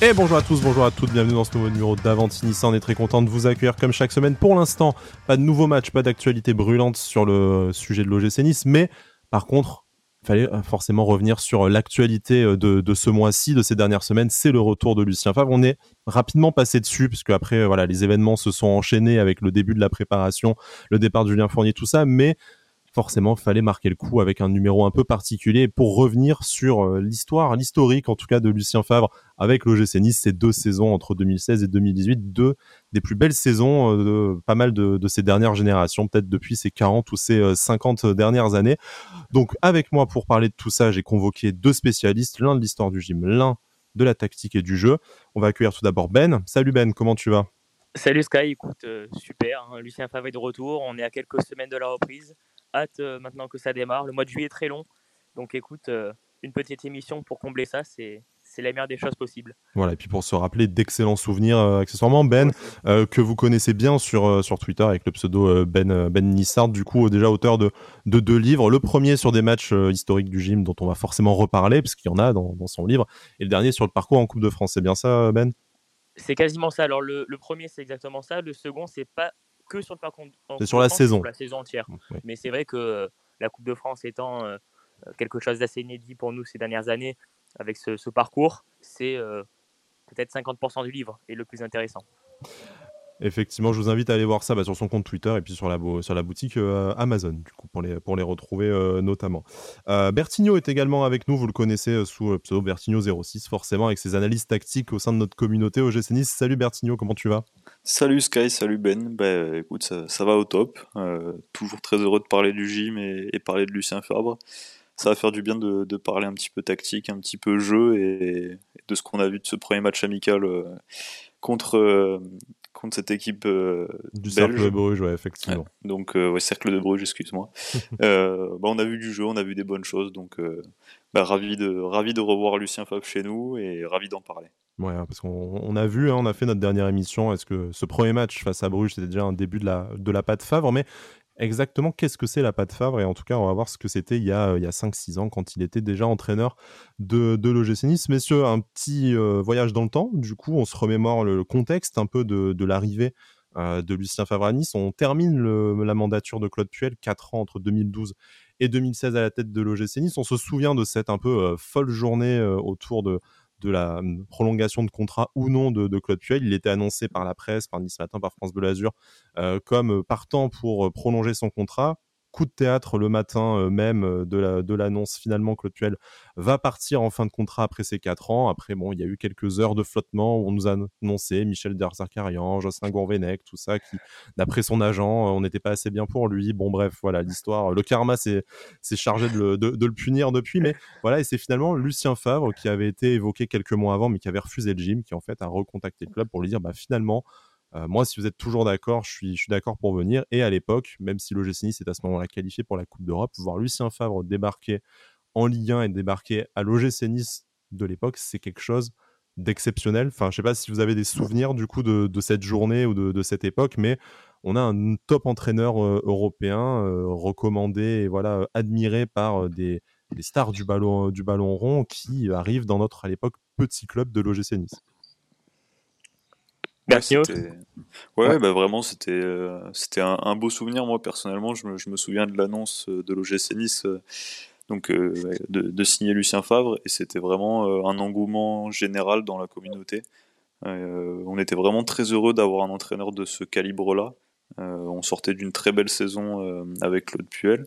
Et bonjour à tous, bonjour à toutes, bienvenue dans ce nouveau numéro d'Avantinissa. On est très content de vous accueillir comme chaque semaine. Pour l'instant, pas de nouveaux matchs, pas d'actualité brûlante sur le sujet de l'OGC Nice, mais par contre, il fallait euh, forcément revenir sur euh, l'actualité euh, de, ce mois-ci, de ces dernières semaines. C'est le retour de Lucien Favre. On est rapidement passé dessus, puisque après, voilà, les événements se sont enchaînés avec le début de la préparation, le départ de Julien Fournier, tout ça, mais forcément, fallait marquer le coup avec un numéro un peu particulier pour revenir sur euh, l'histoire, l'historique en tout cas de Lucien Favre avec l'OGC Nice, ces deux saisons entre 2016 et 2018, deux des plus belles saisons euh, de pas mal de, ces dernières générations, peut-être depuis ces 40 ou ces 50 euh, dernières années. Donc avec moi pour parler de tout ça, j'ai convoqué deux spécialistes, l'un de l'histoire du gym, l'un de la tactique et du jeu. On va accueillir tout d'abord Ben. Salut Ben, comment tu vas? Salut Sky, écoute, super, hein. Lucien Favre est de retour, on est à quelques semaines de la reprise hâte euh, maintenant que ça démarre. Le mois de juillet est très long. Donc écoute, euh, une petite émission pour combler ça, c'est c'est la meilleure des choses possibles. Voilà, et puis pour se rappeler d'excellents souvenirs euh, accessoirement, Ben, que vous connaissez bien sur, sur Twitter avec le pseudo Ben, ben Nissard, du coup déjà auteur de, de deux livres. Le premier sur des matchs historiques du gym dont on va forcément reparler, parce qu'il y en a dans, dans, son livre, et le dernier sur le parcours en Coupe de France. C'est bien ça, Ben? C'est quasiment ça. Alors le, le premier, c'est exactement ça. Le second, c'est pas que sur le parcours. C'est sur la saison. la saison entière. Mais c'est vrai que euh, la Coupe de France étant euh, euh, quelque chose d'assez inédit pour nous ces dernières années, avec ce, parcours, c'est peut-être 50% du livre et le plus intéressant. Effectivement, je vous invite à aller voir ça bah, sur son compte Twitter et puis sur la, sur la boutique euh, Amazon, du coup, pour les, pour les retrouver euh, notamment. Euh, Bertigno est également avec nous, vous le connaissez sous le pseudo Bertigno06, forcément, avec ses analyses tactiques au sein de notre communauté au GC. Salut Bertigno, comment tu vas? Salut Sky, salut Ben. Bah, écoute, ça, va au top. toujours très heureux de parler du gym et, parler de Lucien Fabre. Ça va faire du bien de, parler un petit peu tactique, un petit peu jeu et de ce qu'on a vu de ce premier match amical contre, contre cette équipe euh, du Cercle de Bruges, ouais, effectivement. donc, euh, ouais, Cercle de Bruges, excuse-moi. Euh, bah, on a vu du jeu, on a vu des bonnes choses, donc bah, ravi, de, ravi de revoir Lucien Favre chez nous et ravi d'en parler. Ouais, hein, parce qu'on a vu, hein, on a fait notre dernière émission. Est-ce que ce premier match face à Bruges, c'était déjà un début de la, de la patte Favre? Mais exactement qu'est-ce que c'est la patte Favre et en tout cas on va voir ce que c'était il y a, il y a 5-6 ans quand il était déjà entraîneur de, de l'OGC Nice. Messieurs, un petit euh, voyage dans le temps, du coup on se remémore le contexte un peu de, l'arrivée euh, de Lucien Favre. On termine la mandature de Claude Puel, 4 ans entre 2012 et 2016 à la tête de l'OGC Nice. On se souvient de cette un peu euh, folle journée autour de, de la hum, prolongation de contrat ou non de, Claude Puel. Il était annoncé par la presse, par Nice Matin, par France Bleu Azur, euh, comme partant pour euh, prolonger son contrat coup de théâtre le matin euh, même euh, de l'annonce de finalement que Tuel va partir en fin de contrat après ses 4 ans. Après, bon, il y a eu quelques heures de flottement où on nous a annoncé Michel Derzakarian, Jocelyn Gourvenec, tout ça, qui, d'après son agent, euh, on n'était pas assez bien pour lui. Bon, bref, voilà, l'histoire, le karma s'est chargé de le, de, de le, punir depuis, mais voilà, et c'est finalement Lucien Favre qui avait été évoqué quelques mois avant, mais qui avait refusé le gym, qui en fait a recontacté le club pour lui dire, bah finalement, moi, si vous êtes toujours d'accord, je suis, d'accord pour venir. Et à l'époque, même si l'OGC Nice est à ce moment-là qualifié pour la Coupe d'Europe, voir Lucien Favre débarquer en Ligue 1 et débarquer à l'OGC Nice de l'époque, c'est quelque chose d'exceptionnel. Enfin, je sais pas si vous avez des souvenirs du coup de, cette journée ou de, cette époque, mais on a un top entraîneur euh, européen euh, recommandé et voilà admiré par des, stars du ballon, rond qui arrivent dans notre à l'époque petit club de l'OGC Nice. Ouais, Bah vraiment, c'était euh, c'était un, beau souvenir. Moi, personnellement, je me, je me souviens de l'annonce euh, de l'OGC Nice, euh, donc de, de, signer Lucien Favre, et c'était vraiment un engouement général dans la communauté. on était vraiment très heureux d'avoir un entraîneur de ce calibre-là. on sortait d'une très belle saison avec Claude Puel,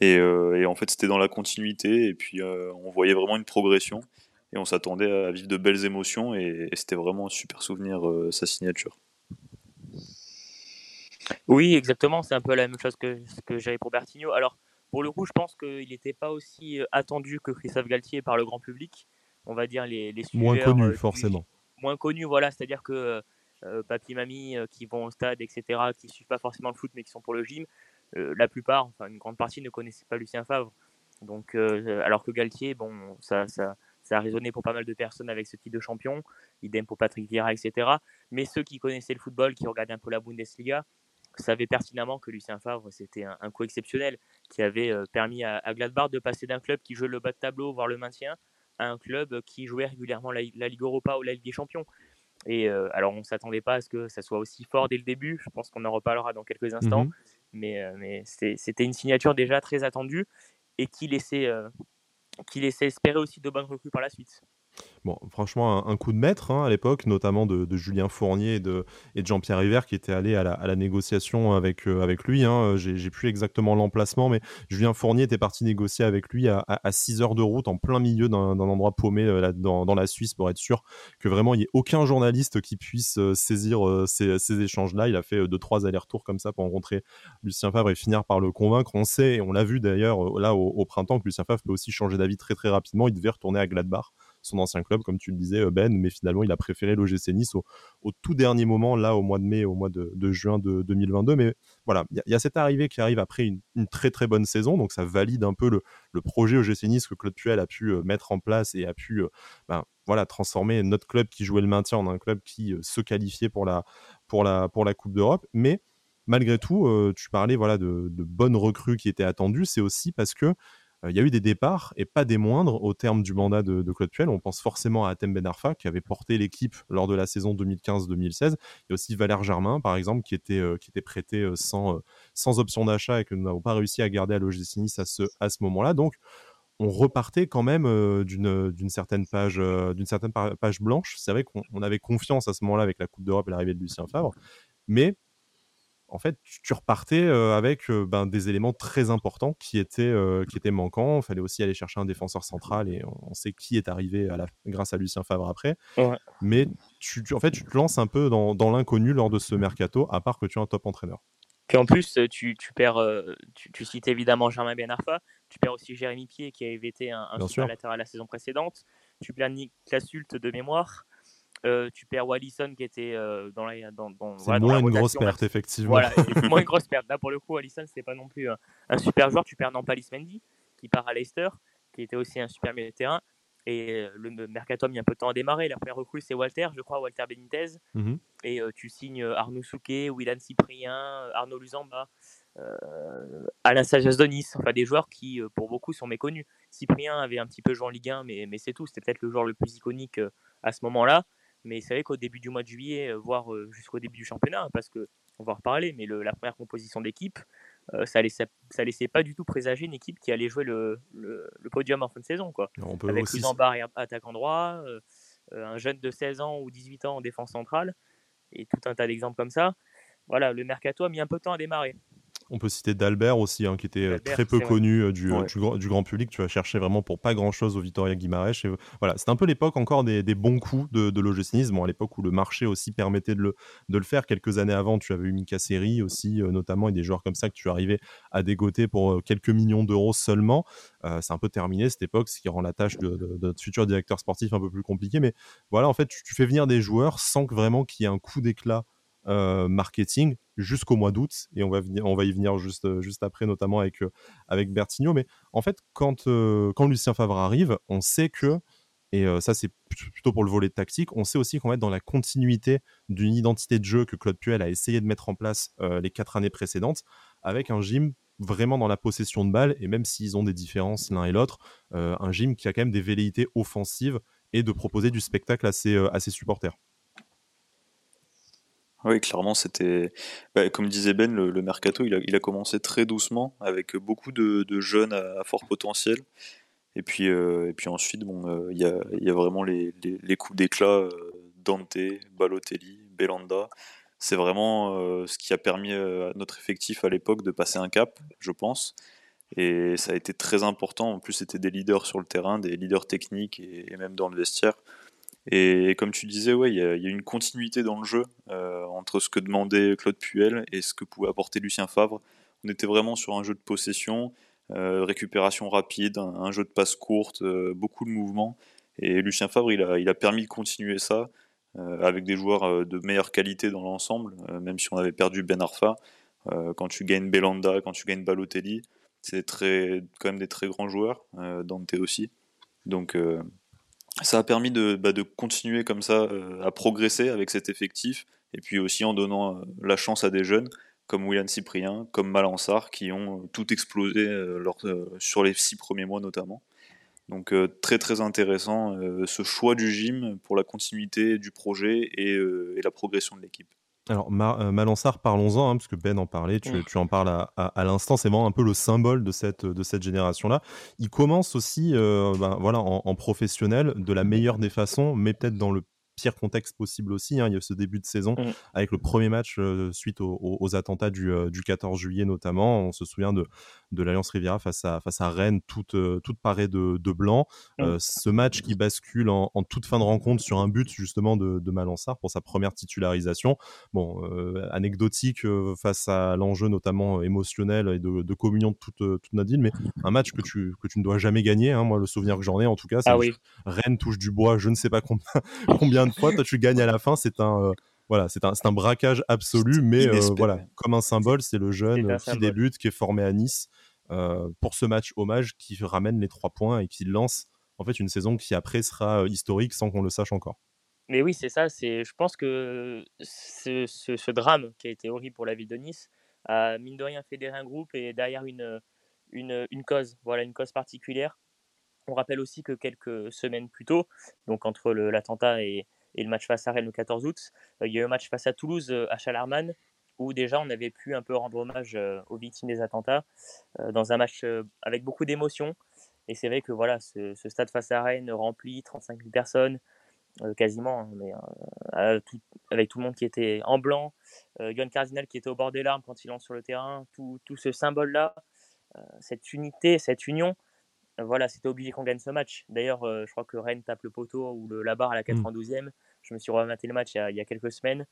et, et en fait, c'était dans la continuité, et puis on voyait vraiment une progression et on s'attendait à vivre de belles émotions et, c'était vraiment un super souvenir euh, sa signature. Oui, exactement, c'est un peu la même chose que ce que j'avais pour Bertigno. Alors, pour le coup, je pense qu'il n'était pas aussi euh, attendu que Christophe Galtier par le grand public. On va dire les, les Moins connu, euh, forcément. Moins connu, voilà, c'est-à-dire que euh, papy, mamie qui vont au stade, etc., qui ne suivent pas forcément le foot mais qui sont pour le gym, la plupart, enfin une grande partie ne connaissaient pas Lucien Favre. Donc, alors que Galtier, bon, ça, ça, ça a résonné pour pas mal de personnes avec ce type de champion, idem pour Patrick Vieira, etc. Mais ceux qui connaissaient le football, qui regardaient un peu la Bundesliga, savaient pertinemment que Lucien Favre, c'était un, coup exceptionnel qui avait euh, permis à, Gladbach de passer d'un club qui jouait le bas de tableau, voire le maintien, un club qui jouait régulièrement la, Ligue Europa ou la Ligue des Champions. Et alors, on ne s'attendait pas à ce que ça soit aussi fort dès le début. Je pense qu'on en reparlera dans quelques instants. Mmh mais, mais c'était une signature déjà très attendue et qui laissait, qui laissait espérer aussi de bonnes recrues par la suite. Bon, franchement, un, coup de maître hein, à l'époque, notamment de, Julien Fournier et de, Jean-Pierre River qui étaient allés à la, négociation avec, euh, avec lui. Hein. J'ai plus exactement l'emplacement, mais Julien Fournier était parti négocier avec lui à, à, 6 heures de route en plein milieu d'un endroit paumé euh, dans, la Suisse pour être sûr que vraiment il n'y ait aucun journaliste qui puisse euh, saisir ces, ces échanges-là. Il a fait deux, trois allers-retours comme ça pour rencontrer Lucien Favre et finir par le convaincre. On sait, et on l'a vu d'ailleurs là au, au, printemps, que Lucien Favre peut aussi changer d'avis très très rapidement. Il devait retourner à Gladbach son ancien club, comme tu le disais, euh, Ben, mais finalement, il a préféré l'OGC Nice au, tout dernier moment, là, au mois de mai, au mois de, juin de 2022. Mais voilà, il y, a cette arrivée qui arrive après une, très très bonne saison, donc ça valide un peu le, projet OGC Nice que Claude Puel a pu euh, mettre en place et a pu euh, ben, voilà, transformer notre club qui jouait le maintien en un club qui se qualifiait pour la, pour la, pour la Coupe d'Europe. Mais malgré tout, tu parlais voilà, de, de, bonnes recrues qui étaient attendues, c'est aussi parce que il y a eu des départs et pas des moindres au terme du mandat de, Claude Puel. On pense forcément à Atem Ben Arfa qui avait porté l'équipe lors de la saison 2015-2016. Il y a aussi Valère Germain par exemple qui était, était prêté sans, sans option d'achat et que nous n'avons pas réussi à garder à l'OGC Nice à ce, à ce moment-là. Donc on repartait quand même d'une certaine page certaine page blanche. C'est vrai qu'on avait confiance à ce moment-là avec la Coupe d'Europe et l'arrivée de Lucien Favre, mais en fait, tu repartais avec ben, des éléments très importants qui étaient, qui étaient manquants. Il fallait aussi aller chercher un défenseur central et on, sait qui est arrivé à la, grâce à Lucien Favre après. Mais tu, en fait, tu te lances un peu dans, l'inconnu lors de ce mercato, à part que tu es un top entraîneur. Puis en plus, tu, perds, tu, cites évidemment Germain Benarfa, tu perds aussi Jérémy Pied qui avait été un, un super latéral la saison précédente, tu perds Nick Sulte de mémoire, euh, tu perds Wallison qui était euh, dans la. Dans, dans, c'est moins une grosse perte, effectivement. Voilà, moins une grosse perte. Là, pour le coup, Wallison, c'est pas non plus un, super joueur. Tu perds Nampalis Mendy qui part à Leicester, qui était aussi un super milieu de terrain. Et euh, le mercato a mis un peu de temps à démarrer. La première recrue, c'est Walter, je crois, Walter Benitez. Mmh Et tu signes Arnaud Souquet, Willan Cyprien, Arnaud Luzamba, Alain Sajas Donis. Enfin, des joueurs qui, pour beaucoup, sont méconnus. Cyprien avait un petit peu joué en Ligue 1, mais, mais c'est tout. C'était peut-être le joueur le plus iconique à ce moment-là. Mais c'est vrai qu'au début du mois de juillet, euh, voire jusqu'au début du championnat, parce que on va en reparler, mais la première composition d'équipe, euh, ça laissait ça laissait pas du tout présager une équipe qui allait jouer le, le, podium en fin de saison quoi. On peut Avec aussi... Barre attaquant droit, un jeune de 16 ans ou 18 ans en défense centrale et tout un tas d'exemples comme ça. Voilà, le mercato a mis un peu de temps à démarrer. On peut citer d'Albert aussi, hein, qui était euh, très peu connu euh, du, du, grand public. Tu vas chercher vraiment pour pas grand-chose au Vitoria Guimarães. Et, voilà, c'est un peu l'époque encore des, bons coups de, de Bon, à l'époque où le marché aussi permettait de le, de le faire. Quelques années avant, tu avais eu Mika Seri aussi, euh, notamment, et des joueurs comme ça que tu arrivais à dégoter pour quelques millions d'euros seulement. c'est un peu terminé cette époque, ce qui rend la tâche de, notre futur directeur sportif un peu plus compliquée. Mais voilà, en fait, tu, tu fais venir des joueurs sans que vraiment qu'il y ait un coup d'éclat euh, marketing jusqu'au mois d'août et on va, on va y venir juste, euh, juste après notamment avec, euh, avec Bertigno. Mais en fait quand, quand Lucien Favre arrive on sait que et ça c'est plutôt pour le volet tactique on sait aussi qu'on va être dans la continuité d'une identité de jeu que Claude Puel a essayé de mettre en place les quatre années précédentes avec un gym vraiment dans la possession de balles et même s'ils ont des différences l'un et l'autre un gym qui a quand même des velléités offensives et de proposer du spectacle à ses supporters oui, clairement, c'était. Bah, comme disait Ben, le, mercato, il a, commencé très doucement, avec beaucoup de, jeunes à, fort potentiel. Et puis, euh, et puis ensuite, bon, euh, il y, a, y, a, vraiment les, les, coups d'éclat euh, Dante, Balotelli, Belanda. C'est vraiment ce qui a permis à notre effectif à l'époque de passer un cap, je pense. Et ça a été très important. En plus, c'était des leaders sur le terrain, des leaders techniques et même dans le vestiaire. Et, comme tu disais, ouais, il y, a une continuité dans le jeu euh, entre ce que demandait Claude Puel et ce que pouvait apporter Lucien Favre. On était vraiment sur un jeu de possession, euh, récupération rapide, un, jeu de passe courte, euh, beaucoup de mouvements. Et Lucien Favre, il a, permis de continuer ça avec des joueurs de meilleure qualité dans l'ensemble, même si on avait perdu Ben Arfa. quand tu gagnes Belanda, quand tu gagnes Balotelli, c'est quand même des très grands joueurs, Dante aussi. Donc ça a permis de, bah, continuer comme ça euh, à progresser avec cet effectif, et puis aussi en donnant euh, la chance à des jeunes comme William Cyprien, comme Malansar, qui ont euh, tout explosé sur les six premiers mois notamment. Donc très très intéressant ce choix du gym pour la continuité du projet et, et la progression de l'équipe. Alors, Malansar, parlons-en, hein, parce que Ben en parlait, tu, tu en parles à, à, l'instant, c'est vraiment un peu le symbole de cette, de cette génération-là. Il commence aussi ben, voilà, en, en, professionnel de la meilleure des façons, mais peut-être dans le pire contexte possible aussi. Hein. Il y a ce début de saison mmh. avec le premier match euh, suite aux, attentats du, 14 euh, juillet notamment. On se souvient de, de l'Alliance Riviera face à, face à Rennes, toute, euh, toute parée de, de blanc. Mmh. ce match qui bascule en, toute fin de rencontre sur un but justement de, de Malansar pour sa première titularisation. Bon, anecdotique face à l'enjeu notamment émotionnel et de, communion de toute, toute notre ville, mais un match que tu, que tu ne dois jamais gagner. Hein. Moi, le souvenir que j'en ai en tout cas, c'est ah Rennes touche du bois, je ne sais pas combien, combien fois, toi tu gagnes à la fin, c'est un euh, voilà, c'est un, un, braquage absolu, mais euh, voilà, comme un symbole, c'est le jeune qui débute, qui est formé à Nice euh, pour ce match hommage qui ramène les trois points et qui lance en fait une saison qui après sera historique sans qu'on le sache encore. Mais oui, c'est ça. C'est, je pense que ce, ce, drame qui a été horrible pour la ville de Nice a mine de rien fédéré un groupe et derrière une, une, une cause, voilà, une cause particulière. On rappelle aussi que quelques semaines plus tôt, donc entre l'attentat et, et le match face à Rennes le 14 août. Euh, il y a eu un match face à Toulouse euh, à Chalarman où déjà on avait pu un peu rendre hommage euh, aux victimes des attentats dans un match avec beaucoup d'émotions. Et c'est vrai que voilà, ce, stade face à Rennes rempli, 35 000 personnes, quasiment, hein, mais avec tout le monde qui était en blanc, euh, Cardinal qui était au bord des larmes quand il lance sur le terrain, tout, tout ce symbole-là, cette unité, cette union, voilà, c'était obligé qu'on gagne ce match. D'ailleurs, euh, je crois que Rennes tape le poteau ou le, la barre à la 92e. Mmh. Je me suis rematé le match il y, a, quelques semaines.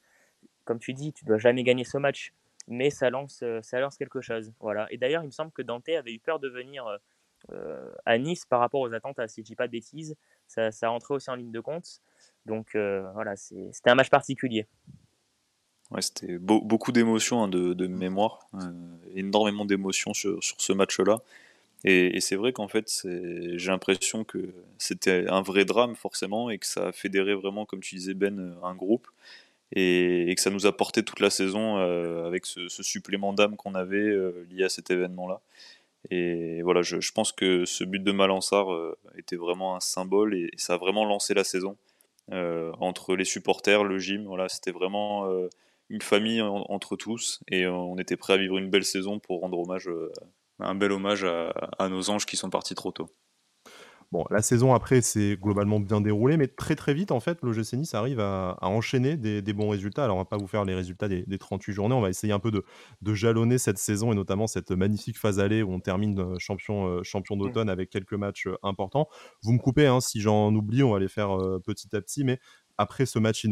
Comme tu dis, tu dois jamais gagner ce match, mais ça lance, euh, ça lance quelque chose. Voilà. Et d'ailleurs, il me semble que Dante avait eu peur de venir euh, à Nice par rapport aux attentes. Si je dis pas de bêtises, ça, ça rentrait aussi en ligne de compte. Donc voilà, c'était un match particulier. Ouais, c'était beaucoup d'émotions, hein, de, mémoire, énormément d'émotions sur, sur, ce match-là. Et, c'est vrai qu'en fait, j'ai l'impression que c'était un vrai drame forcément et que ça a fédéré vraiment, comme tu disais Ben, un groupe et, que ça nous a porté toute la saison euh, avec ce, supplément d'âme qu'on avait euh, lié à cet événement-là. Et voilà, je, pense que ce but de Malansar euh, était vraiment un symbole et, ça a vraiment lancé la saison entre les supporters, le gym. Voilà, c'était vraiment une famille entre tous et on était prêt à vivre une belle saison pour rendre hommage un bel hommage à, nos anges qui sont partis trop tôt. Bon, la saison après, c'est globalement bien déroulé, mais très très vite, en fait, le GC Nice arrive à, enchaîner des, bons résultats. Alors, on va pas vous faire les résultats des, 38 journées, on va essayer un peu de, jalonner cette saison et notamment cette magnifique phase allée où on termine euh, champion, euh, champion mmh. d'automne avec quelques matchs euh, importants. Vous me coupez, hein, si j'en oublie, on va les faire petit à petit, mais après ce match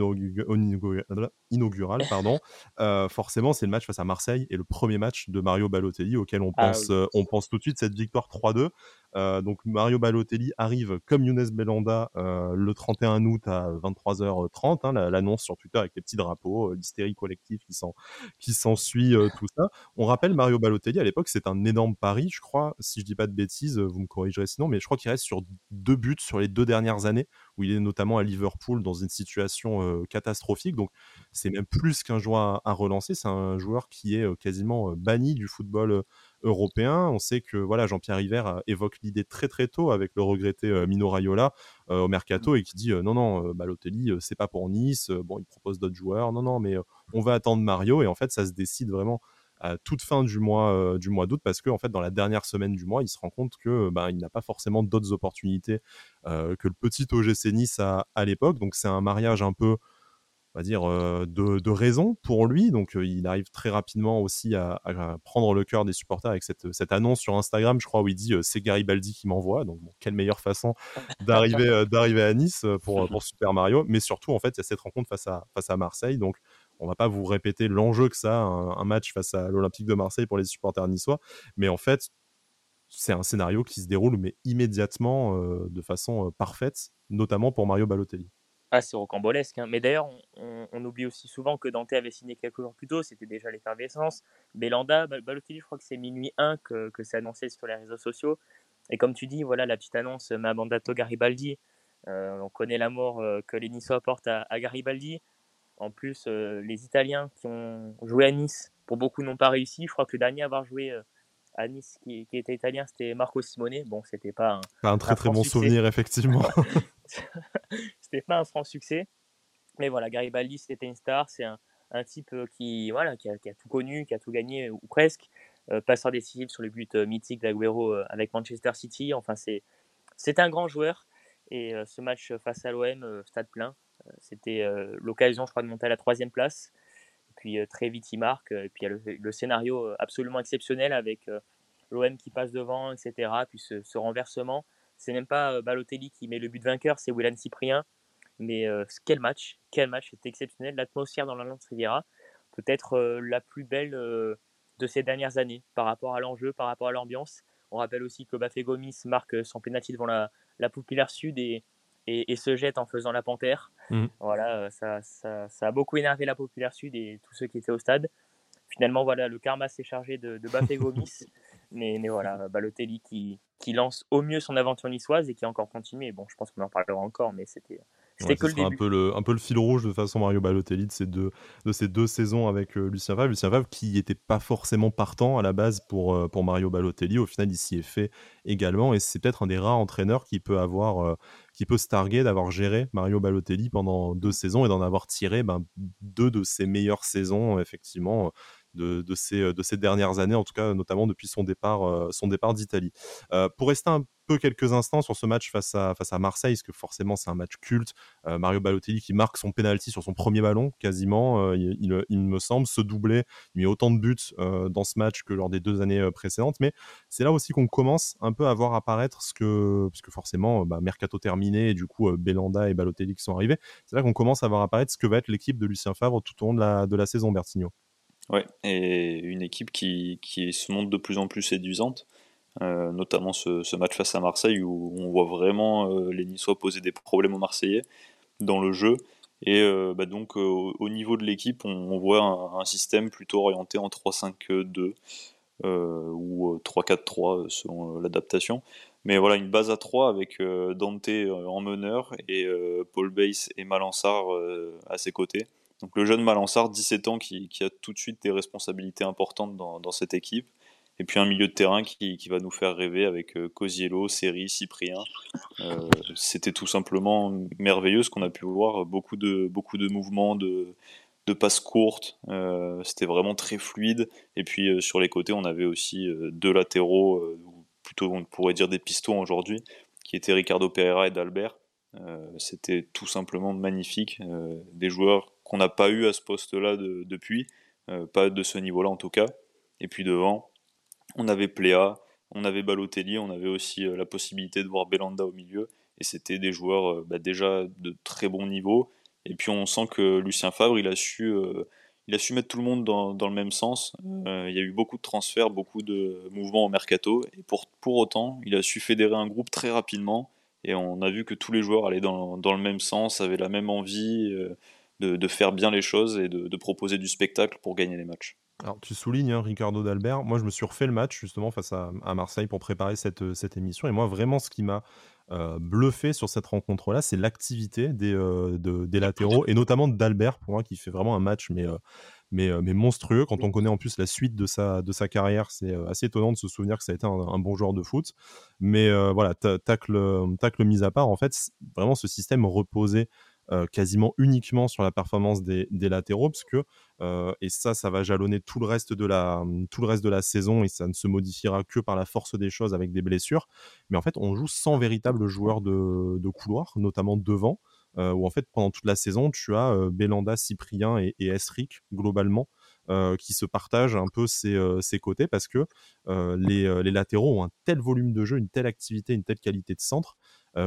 inaugural, pardon, euh, forcément, c'est le match face à Marseille et le premier match de Mario Balotelli auquel on ah pense, euh, on pense tout de suite cette victoire 3-2. Euh, donc Mario Balotelli arrive comme Younes Belanda le 31 août à 23h30, hein, l'annonce sur Twitter avec les petits drapeaux, l'hystérie collective qui s'en qui s'ensuit, tout ça. On rappelle Mario Balotelli à l'époque, c'est un énorme pari, je crois, si je dis pas de bêtises, vous me corrigerez sinon, mais je crois qu'il reste sur deux buts sur les deux dernières années où il est notamment à Liverpool dans une situation catastrophique. Donc c'est même plus qu'un joueur à, relancer, c'est un joueur qui est quasiment banni du football européen. On sait que voilà Jean-Pierre River évoque l'idée très très tôt avec le regretté Mino Raiola au mercato mmh. et qui dit non non Balotelli c'est pas pour Nice. bon il propose d'autres joueurs. Non non mais on va attendre Mario et en fait ça se décide vraiment à toute fin du mois euh, du mois d'août parce que en fait dans la dernière semaine du mois il se rend compte que ben, il n'a pas forcément d'autres opportunités euh, que le petit OGC Nice à, à l'époque donc c'est un mariage un peu on va dire euh, de, de, raison pour lui. Donc il arrive très rapidement aussi à, prendre le cœur des supporters avec cette, cette, annonce sur Instagram je crois où il dit c'est Garibaldi qui m'envoie. Donc quelle meilleure façon d'arriver d'arriver à Nice pour, pour Super Mario. Mais surtout en fait il y a cette rencontre face à face à Marseille. Donc on va pas vous répéter l'enjeu que ça, un, un match face à l'Olympique de Marseille pour les supporters niçois, mais en fait, c'est un scénario qui se déroule mais immédiatement euh, de façon euh, parfaite, notamment pour Mario Balotelli. Ah, c'est rocambolesque. Hein. Mais d'ailleurs, on, oublie aussi souvent que Dante avait signé quelques jours plus tôt, c'était déjà l'effervescence. Belanda, Balotelli, je crois que c'est minuit 1 que, que c'est annoncé sur les réseaux sociaux. Et comme tu dis, voilà la petite annonce, ma mandato Garibaldi. Euh, on connaît l'amour que les Niçois à, à Garibaldi. En plus, euh, les Italiens qui ont joué à Nice, pour beaucoup n'ont pas réussi. Je crois que le dernier à avoir joué euh, à Nice qui, était italien, c'était Marco Simone. Bon, c'était pas un, un très très bon souvenir, effectivement. c'était pas un franc succès. Mais voilà, Garibaldi, c'était une star. C'est un, un, type qui, voilà, qui a, tout connu, qui a tout gagné, ou presque. Euh, passeur décisif sur le but euh, mythique d'Aguero euh, avec Manchester City. Enfin, c'est un grand joueur. Et ce match face à l'OM, stade plein, c'était l'occasion, je crois, de monter à la troisième place. Et puis très vite, il marque. Et puis il y a le, scénario absolument exceptionnel avec l'OM qui passe devant, etc. Puis ce, renversement. C'est même pas Balotelli qui met le but vainqueur, c'est Willan Cyprien. Mais quel match, quel match, c'était exceptionnel. L'atmosphère dans la Lance Riviera, peut-être la plus belle de ces dernières années par rapport à l'enjeu, par rapport à l'ambiance. On rappelle aussi que Bafé Gomis marque son pénalty devant la, la Populaire Sud et, et, se jette en faisant la panthère. Mmh. Voilà, euh, ça, ça, ça, a beaucoup énervé la Populaire Sud et tous ceux qui étaient au stade. Finalement, voilà, le karma s'est chargé de, de Bafé Gomis. mais, mais voilà, Balotelli qui, qui lance au mieux son aventure niçoise et qui a encore continué. Bon, je pense qu'on en parlera encore, mais c'était c'était que le Un peu le, un peu le fil rouge de façon Mario Balotelli de ces deux, de ces deux saisons avec euh, Lucien Favre. Lucien Favre qui n'était pas forcément partant à la base pour, euh, pour Mario Balotelli. Au final, il s'y est fait également. Et c'est peut-être un des rares entraîneurs qui peut avoir, euh, qui peut se targuer d'avoir géré Mario Balotelli pendant deux saisons et d'en avoir tiré ben, deux de ses meilleures saisons, effectivement de, ces, de ces dernières années, en tout cas notamment depuis son départ, son départ d'Italie. pour rester un peu quelques instants sur ce match face à, face à Marseille, parce que forcément c'est un match culte. Euh, Mario Balotelli qui marque son penalty sur son premier ballon, quasiment, euh, il, me semble, se doubler. Il met autant de buts euh, dans ce match que lors des deux années précédentes. Mais c'est là aussi qu'on commence un peu à voir apparaître ce que, parce que forcément, bah, Mercato terminé, et du coup, Belanda et Balotelli qui sont arrivés. C'est là qu'on commence à voir apparaître ce que va être l'équipe de Lucien Favre tout au long de la, de la saison, Bertigno. Ouais, et une équipe qui, qui se montre de plus en plus séduisante. Euh, notamment ce, match face à Marseille où on voit vraiment euh, les Niçois poser des problèmes aux Marseillais dans le jeu. Et euh, bah donc au niveau de l'équipe, on, voit un, système plutôt orienté en 3-5-2 ou 3-4-3 selon l'adaptation. Mais voilà, une base à 3 avec Dante en meneur et Paul Bass et Malansar à ses côtés. Donc le jeune Malansar, 17 ans, qui, a tout de suite des responsabilités importantes dans cette équipe. Et puis un milieu de terrain qui, va nous faire rêver avec euh, Cosiello, Seri, Cyprien. Euh, C'était tout simplement merveilleux ce qu'on a pu voir. Beaucoup de, beaucoup de mouvements, de, de passes courtes. Euh, C'était vraiment très fluide. Et puis sur les côtés, on avait aussi deux latéraux, plutôt on pourrait dire des pistons aujourd'hui, qui étaient Ricardo Pereira et D'Albert. C'était tout simplement magnifique. des joueurs qu'on n'a pas eu à ce poste-là de, depuis, pas de ce niveau-là en tout cas. Et puis devant, on avait Pléa, on avait Balotelli, on avait aussi euh, la possibilité de voir Belanda au milieu. Et c'était des joueurs euh, bah, déjà de très bon niveau. Et puis on sent que Lucien Favre, il a su, euh, il a su mettre tout le monde dans, le même sens. il y a eu beaucoup de transferts, beaucoup de mouvements au mercato. Et pour, pour autant, il a su fédérer un groupe très rapidement. Et on a vu que tous les joueurs allaient dans, le même sens, avaient la même envie de, faire bien les choses et de proposer du spectacle pour gagner les matchs. Alors, tu soulignes hein, Ricardo d'Albert. Moi, je me suis refait le match justement face à, Marseille pour préparer cette, euh, cette, émission. Et moi, vraiment, ce qui m'a euh, bluffé sur cette rencontre-là, c'est l'activité des, euh, des, latéraux et notamment d'Albert, pour moi, qui fait vraiment un match, mais, mais, monstrueux. Quand on connaît en plus la suite de sa, de sa carrière, c'est assez étonnant de se souvenir que ça a été un, bon joueur de foot. Mais voilà, tacle, tacle mise à part, en fait, vraiment ce système reposait euh, quasiment uniquement sur la performance des, latéraux, parce que, euh, et ça, ça va jalonner tout le, reste de la, tout le reste de la saison et ça ne se modifiera que par la force des choses avec des blessures. Mais en fait, on joue sans véritable joueur de, couloir, notamment devant, euh, où en fait, pendant toute la saison, tu as Belanda, Cyprien et, et Esric, globalement, qui se partagent un peu ces, côtés parce que les, latéraux ont un tel volume de jeu, une telle activité, une telle qualité de centre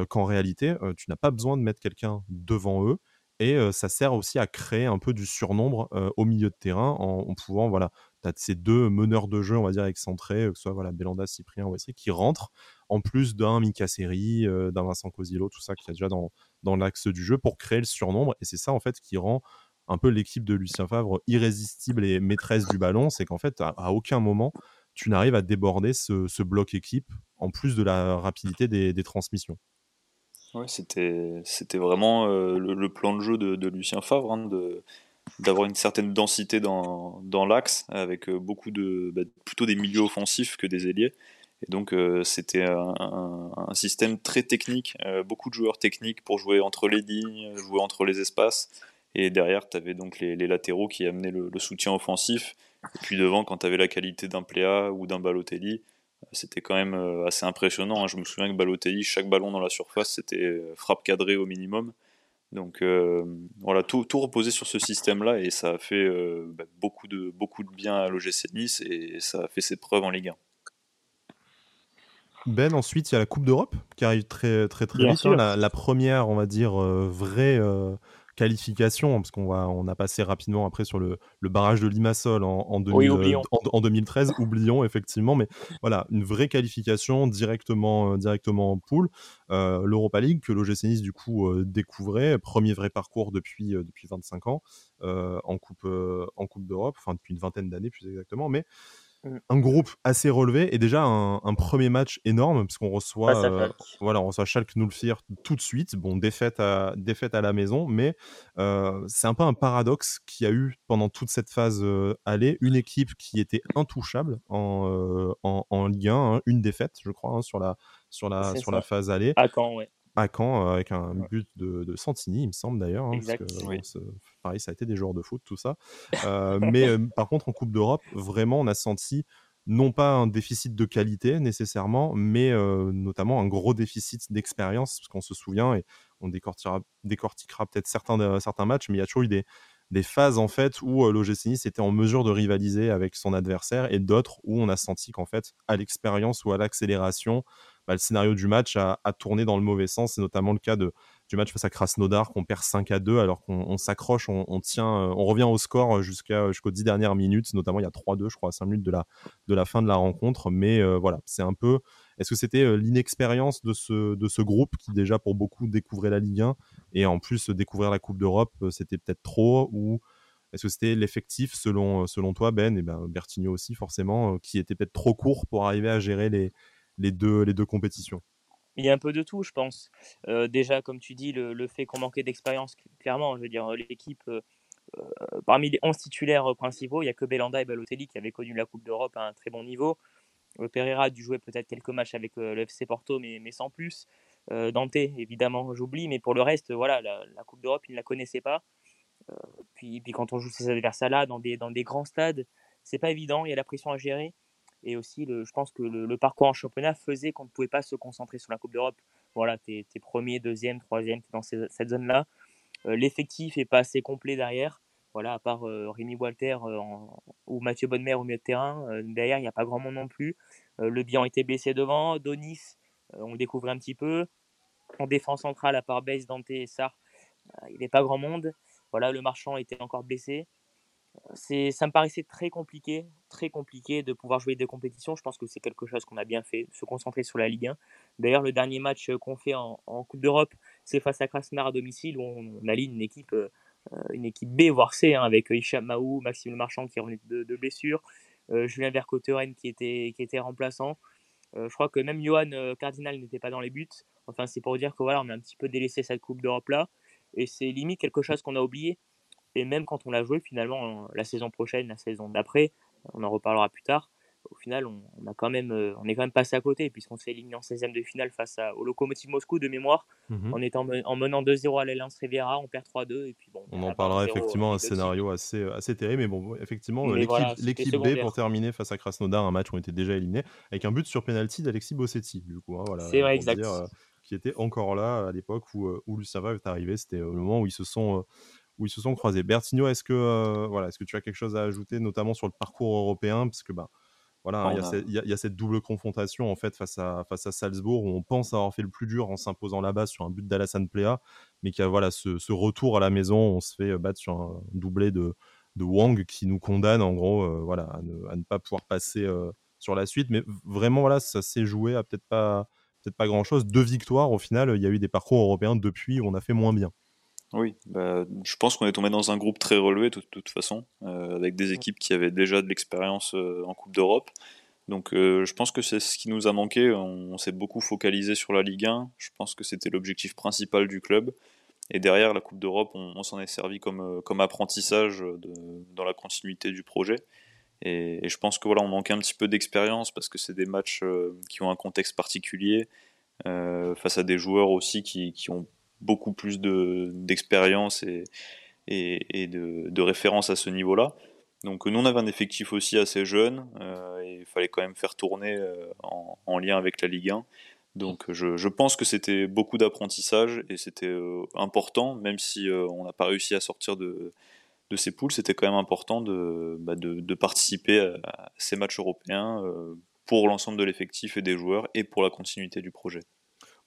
qu'en réalité, tu n'as pas besoin de mettre quelqu'un devant eux. Et ça sert aussi à créer un peu du surnombre au milieu de terrain en, pouvant, voilà, tu as ces deux meneurs de jeu, on va dire, excentrés, que ce soit voilà, Belanda, Cyprien ou Wesley, qui rentrent, en plus d'un Mika Seri, d'un Vincent Cosillo, tout ça qui est déjà dans, dans l'axe du jeu pour créer le surnombre. Et c'est ça, en fait, qui rend un peu l'équipe de Lucien Favre irrésistible et maîtresse du ballon. C'est qu'en fait, à, aucun moment, tu n'arrives à déborder ce, bloc équipe, en plus de la rapidité des transmissions. Ouais, c'était, c'était vraiment euh, le, plan de jeu de, Lucien Favre, hein, de, d'avoir une certaine densité dans, dans l'axe, avec beaucoup de bah, plutôt des milieux offensifs que des ailiers. Et donc c'était un, système très technique, beaucoup de joueurs techniques pour jouer entre les lignes, jouer entre les espaces. Et derrière, tu avais donc les, latéraux qui amenaient le, soutien offensif. Et puis devant, quand tu avais la qualité d'un Pléa ou d'un Balotelli, c'était quand même euh, assez impressionnant. Hein. Je me souviens que Balotelli, chaque ballon dans la surface, c'était euh, frappe cadrée au minimum. Donc euh, voilà, tout, tout, reposait sur ce système-là et ça a fait bah, beaucoup, de, beaucoup de bien à l'OGC Nice et ça a fait ses preuves en Ligue 1. Ben, ensuite, il y a la Coupe d'Europe qui arrive très très très vite. Hein. La, la, première, on va dire, vraie qualification, parce qu'on va, on a passé rapidement après sur le, le barrage de Limassol en, en, en, 2013, oublions effectivement, mais voilà, une vraie qualification directement, euh, directement en poule. Euh, L'Europa League que l'OGC Nice du coup euh, découvrait, premier vrai parcours depuis, depuis 25 ans en Coupe, en coupe d'Europe, enfin depuis une vingtaine d'années plus exactement, mais. Un groupe assez relevé et déjà un, premier match énorme puisqu'on reçoit euh, voilà on reçoit Schalke Nulfir tout de suite. Bon défaite à défaite à la maison mais euh, c'est un peu un paradoxe qu'il y a eu pendant toute cette phase euh, aller une équipe qui était intouchable en, en, Ligue 1 hein, une défaite je crois hein, sur la sur la sur la phase aller à Caen ouais à Caen avec un but de, Santini, il me semble d'ailleurs. Hein, pareil, ça a été des joueurs de foot, tout ça. Euh, mais euh, par contre, en Coupe d'Europe, vraiment, on a senti non pas un déficit de qualité nécessairement, mais euh, notamment un gros déficit d'expérience, parce qu'on se souvient et on décortiquera, décortiquera peut-être certains, certains matchs, mais il y a toujours eu des, des phases en fait où l'OGC Nice était en mesure de rivaliser avec son adversaire et d'autres où on a senti qu'en fait à l'expérience ou à l'accélération bah, le scénario du match a, tourné dans le mauvais sens. C'est notamment le cas du match face à Krasnodar qu'on perd 5 à 2 alors qu'on s'accroche, on, tient, euh, on revient au score jusqu'à jusqu'aux 10 dernières minutes. Notamment, il y a 3-2, je crois, à 5 minutes de la, fin de la rencontre. Mais euh, voilà, c'est un peu. Est-ce que c'était euh, l'inexpérience de ce, groupe qui, déjà, pour beaucoup, découvrait la Ligue 1 et en plus, découvrir la Coupe d'Europe, c'était peut-être trop ou est-ce que c'était l'effectif selon, selon toi, Ben, et ben Bertigno aussi, forcément, qui était peut-être trop court pour arriver à gérer les, les deux, compétitions il y a un peu de tout, je pense. Euh, déjà, comme tu dis, le, fait qu'on manquait d'expérience, clairement, je veux dire, l'équipe, euh, euh, parmi les 11 titulaires principaux, il n'y a que Belanda et Balotelli qui avaient connu la Coupe d'Europe à un très bon niveau. Pereira a dû jouer peut-être quelques matchs avec le FC Porto, mais, sans plus. Dante, évidemment, j'oublie, mais pour le reste, voilà, la, Coupe d'Europe, il ne la connaissait pas. puis, puis quand on joue ces adversaires-là dans des, dans des grands stades, c'est pas évident, il y a la pression à gérer. Et aussi, le, je pense que le, parcours en championnat faisait qu'on ne pouvait pas se concentrer sur la Coupe d'Europe. Voilà, tu es, premier, deuxième, troisième, dans cette zone-là. Euh, l'effectif n'est pas assez complet derrière. Voilà, à part euh, Rémi Walter euh, ou Mathieu Bonnemer au milieu de terrain. derrière, il n'y a pas grand monde non plus. le Bian était blessé devant. Donis, on le découvrait un petit peu. En défense centrale, à part Base, Dante et Sar, il avait pas grand monde. Voilà, le marchand était encore blessé c'est, ça me paraissait très compliqué, très compliqué de pouvoir jouer des compétitions. Je pense que c'est quelque chose qu'on a bien fait, se concentrer sur la Ligue 1. D'ailleurs, le dernier match qu'on fait en, Coupe d'Europe, c'est face à Krasnodar à domicile où on, aligne une équipe, euh, une équipe B voire C hein, avec Hicham Mahou, Maxime Marchand qui revenu de, de blessure, euh, Julien Vercotteren qui était, qui était remplaçant. Euh, je crois que même Johan Cardinal n'était pas dans les buts. Enfin, c'est pour dire que voilà, on a un petit peu délaissé cette Coupe d'Europe là, et c'est limite quelque chose qu'on a oublié et même quand on l'a joué, finalement, la saison prochaine, la saison d'après, on en reparlera plus tard. Au final, on, a quand même, euh, on est quand même passé à côté, puisqu'on s'est éliminé en 16e de finale face au Lokomotiv Moscou de mémoire. Mhm. On est en, menant 2-0 à l'Alliance Riviera, on perd 3-2. Et puis bon, on en parlera effectivement, un scénario assez, euh, assez terrible. Mais bon, effectivement, l'équipe B pour terminer face à Krasnodar, un match où on était déjà éliminé, avec un but sur penalty d'Alexis Bossetti. Du coup, hein, voilà, C'est vrai, exact. Euh, qui était encore là à l'époque où, où Lucien Favre est arrivé. C'était le moment où ils se sont où ils se sont croisés. Bertigno, est-ce que, euh, voilà, est-ce que tu as quelque chose à ajouter, notamment sur le parcours européen? Parce que bah, voilà, il y, a cette double confrontation en fait face à, face à Salzbourg où on pense avoir fait le plus dur en s'imposant là-bas sur un but d'Alassane Plea, mais qui a voilà, ce, retour à la maison, on se fait euh, battre sur un doublé de, de Wang qui nous condamne en gros euh, voilà, à ne, pas pouvoir passer sur la suite. Mais vraiment, voilà, ça s'est joué à peut-être pas, peut pas grand-chose. Deux victoires au final, il y a eu des parcours européens depuis où on a fait moins bien. Oui, bah, je pense qu'on est tombé dans un groupe très relevé de toute, façon, euh, avec des équipes qui avaient déjà de l'expérience euh, en Coupe d'Europe. Donc euh, je pense que c'est ce qui nous a manqué. On, s'est beaucoup focalisé sur la Ligue 1. Je pense que c'était l'objectif principal du club. Et derrière la Coupe d'Europe, on, s'en est servi comme, comme apprentissage dans la continuité du projet. Et, je pense que voilà, on manquait un petit peu d'expérience parce que c'est des matchs qui ont un contexte particulier face à des joueurs aussi qui, qui ont beaucoup plus d'expérience et, et, de, de référence à ce niveau-là. Donc nous on avait un effectif aussi assez jeune euh, et il fallait quand même faire tourner euh, en, lien avec la Ligue 1. Donc je, je pense que c'était beaucoup d'apprentissage et c'était euh, important, même si on n'a pas réussi à sortir de, de ces poules, c'était quand même important de, bah de, de, participer à, ces matchs européens pour l'ensemble de l'effectif et des joueurs et pour la continuité du projet.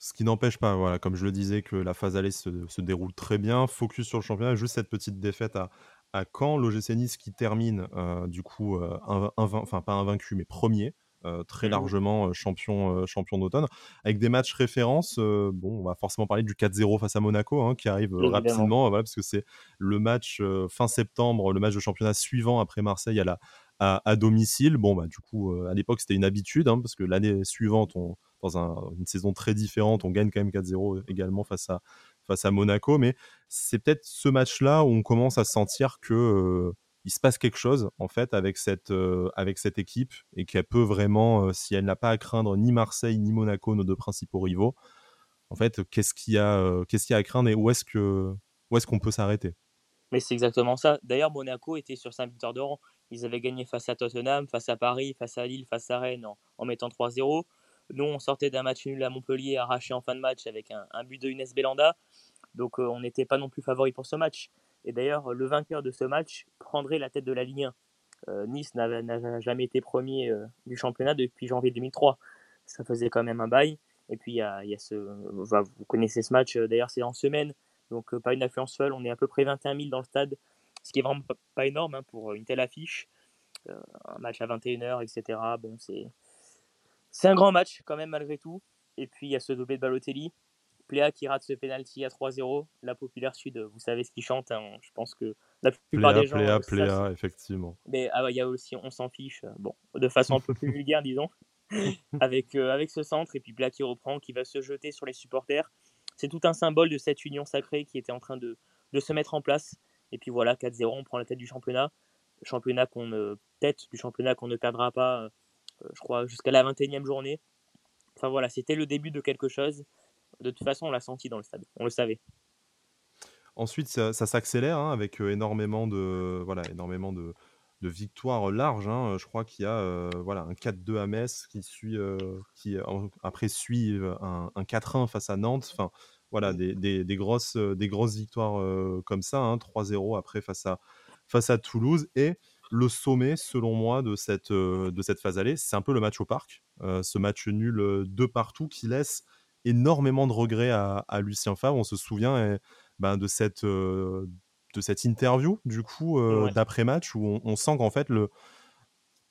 Ce qui n'empêche pas, voilà, comme je le disais, que la phase allée se, se, déroule très bien. Focus sur le championnat. Juste cette petite défaite à, à Caen, l'OGC Nice qui termine euh, du coup, euh, enfin pas invaincu, mais premier. Euh, très mmh largement champion, champion d'automne, avec des matchs références. bon, on va forcément parler du 4-0 face à Monaco, hein, qui arrive rapidement, voilà, parce que c'est le match fin septembre, le match de championnat suivant après Marseille à, la, à, domicile. Bon, bah, du coup, à l'époque, c'était une habitude, hein, parce que l'année suivante, on, dans une saison très différente, on gagne quand même 4-0 également face à, face à Monaco. Mais c'est peut-être ce match-là où on commence à sentir que euh, il se passe quelque chose en fait avec cette, euh, avec cette équipe et qu'elle peut vraiment, euh, si elle n'a pas à craindre ni Marseille ni Monaco, nos deux principaux rivaux, en fait, qu'est-ce qu'il y qu'est-ce qu'il y a à craindre et où est-ce que, est-ce qu'on peut s'arrêter? Mais c'est exactement ça. D'ailleurs, Monaco était sur 5 victoires de rang. Ils avaient gagné face à Tottenham, face à Paris, face à Lille, face à Rennes en, en mettant 3-0. Nous, on sortait d'un match nul à Montpellier, arraché en fin de match avec un, but de Inès Belanda. Donc, euh, on n'était pas non plus favori pour ce match. Et d'ailleurs, le vainqueur de ce match prendrait la tête de la Ligue 1. Euh, nice n'a jamais été premier euh, du championnat depuis janvier 2003. Ça faisait quand même un bail. Et puis, il vous connaissez ce match, d'ailleurs, c'est en semaine. Donc, pas une affluence seule. On est à peu près 21 000 dans le stade. Ce qui est vraiment pas, énorme hein, pour une telle affiche. un match à 21h, etc. Bon, c'est c'est un grand match quand même malgré tout. Et puis il y a ce doublé de Balotelli. Pléa qui rate ce penalty à 3-0. La populaire sud, vous savez ce qu'ils chantent. Hein. Je pense que la plupart des gens. Pléa, Pléa, effectivement. Mais ah, il y a aussi On s'en fiche. Bon, de façon un peu plus vulgaire, disons. avec, euh, avec ce centre. Et puis Pléa qui reprend, qui va se jeter sur les supporters. C'est tout un symbole de cette union sacrée qui était en train de, de se mettre en place. Et puis voilà, 4-0, on prend la tête du championnat. Championnat qu'on ne, tête du championnat qu'on ne perdra pas euh, euh, je crois, jusqu'à la 21e journée. Enfin voilà, c'était le début de quelque chose. De toute façon, on l'a senti dans le stade, on le savait. Ensuite, ça, s'accélère hein, avec euh, énormément de, voilà, énormément de, de victoires larges. Hein. Je crois qu'il y a euh, voilà, un 4-2 à Metz qui, suit, qui après suit un, 4-1 face à Nantes. Enfin, voilà, des, des, des grosses, des grosses victoires comme ça. Hein, 3-0 après face à, face à Toulouse. Et le sommet, selon moi, de cette, euh, de cette phase allée, c'est un peu le match au parc. Euh, ce match nul euh, de partout qui laisse énormément de regrets à, Lucien Favre. On se souvient eh, ben, de, cette, de cette interview, du coup, d'après-match, où on, on sent qu'en fait, le,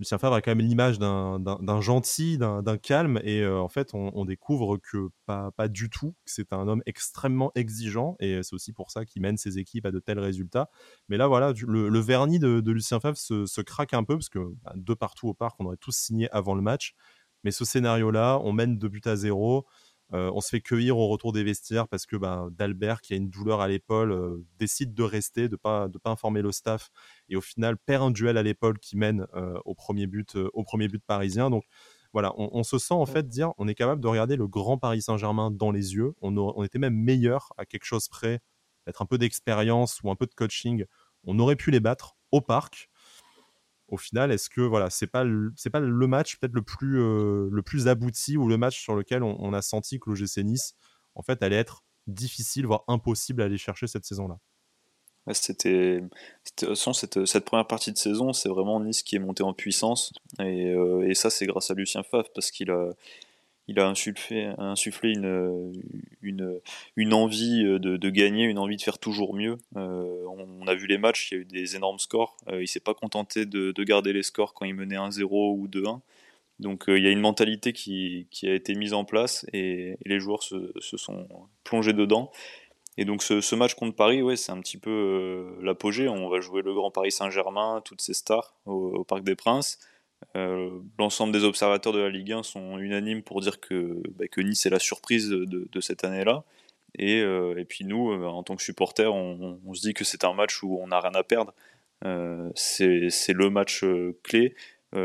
Lucien Favre a quand même l'image d'un gentil, d'un calme, et euh, en fait, on, découvre que pas, du tout, c'est un homme extrêmement exigeant, et c'est aussi pour ça qu'il mène ses équipes à de tels résultats. Mais là, voilà, le, vernis de, Lucien Favre se, craque un peu, parce que bah, de partout au parc, on aurait tous signé avant le match. Mais ce scénario-là, on mène deux buts à zéro. Euh, on se fait cueillir au retour des vestiaires parce que bah, Dalbert, qui a une douleur à l'épaule, euh, décide de rester, de pas de pas informer le staff et au final perd un duel à l'épaule qui mène euh, au premier but au premier but parisien. Donc voilà, on, se sent en fait dire on est capable de regarder le grand Paris Saint-Germain dans les yeux. On, on, était même meilleur à quelque chose près, d'être un peu d'expérience ou un peu de coaching. On aurait pu les battre au parc au final, est-ce que voilà, c'est pas c'est pas le match peut-être le plus euh, le plus abouti ou le match sur lequel on, a senti que l'OGC Nice en fait allait être difficile voire impossible à aller chercher cette saison-là? c'était cette, cette première partie de saison, c'est vraiment Nice qui est monté en puissance et, euh, et ça c'est grâce à Lucien Favre parce qu'il a il a insufflé, une, envie de, gagner, une envie de faire toujours mieux. Euh, on, a vu les matchs, il y a eu des énormes scores. Euh, il s'est pas contenté de, garder les scores quand il menait 1-0 ou 2-1. Donc euh, il y a une mentalité qui, a été mise en place et, les joueurs se, sont plongés dedans. Et donc ce, ce match contre Paris, ouais, c'est un petit peu l'apogée. On va jouer le Grand Paris Saint-Germain, toutes ces stars au Parc des Princes. Euh, l'ensemble des observateurs de la Ligue 1 sont unanimes pour dire que, bah, que Nice est la surprise de, cette année-là. Et, et puis nous, en tant que supporters, on, se dit que c'est un match où on n'a rien à perdre. c'est le match clé,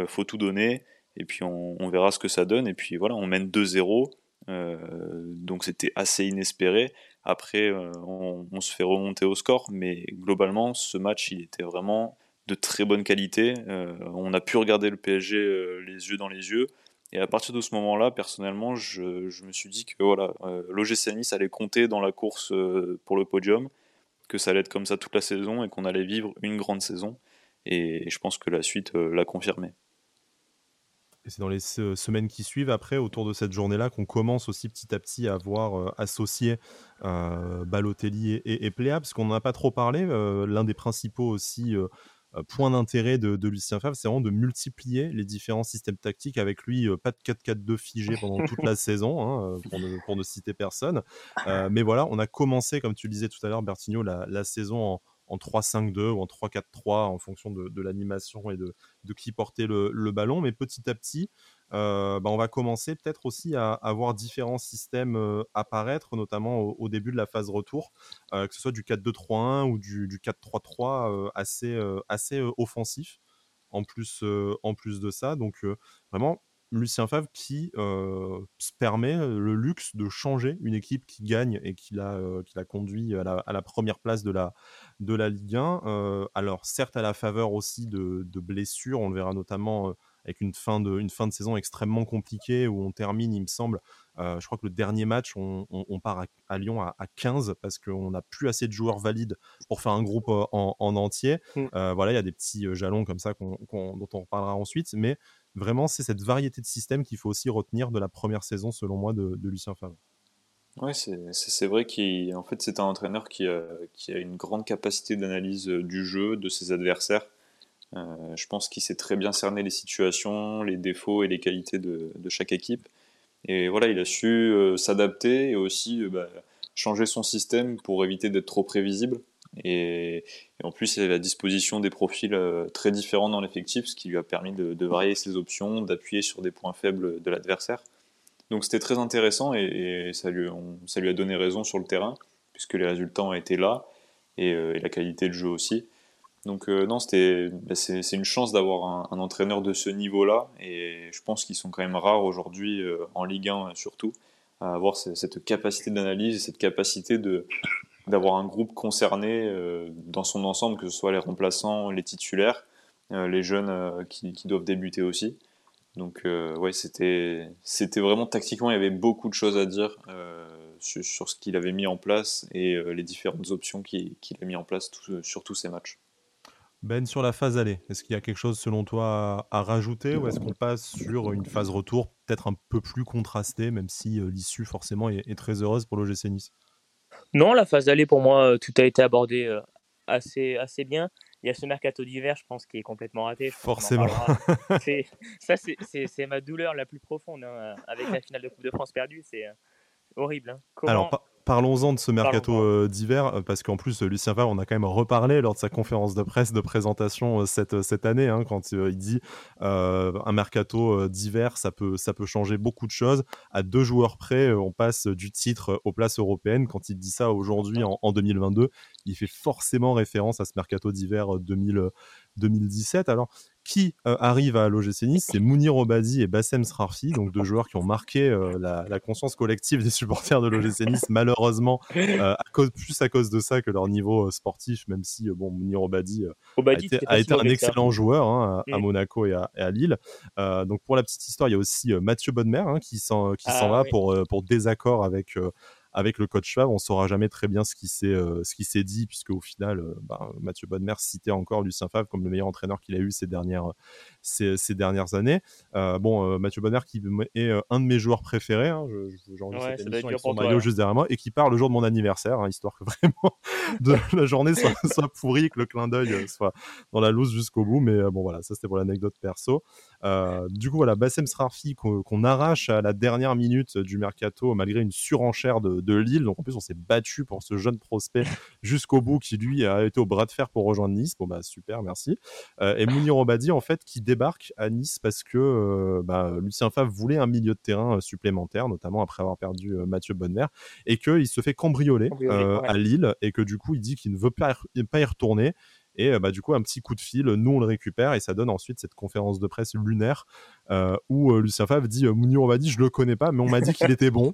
faut tout donner, et puis on, verra ce que ça donne. Et puis voilà, on mène 2-0, donc c'était assez inespéré. Après, on, se fait remonter au score, mais globalement, ce match, il était vraiment de très bonne qualité. on a pu regarder le PSG les yeux dans les yeux. Et à partir de ce moment-là, personnellement, je, me suis dit que voilà, euh, l'OGC allait compter dans la course euh, pour le podium, que ça allait être comme ça toute la saison et qu'on allait vivre une grande saison. Et, je pense que la suite euh, l'a confirmé. Et c'est dans les semaines qui suivent, après, autour de cette journée-là, qu'on commence aussi petit à petit à voir associer Balotelli et, et, Pléa, parce qu'on n'en a pas trop parlé. L'un des principaux aussi euh, point d'intérêt de, Lucien Favre, c'est vraiment de multiplier les différents systèmes tactiques avec lui, euh, pas de 4-4-2 figé pendant toute la saison, hein, euh, pour, ne, citer personne. mais voilà, on a commencé, comme tu le disais tout à l'heure, Bertigno, la, saison en, 3-5-2 ou en 3-4-3 en fonction de, l'animation et de, qui portait le, ballon. Mais petit à petit, bah, on va commencer peut-être aussi à, avoir voir différents systèmes apparaître, notamment au, début de la phase retour, que ce soit du 4-2-3-1 ou du, 4-3-3 assez, assez offensif en plus, en plus de ça. Donc vraiment, Lucien Favre qui se permet le luxe de changer une équipe qui gagne et qui l'a, qui l'a conduit à la, première place de la, de la Ligue 1. alors certes à la faveur aussi de blessures, on le verra notamment avec une fin de, une fin de saison extrêmement compliquée où on termine, il me semble, euh, je crois que le dernier match, on, part à, Lyon à, 15 parce qu'on n'a plus assez de joueurs valides pour faire un groupe euh, en, entier. Mm. Euh, voilà, il y a des petits jalons comme ça dont on reparlera ensuite, mais vraiment, c'est cette variété de systèmes qu'il faut aussi retenir de la première saison, selon moi, de, Lucien Favre. Oui, c'est vrai qu'en fait, c'est un entraîneur qui a, qui a, une grande capacité d'analyse du jeu, de ses adversaires. Euh, je pense qu'il sait très bien cerner les situations, les défauts et les qualités de, chaque équipe. Et voilà, il a su euh, s'adapter et aussi euh, bah, changer son système pour éviter d'être trop prévisible. Et, en plus, il a la disposition des profils très différents dans l'effectif, ce qui lui a permis de, varier ses options, d'appuyer sur des points faibles de l'adversaire. Donc c'était très intéressant et, ça, lui, a donné raison sur le terrain, puisque les résultats ont été là et, et la qualité de jeu aussi. Donc euh, non, c'était, bah, c'est, une chance d'avoir un, entraîneur de ce niveau-là, et je pense qu'ils sont quand même rares aujourd'hui euh, en Ligue 1 surtout à avoir cette capacité d'analyse et cette capacité de d'avoir un groupe concerné euh, dans son ensemble, que ce soit les remplaçants, les titulaires, les jeunes qui, doivent débuter aussi. Donc ouais, c'était c'était vraiment tactiquement, il y avait beaucoup de choses à dire sur, ce qu'il avait mis en place et les différentes options qu'il, a mis en place sur tous ces matchs. Ben, sur la phase aller, est-ce qu'il y a quelque chose selon toi à, rajouter ou est-ce qu'on passe sur une phase retour peut-être un peu plus contrastée, même si euh, l'issue forcément est, très heureuse pour l'OGC Nice? Non, la phase aller pour moi, euh, tout a été abordé euh, assez, assez bien. Il y a ce mercato d'hiver, je pense, qui est complètement raté. Forcément. ça, c'est ma douleur la plus profonde. Hein, avec la finale de Coupe de France perdue, c'est horrible. Hein. Alors, Parlons-en de ce mercato euh, d'hiver, euh, parce qu'en plus, Lucien Favre, on a quand même reparlé lors de sa conférence de presse de présentation euh, cette, cette année, hein, quand il dit un mercato d'hiver, ça peut, ça peut changer beaucoup de choses. À deux joueurs près, on passe du titre aux places européennes. Quand il dit ça aujourd'hui, en, en 2022, il fait forcément référence à ce mercato d'hiver 2017. Alors, qui euh, arrive à l'OGC Nice, c'est Mounir Obadi et Bassem Srarfi, donc deux joueurs qui ont marqué euh, la, conscience collective des supporters de l'OGC Nice, malheureusement, euh, à cause, plus à cause de ça que leur niveau sportif, même si bon, Mounir Obadi, a été, un excellent joueur hein, à, mm. Monaco et à, Lille. donc pour la petite histoire, il y a aussi Mathieu Bonnemer hein, qui s'en ah va pour, pour désaccord avec avec le coach Favre, on saura jamais très bien ce qui s'est euh, ce qui s'est dit puisque au final, euh, bah, Mathieu Bonnemer citait encore Lucien Favre comme le meilleur entraîneur qu'il a eu ces dernières ces, ces dernières années. Euh, bon, Mathieu Bonnemer qui est un de mes joueurs préférés. Hein, J'en ouais, cette avec son maillot juste derrière moi et qui part le jour de mon anniversaire, hein, histoire que vraiment de la journée soit, soit pourrie, que le clin d'œil soit dans la loose jusqu'au bout. Mais bon voilà, ça c'était pour l'anecdote perso. Du coup, voilà, Bassem Srarfi qu'on arrache à la dernière minute du mercato malgré une surenchère de, de Lille. Donc en plus, on s'est battu pour ce jeune prospect jusqu'au bout qui lui a été au bras de fer pour rejoindre Nice. Bon bah super, merci. et Mounir Obadi en fait qui débarque à Nice parce que bah, Lucien Favre voulait un milieu de terrain supplémentaire, notamment après avoir perdu Mathieu Bonnemer, et qu'il se fait cambrioler, à Lille et que du coup il dit qu'il ne veut pas y retourner et euh, bah, du coup, un petit coup de fil, nous on le récupère et ça donne ensuite cette conférence de presse lunaire euh, où euh, Lucien Favre dit Mounir, on m'a dit, je le connais pas, mais on m'a dit qu'il était bon.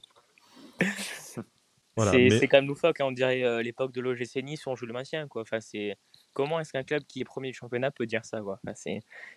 c'est quand même loufoque, hein, on dirait l'époque de l'OGC Nice où on joue le maintien. Quoi. Enfin, c'est... Comment est-ce qu'un club qui est premier du championnat peut dire ça quoi? Enfin,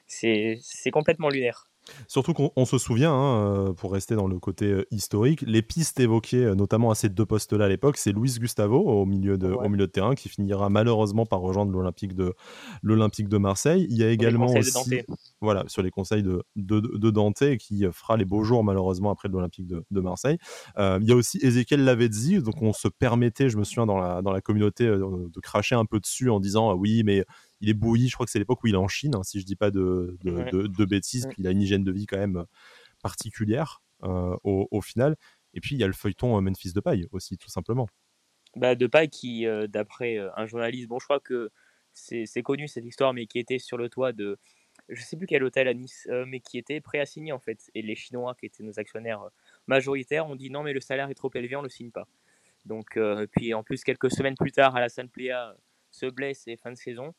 c'est complètement lunaire. Surtout qu'on se souvient, hein, euh, pour rester dans le côté euh, historique, les pistes évoquées, euh, notamment à ces deux postes-là à l'époque, c'est Luis Gustavo au milieu, de, au milieu de terrain qui finira malheureusement par rejoindre l'Olympique de, l'Olympique de Marseille. Il y a également aussi, voilà, sur les conseils de, de, Dante qui fera les beaux jours malheureusement après l'Olympique de, Marseille. il y a aussi Ezekiel Lavezzi, donc on se permettait, je me souviens dans la, dans la communauté, de cracher un peu dessus en disant oui, mais il est bouilli, je crois que c'est l'époque où il est en Chine, hein, si je dis pas de, de, bêtises, puis il a une hygiène de vie quand même euh, particulière euh, au, final. Et puis il y a le feuilleton euh, Memphis de paille aussi, tout simplement. Bah, de paille qui, d'après un journaliste, bon, je crois que c'est connu cette histoire, mais qui était sur le toit de, je sais plus quel hôtel à Nice, mais qui était prêt à signer en fait. Et les Chinois, qui étaient nos actionnaires majoritaires, ont dit non, mais le salaire est trop élevé, on le signe pas. Donc, puis en plus, quelques semaines plus tard, Alassane Plea se blesse et fin de saison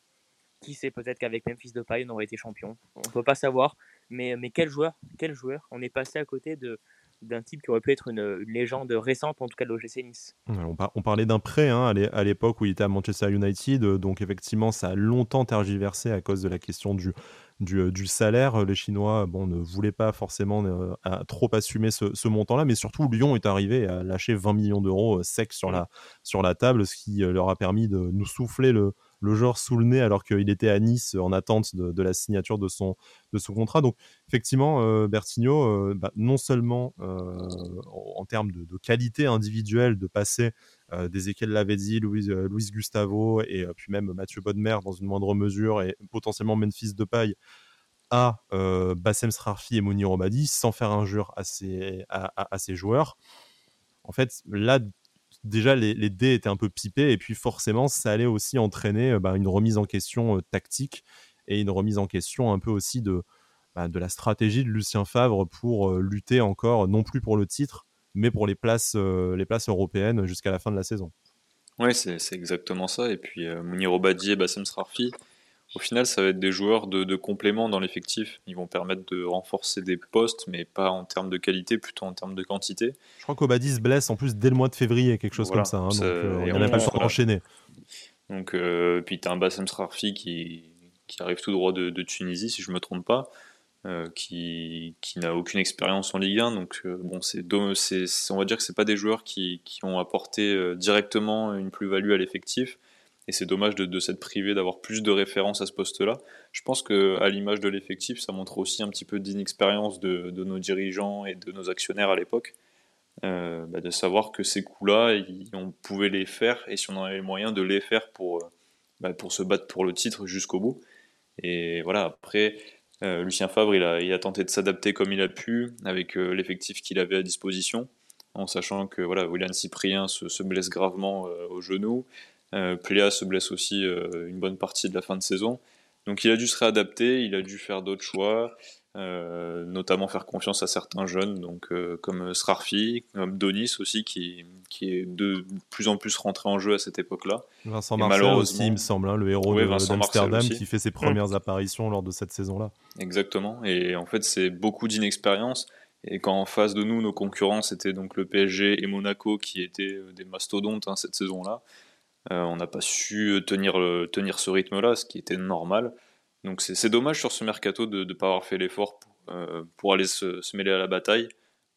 qui sait peut-être qu'avec Memphis Depay on aurait été champion. On ne peut pas savoir. Mais, mais quel joueur, quel joueur. On est passé à côté de, d'un type qui aurait pu être une, légende récente, en tout cas de l'OGC Nice. On, parlait d'un prêt hein, à l'époque où il était à Manchester United, donc effectivement ça a longtemps tergiversé à cause de la question du, du, euh, salaire. Les Chinois bon, ne voulaient pas forcément euh, trop assumer ce, montant-là, mais surtout Lyon est arrivé à lâcher 20 millions d'euros euh, secs sur la, sur la table, ce qui leur a permis de nous souffler le, le genre sous le nez alors qu'il était à Nice en attente de, la signature de son, de son contrat. Donc effectivement, euh, Bertigno, euh, bah, non seulement euh, en, termes de, qualité individuelle, de passer des Ekel Lavezzi, Louis, Luis Gustavo et puis même Mathieu Bodmer dans une moindre mesure et potentiellement Memphis Depay à Bassem Srarfi et Mounir Obadi sans faire injure à ces, à, à, joueurs. En fait, là, déjà les, dés étaient un peu pipés et puis forcément ça allait aussi entraîner euh, bah, une remise en question euh, tactique et une remise en question un peu aussi de, bah, de la stratégie de Lucien Favre pour euh, lutter encore non plus pour le titre mais pour les places, les places européennes jusqu'à la fin de la saison. Oui, c'est exactement ça. Et puis Mounir Obadi et Bassem Srarfi, au final, ça va être des joueurs de, complément dans l'effectif. Ils vont permettre de renforcer des postes, mais pas en termes de qualité, plutôt en termes de quantité. Je crois qu'Obadi se blesse en plus dès le mois de février, quelque chose comme ça. Hein, donc, euh, on n'a pas le temps d'enchaîner. Donc, euh, puis tu as un Bassem Srarfi qui, qui arrive tout droit de, Tunisie, si je ne me trompe pas, euh, qui, qui n'a aucune expérience en Ligue 1. Donc, bon, c'est, on va dire que ce pas des joueurs qui, qui ont apporté directement une plus-value à l'effectif et c'est dommage de, de s'être privé d'avoir plus de références à ce poste-là. Je pense que à l'image de l'effectif, ça montre aussi un petit peu d'inexpérience de, de, nos dirigeants et de nos actionnaires à l'époque, euh, bah de savoir que ces coups-là, on pouvait les faire et si on en avait les moyens de les faire pour, euh, bah pour se battre pour le titre jusqu'au bout. Et voilà, après, euh, Lucien Favre, il a, tenté de s'adapter comme il a pu avec l'effectif qu'il avait à disposition, en sachant que voilà, William Cyprien se, se blesse gravement au genou. Euh, Pléa se blesse aussi euh, une bonne partie de la fin de saison. Donc il a dû se réadapter, il a dû faire d'autres choix, euh, notamment faire confiance à certains jeunes, donc comme Srarfi, comme Donis aussi, qui, qui est de plus en plus rentré en jeu à cette époque-là. Vincent Marcel aussi, il me semble, hein, le héros d'Amsterdam qui fait ses premières apparitions lors de cette saison-là. Exactement, et en fait c'est beaucoup d'inexpérience. Et quand en face de nous, nos concurrents, c'était donc le PSG et Monaco qui étaient des mastodontes hein, cette saison-là, euh, on n'a pas su tenir, tenir ce rythme-là, ce qui était normal. Donc c'est dommage sur ce mercato de ne pas avoir fait l'effort pour, euh, aller se, mêler à la bataille.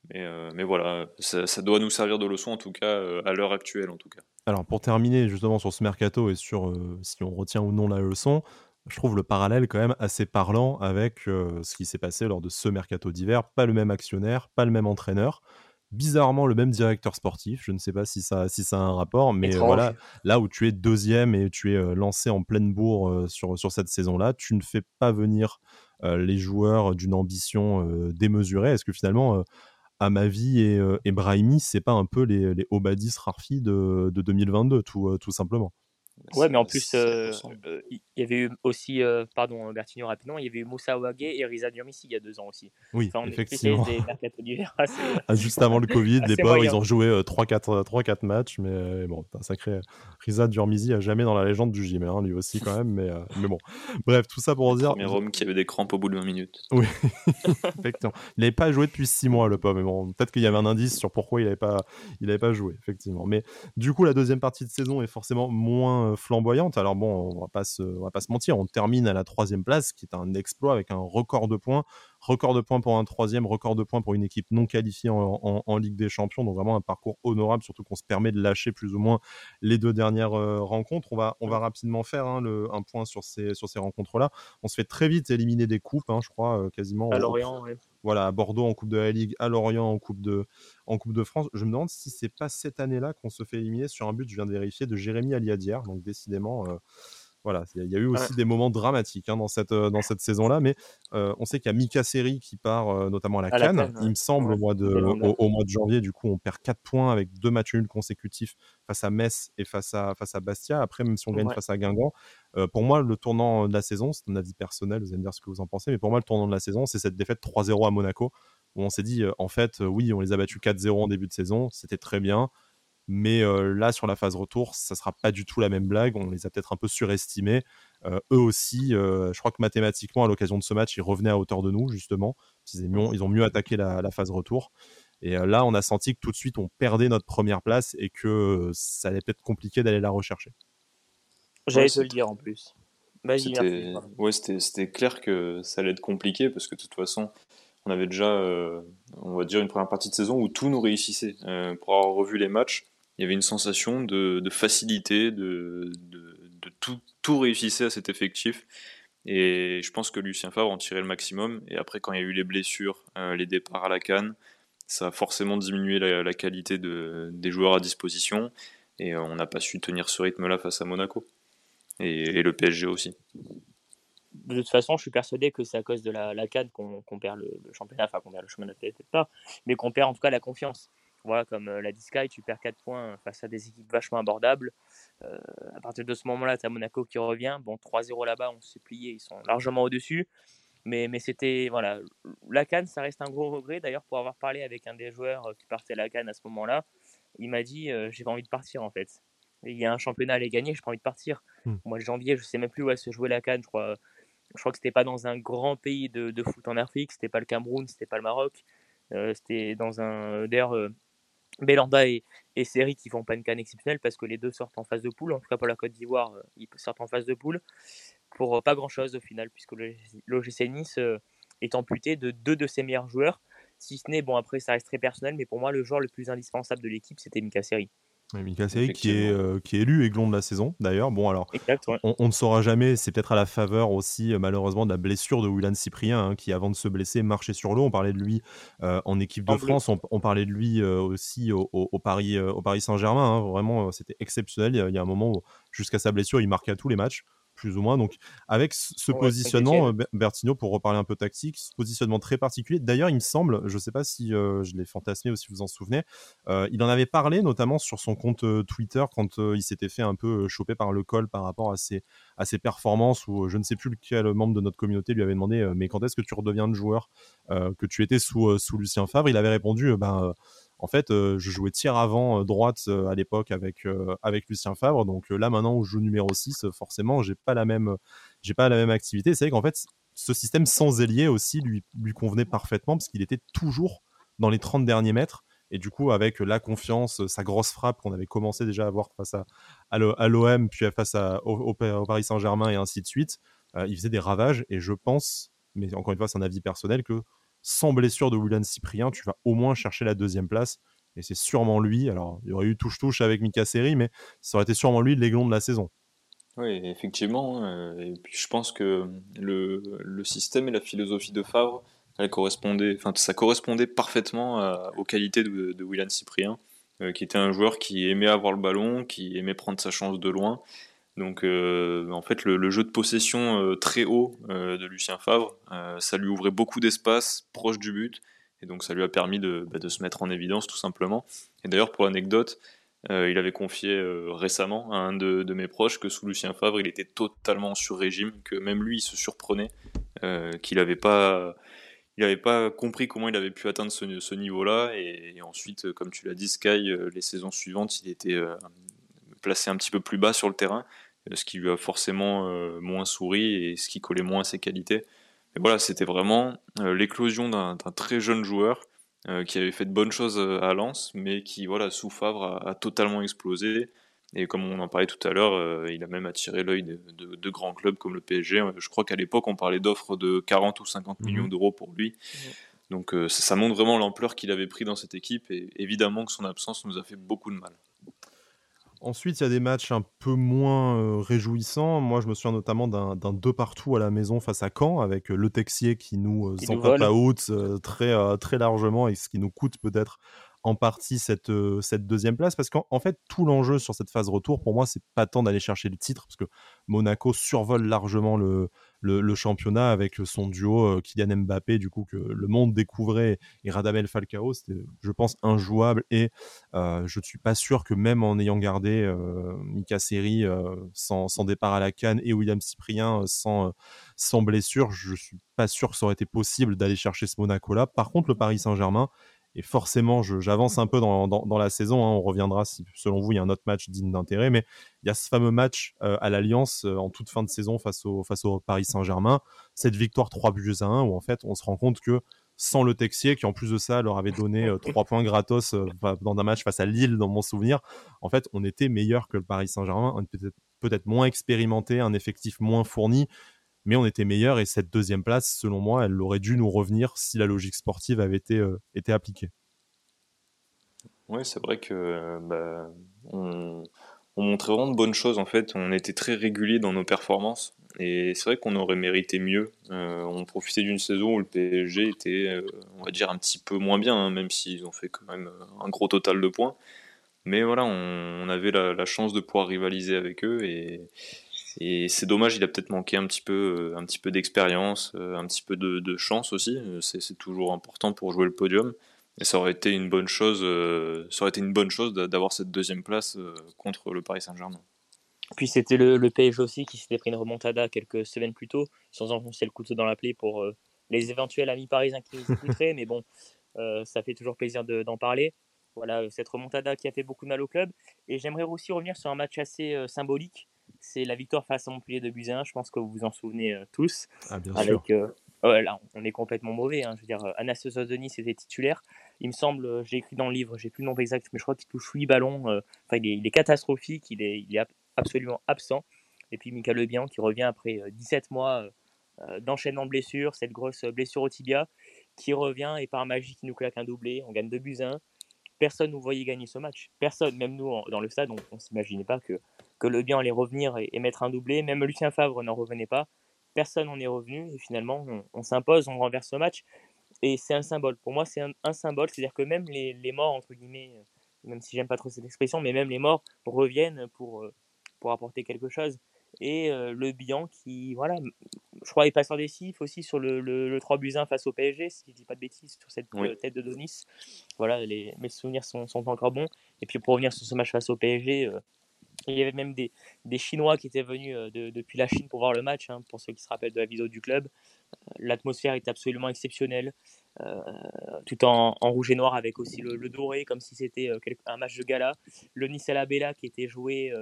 Mais, euh, mais voilà, ça, doit nous servir de leçon en tout cas, à l'heure actuelle en tout cas. Alors pour terminer justement sur ce mercato et sur si on retient ou non la leçon, je trouve le parallèle quand même assez parlant avec ce qui s'est passé lors de ce mercato d'hiver. Pas le même actionnaire, pas le même entraîneur bizarrement le même directeur sportif. Je ne sais pas si ça, si ça a un rapport, mais voilà, là où tu es deuxième et tu es lancé en pleine bourre sur, sur cette saison-là, tu ne fais pas venir les joueurs d'une ambition démesurée. Est-ce que finalement, à ma vie et, et Brahimi, c'est pas un peu les, les Obadis Rarfi de, de 2022, tout, tout simplement? Ouais, mais en plus, euh, euh, il y avait eu aussi, euh, pardon, Bertigno rapidement, il y avait eu Moussa Ouagé et Riza Durmissi il y a deux ans aussi. Oui, enfin, on effectivement. Des, des ah, juste avant le Covid, les pauvres, ils ont joué 3-4 matchs, mais bon, un sacré. Riza Durmissi a jamais dans la légende du gym, hein, lui aussi quand même, mais, mais bon. Bref, tout ça pour dire. Mais Rome qui avait des crampes au bout de 20 minutes. Oui, effectivement. Il n'avait pas joué depuis 6 mois, le pauvre, mais bon, peut-être qu'il y avait un indice sur pourquoi il n'avait pas, il pas joué, effectivement. Mais du coup, la deuxième partie de saison est forcément moins flamboyante. Alors bon, on on va pas se mentir, on termine à la troisième place, qui est un exploit avec un record de points, record de points pour un troisième, record de points pour une équipe non qualifiée en, Ligue des Champions. Donc vraiment un parcours honorable, surtout qu'on se permet de lâcher plus ou moins les deux dernières euh, rencontres. On va, on va rapidement faire hein, le, un point sur ces, sur ces rencontres-là. On se fait très vite éliminer des coupes, hein, je crois, euh, quasiment. À Lorient, Voilà, à Bordeaux en Coupe de la Ligue, à Lorient en Coupe de, en coupe de France. Je me demande si c'est pas cette année-là qu'on se fait éliminer sur un but, je viens de vérifier, de Jérémy Aliadière. Donc décidément. Euh, voilà, il y, a eu aussi des moments dramatiques hein, dans cette, euh, dans cette saison-là, mais euh, on sait qu'il y a Mika Seri qui part euh, notamment à la Cannes. Il me semble au, mois de, au, mois de janvier, du coup, on perd 4 points avec deux matchs nuls consécutifs face à Metz et face à, face à Bastia. Après, même si on gagne face à Guingamp, pour moi, le tournant de la saison, c'est un avis personnel, vous allez me dire ce que vous en pensez, mais pour moi, le tournant de la saison, c'est cette défaite 3-0 à Monaco, où on s'est dit, en fait, oui, on les a battus 4-0 en début de saison, c'était très bien. Mais là, sur la phase retour, ça sera pas du tout la même blague. On les a peut-être un peu surestimés. eux aussi, je crois que mathématiquement, à l'occasion de ce match, ils revenaient à hauteur de nous, justement. Ils, ont mieux attaqué la, phase retour. Et là, on a senti que tout de suite, on perdait notre première place et que ça allait peut-être compliqué d'aller la rechercher. J'allais te le dire en plus. C'était ouais, clair que ça allait être compliqué parce que de toute façon, on avait déjà, on va dire, une première partie de saison où tout nous réussissait. pour avoir revu les matchs, il y avait une sensation de, facilité, de, tout, tout réussissait à cet effectif. Et je pense que Lucien Favre en tirait le maximum. Et après, quand il y a eu les blessures, euh, les départs à la canne, ça a forcément diminué la, qualité des joueurs à disposition. Et euh, on n'a pas su tenir ce rythme-là face à Monaco. Et, le PSG aussi. De toute façon, je suis persuadé que c'est à cause de la, la canne qu'on perd le, championnat, enfin qu'on perd le championnat peut-être pas, mais qu'on perd en tout cas la confiance. Voilà, comme l'a dit Sky, tu perds 4 points face à des équipes vachement abordables. Euh, à partir de ce moment-là, tu as Monaco qui revient. Bon, 3-0 là-bas, on s'est plié, ils sont largement au-dessus. Mais, mais c'était. Voilà. La Cannes, ça reste un gros regret. D'ailleurs, pour avoir parlé avec un des joueurs qui partait à la Cannes à ce moment-là, il m'a dit J'ai pas envie de partir en fait. Il y a un championnat à aller gagner, j'ai pas envie de partir. Moi. Au mois de janvier, je sais même plus où elle se jouait la Cannes. Je crois, je crois que c'était pas dans un grand pays de, de foot en Afrique. C'était pas le Cameroun, c'était pas le Maroc. c'était dans un. D'ailleurs Belanda et, et Seri qui font pas une canne exceptionnelle parce que les deux sortent en phase de poule. En tout cas pour la Côte d'Ivoire, euh, ils sortent en phase de poule pour euh, pas grand chose au final, puisque l'OGC Nice euh, est amputé de deux de ses meilleurs joueurs. Si ce n'est, bon après ça reste très personnel, mais pour moi le joueur le plus indispensable de l'équipe c'était Mika Seri. Mika Seri qui est, euh, qui est élu aiglon de la saison d'ailleurs. Bon alors, on, ne saura jamais, c'est peut-être à la faveur aussi euh, malheureusement de la blessure de Willan Cyprien hein, qui avant de se blesser marchait sur l'eau. On parlait de lui euh, en équipe de France, on, parlait de lui aussi au, Paris, au Paris Saint-Germain. Hein. Vraiment, c'était exceptionnel. Il y, a, un moment où jusqu'à sa blessure, il marquait à tous les matchs plus ou moins. Donc, avec ce positionnement, euh, Bertino, pour reparler un peu tactique, ce positionnement très particulier. D'ailleurs, il me semble, je ne sais pas si euh, je l'ai fantasmé ou si vous en souvenez, euh, il en avait parlé notamment sur son compte Twitter quand il s'était fait un peu choper par le col par rapport à ses, à ses performances, où je ne sais plus lequel membre de notre communauté lui avait demandé Mais quand est-ce que tu redeviens de joueur que tu étais sous, sous Lucien Favre? Il avait répondu Ben en fait, euh, je jouais tir avant euh, droite euh, à l'époque avec, avec Lucien Favre. Donc là, maintenant où je joue numéro 6, forcément, j'ai pas la même, j'ai pas la même activité. C'est vrai qu'en fait, ce système sans ailier aussi lui, lui convenait parfaitement parce qu'il était toujours dans les 30 derniers mètres. Et du coup, avec la confiance, sa grosse frappe qu'on avait commencé déjà à voir face à, à l'OM, puis face à, au, Paris Saint-Germain et ainsi de suite, il faisait des ravages. Et je pense, mais encore une fois, c'est un avis personnel, que sans blessure de William Cyprien, tu vas au moins chercher la deuxième place. Et c'est sûrement lui. Alors, il y aurait eu touche-touche avec Mika Seri, mais ça aurait été sûrement lui l'aiglon de la saison. Oui, effectivement. Euh, et puis je pense que le, le système et la philosophie de Favre, ça correspondait parfaitement aux qualités de, de William Cyprien, euh, qui était un joueur qui aimait avoir le ballon, qui aimait prendre sa chance de loin. Donc en fait le, jeu de possession très haut de Lucien Favre, ça lui ouvrait beaucoup d'espace proche du but et donc ça lui a permis de, bah, se mettre en évidence tout simplement. Et d'ailleurs pour l'anecdote, il avait confié récemment à un de, mes proches que sous Lucien Favre, il était totalement sur régime, que même lui, il se surprenait, qu'il n'avait pas, il n'avait pas compris comment il avait pu atteindre ce, niveau-là. Et, ensuite, comme tu l'as dit, Sky, euh, les saisons suivantes, il était euh, placé un petit peu plus bas sur le terrain, euh, ce qui lui a forcément moins souri et ce qui collait moins à ses qualités. Mais voilà, c'était vraiment l'éclosion d'un très jeune joueur qui avait fait de bonnes choses à Lens, mais qui, voilà, sous Favre, a totalement explosé. Et comme on en parlait tout à l'heure, euh, il a même attiré l'œil de, grands clubs comme le PSG. Je crois qu'à l'époque, on parlait d'offres de 40 ou 50 millions mhm. d'euros pour lui. Donc euh, ça, montre vraiment l'ampleur qu'il avait pris dans cette équipe. Et évidemment que son absence nous a fait beaucoup de mal. Ensuite, il y a des matchs un peu moins euh, réjouissants. Moi, je me souviens notamment d'un deux partout à la maison face à Caen, avec le Texier qui nous s'en à out très, très largement et ce qui nous coûte peut-être en partie cette, euh, cette deuxième place parce qu'en fait tout l'enjeu sur cette phase retour pour moi c'est pas tant d'aller chercher le titre parce que Monaco survole largement le, le, championnat avec son duo euh, Kylian Mbappé du coup que le monde découvrait et Radamel Falcao c'était je pense injouable. Et euh, je ne suis pas sûr que même en ayant gardé Mika Seri sans, départ à la canne et William Cyprien sans, sans blessure je suis pas sûr que ça aurait été possible d'aller chercher ce Monaco là par contre le Paris Saint-Germain et forcément, j'avance un peu dans, la saison. Hein. on reviendra si, selon vous, il y a un autre match digne d'intérêt. Mais il y a ce fameux match euh, à l'Alliance euh, en toute fin de saison face au, Paris Saint-Germain. Cette victoire 3 buts à 1, où en fait, on se rend compte que sans le Texier, qui en plus de ça leur avait donné euh, 3 points gratos euh, dans un match face à Lille, dans mon souvenir, en fait, on était meilleur que le Paris Saint-Germain, peut-être peut-être moins expérimenté, un effectif moins fourni, mais on était meilleur et cette deuxième place, selon moi, elle aurait dû nous revenir si la logique sportive avait été, euh, appliquée. Oui, c'est vrai que bah, on, montrait vraiment de bonnes choses en fait. On était très régulier dans nos performances et c'est vrai qu'on aurait mérité mieux. Euh, on profitait d'une saison où le PSG était, euh, on va dire, un petit peu moins bien, hein, même s'ils ont fait quand même un gros total de points. Mais voilà, on, avait la, la, chance de pouvoir rivaliser avec eux et, et c'est dommage, il a peut-être manqué un petit peu, euh, un petit peu d'expérience, euh, un petit peu de, chance aussi. Euh, c'est toujours important pour jouer le podium. Et ça aurait été une bonne chose, ça aurait été une bonne chose d'avoir cette deuxième place contre le Paris Saint-Germain. Puis c'était le, le, PSG aussi qui s'était pris une remontada quelques semaines plus tôt, sans enfoncer le couteau dans la plaie pour les éventuels amis parisiens qui nous écouteraient, mais bon, ça fait toujours plaisir d'en parler. Voilà, cette remontada qui a fait beaucoup de mal au club. Et j'aimerais aussi revenir sur un match assez symbolique c'est la victoire face à Montpellier de Buzyn. Je pense que vous vous en souvenez euh, tous. Ah, bien sûr. Euh, là, on est complètement mauvais. Hein. Je veux dire, euh, Anastasios Denis était titulaire. Il me semble, j'ai écrit dans le livre, j'ai plus le nombre exact, mais je crois qu'il touche 8 ballons. Enfin, il, est, catastrophique, il est, il est absolument absent. Et puis Mika Lebian qui revient après 17 mois d'enchaînement de blessures, cette grosse blessure au tibia, qui revient et par magie qui nous claque un doublé. On gagne 2 buts 1 personne ne voyait gagner ce match. Personne, même nous dans le stade, on ne s'imaginait pas que, que Le Bien allait revenir et, mettre un doublé. Même Lucien Favre n'en revenait pas. Personne n'en est revenu et finalement on, s'impose, on renverse ce match. Et c'est un symbole. Pour moi, c'est un, symbole. C'est-à-dire que même les, les, morts, entre guillemets, même si j'aime pas trop cette expression, mais même les morts reviennent pour, pour apporter quelque chose et euh, le bilan qui, voilà, je crois, est passeur décisif aussi sur le, le, 3 buts 1 face au PSG, si je dis pas de bêtises, sur cette euh, tête de Donis. Voilà, les, mes souvenirs sont, sont, encore bons. Et puis pour revenir sur ce match face au PSG, euh, il y avait même des, des Chinois qui étaient venus depuis la Chine pour voir le match, hein, pour ceux qui se rappellent de la vidéo du club. L'atmosphère est absolument exceptionnelle, tout en, en, rouge et noir avec aussi le, doré, comme si c'était un match de gala. Le Nice la Bella qui était joué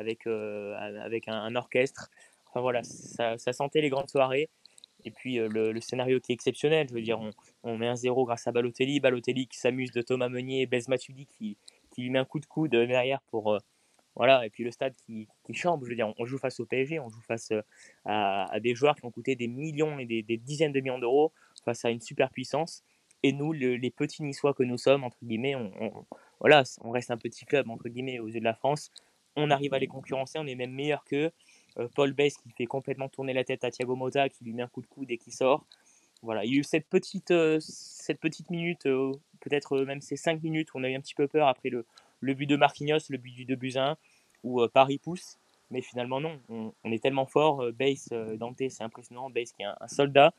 avec, euh, avec un, orchestre. Enfin voilà, ça, sentait les grandes soirées. Et puis euh, le, scénario qui est exceptionnel, je veux dire, on, met un zéro grâce à Balotelli, Balotelli qui s'amuse de Thomas Meunier, Bez Matuidi qui, qui lui met un coup de coude derrière pour, euh, voilà, et puis le stade qui, qui chambre, je veux dire, on joue face au PSG, on joue face à, des joueurs qui ont coûté des millions et des, dizaines de millions d'euros face à une super puissance. Et nous, les petits Niçois que nous sommes, entre guillemets, on, voilà, on reste un petit club, entre guillemets, aux yeux de la France on arrive à les concurrencer, on est même meilleur qu'eux. Euh, Paul Bess qui fait complètement tourner la tête à Thiago Motta, qui lui met un coup de coude et qui sort. Voilà, il y a eu cette petite, euh, cette petite minute, euh, peut-être même ces 5 minutes où on a eu un petit peu peur après le, le but de Marquinhos, le but du 2 buts 1, où Paris pousse. Mais finalement, non. On, est tellement fort. Base, Dante, c'est impressionnant. Base qui est un soldat.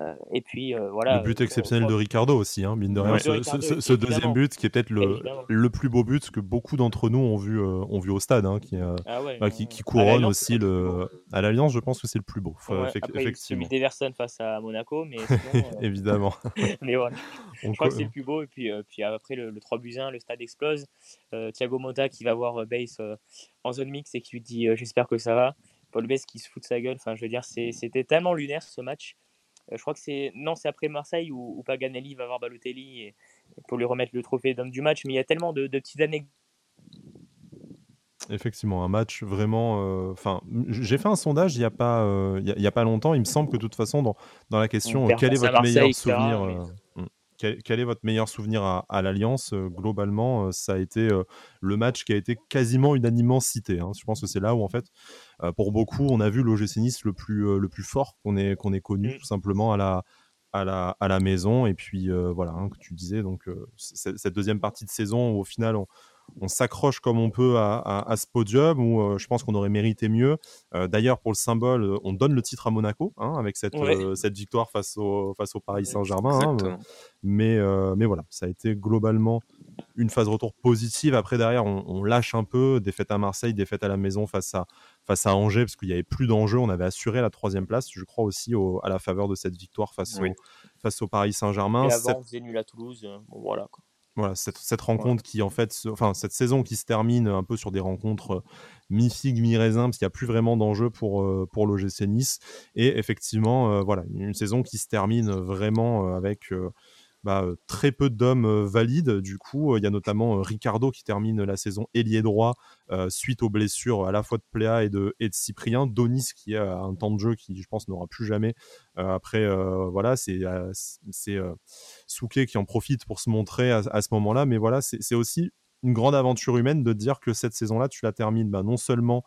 Euh, et puis euh, voilà. Le but exceptionnel de Ricardo aussi, hein, mine de rien. ce, deuxième but qui est peut-être le, le, plus beau but que beaucoup d'entre nous ont vu, euh, ont vu au stade, hein, qui, ah bah, qui, couronne aussi le. À l'Alliance, je pense que c'est le plus beau. effectivement. Celui d'Everson face à Monaco, mais évidemment. mais voilà. je crois que c'est le plus beau. Et puis, puis après le, 3 buts 1, le stade explose. Thiago Motta qui va voir Base en zone mix et qui lui dit J'espère que ça va. Paul Bess qui se fout de sa gueule. Enfin, je veux dire, c'était tellement lunaire ce match. Euh, je crois que c'est non, c'est après Marseille où, Paganelli va voir Balotelli et, pour lui remettre le trophée d'homme du match. Mais il y a tellement de, petites anecdotes. Effectivement, un match vraiment. Euh, enfin, j'ai fait un sondage il n'y a pas, euh, il y, a, pas longtemps. Il me semble que de toute façon, dans, dans la question, quel est votre meilleur souvenir quel, est votre meilleur souvenir à, l'Alliance? Euh, Globalement, euh, ça a été euh, le match qui a été quasiment unanimement cité. Hein. Je pense que c'est là où, en fait, pour beaucoup, on a vu l'OGC Nice le plus, le plus fort qu'on ait, qu'on ait connu, mmh. tout simplement, à la, à la, à la maison. Et puis, voilà, hein, que tu disais, donc, cette deuxième partie de saison où, au final, on, on s'accroche comme on peut à, ce podium où euh, je pense qu'on aurait mérité mieux. Euh, d'ailleurs, pour le symbole, euh, on donne le titre à Monaco hein, avec cette, cette victoire face au, face au Paris Saint-Germain. Hein, mais, mais voilà, ça a été globalement une phase retour positive. Après, derrière, on, lâche un peu. Défaite à Marseille, défaite à la maison face à, face à Angers, parce qu'il n'y avait plus d'enjeu. On avait assuré la troisième place, je crois aussi à la faveur de cette victoire face, au, face au Paris Saint-Germain. Et avant, on faisait nul à Toulouse. voilà. Quoi. Voilà, cette, cette rencontre qui, en fait, enfin, cette saison qui se termine un peu sur des rencontres euh, mi-figue, mi-raisin, parce qu'il n'y a plus vraiment d'enjeu pour, euh, pour l'OGC Nice. Et effectivement, euh, voilà, une saison qui se termine vraiment avec bah, très peu d'hommes valides. Du coup, il y a notamment Ricardo qui termine la saison ailier droit suite aux blessures à la fois de Pléa et de, et de Cyprien. Donis qui a un temps de jeu qui, je pense, n'aura plus jamais. après, voilà, c'est c'est Souquet qui en profite pour se montrer à, ce moment-là. Mais voilà, c'est aussi une grande aventure humaine de dire que cette saison-là, tu la termines bah, non seulement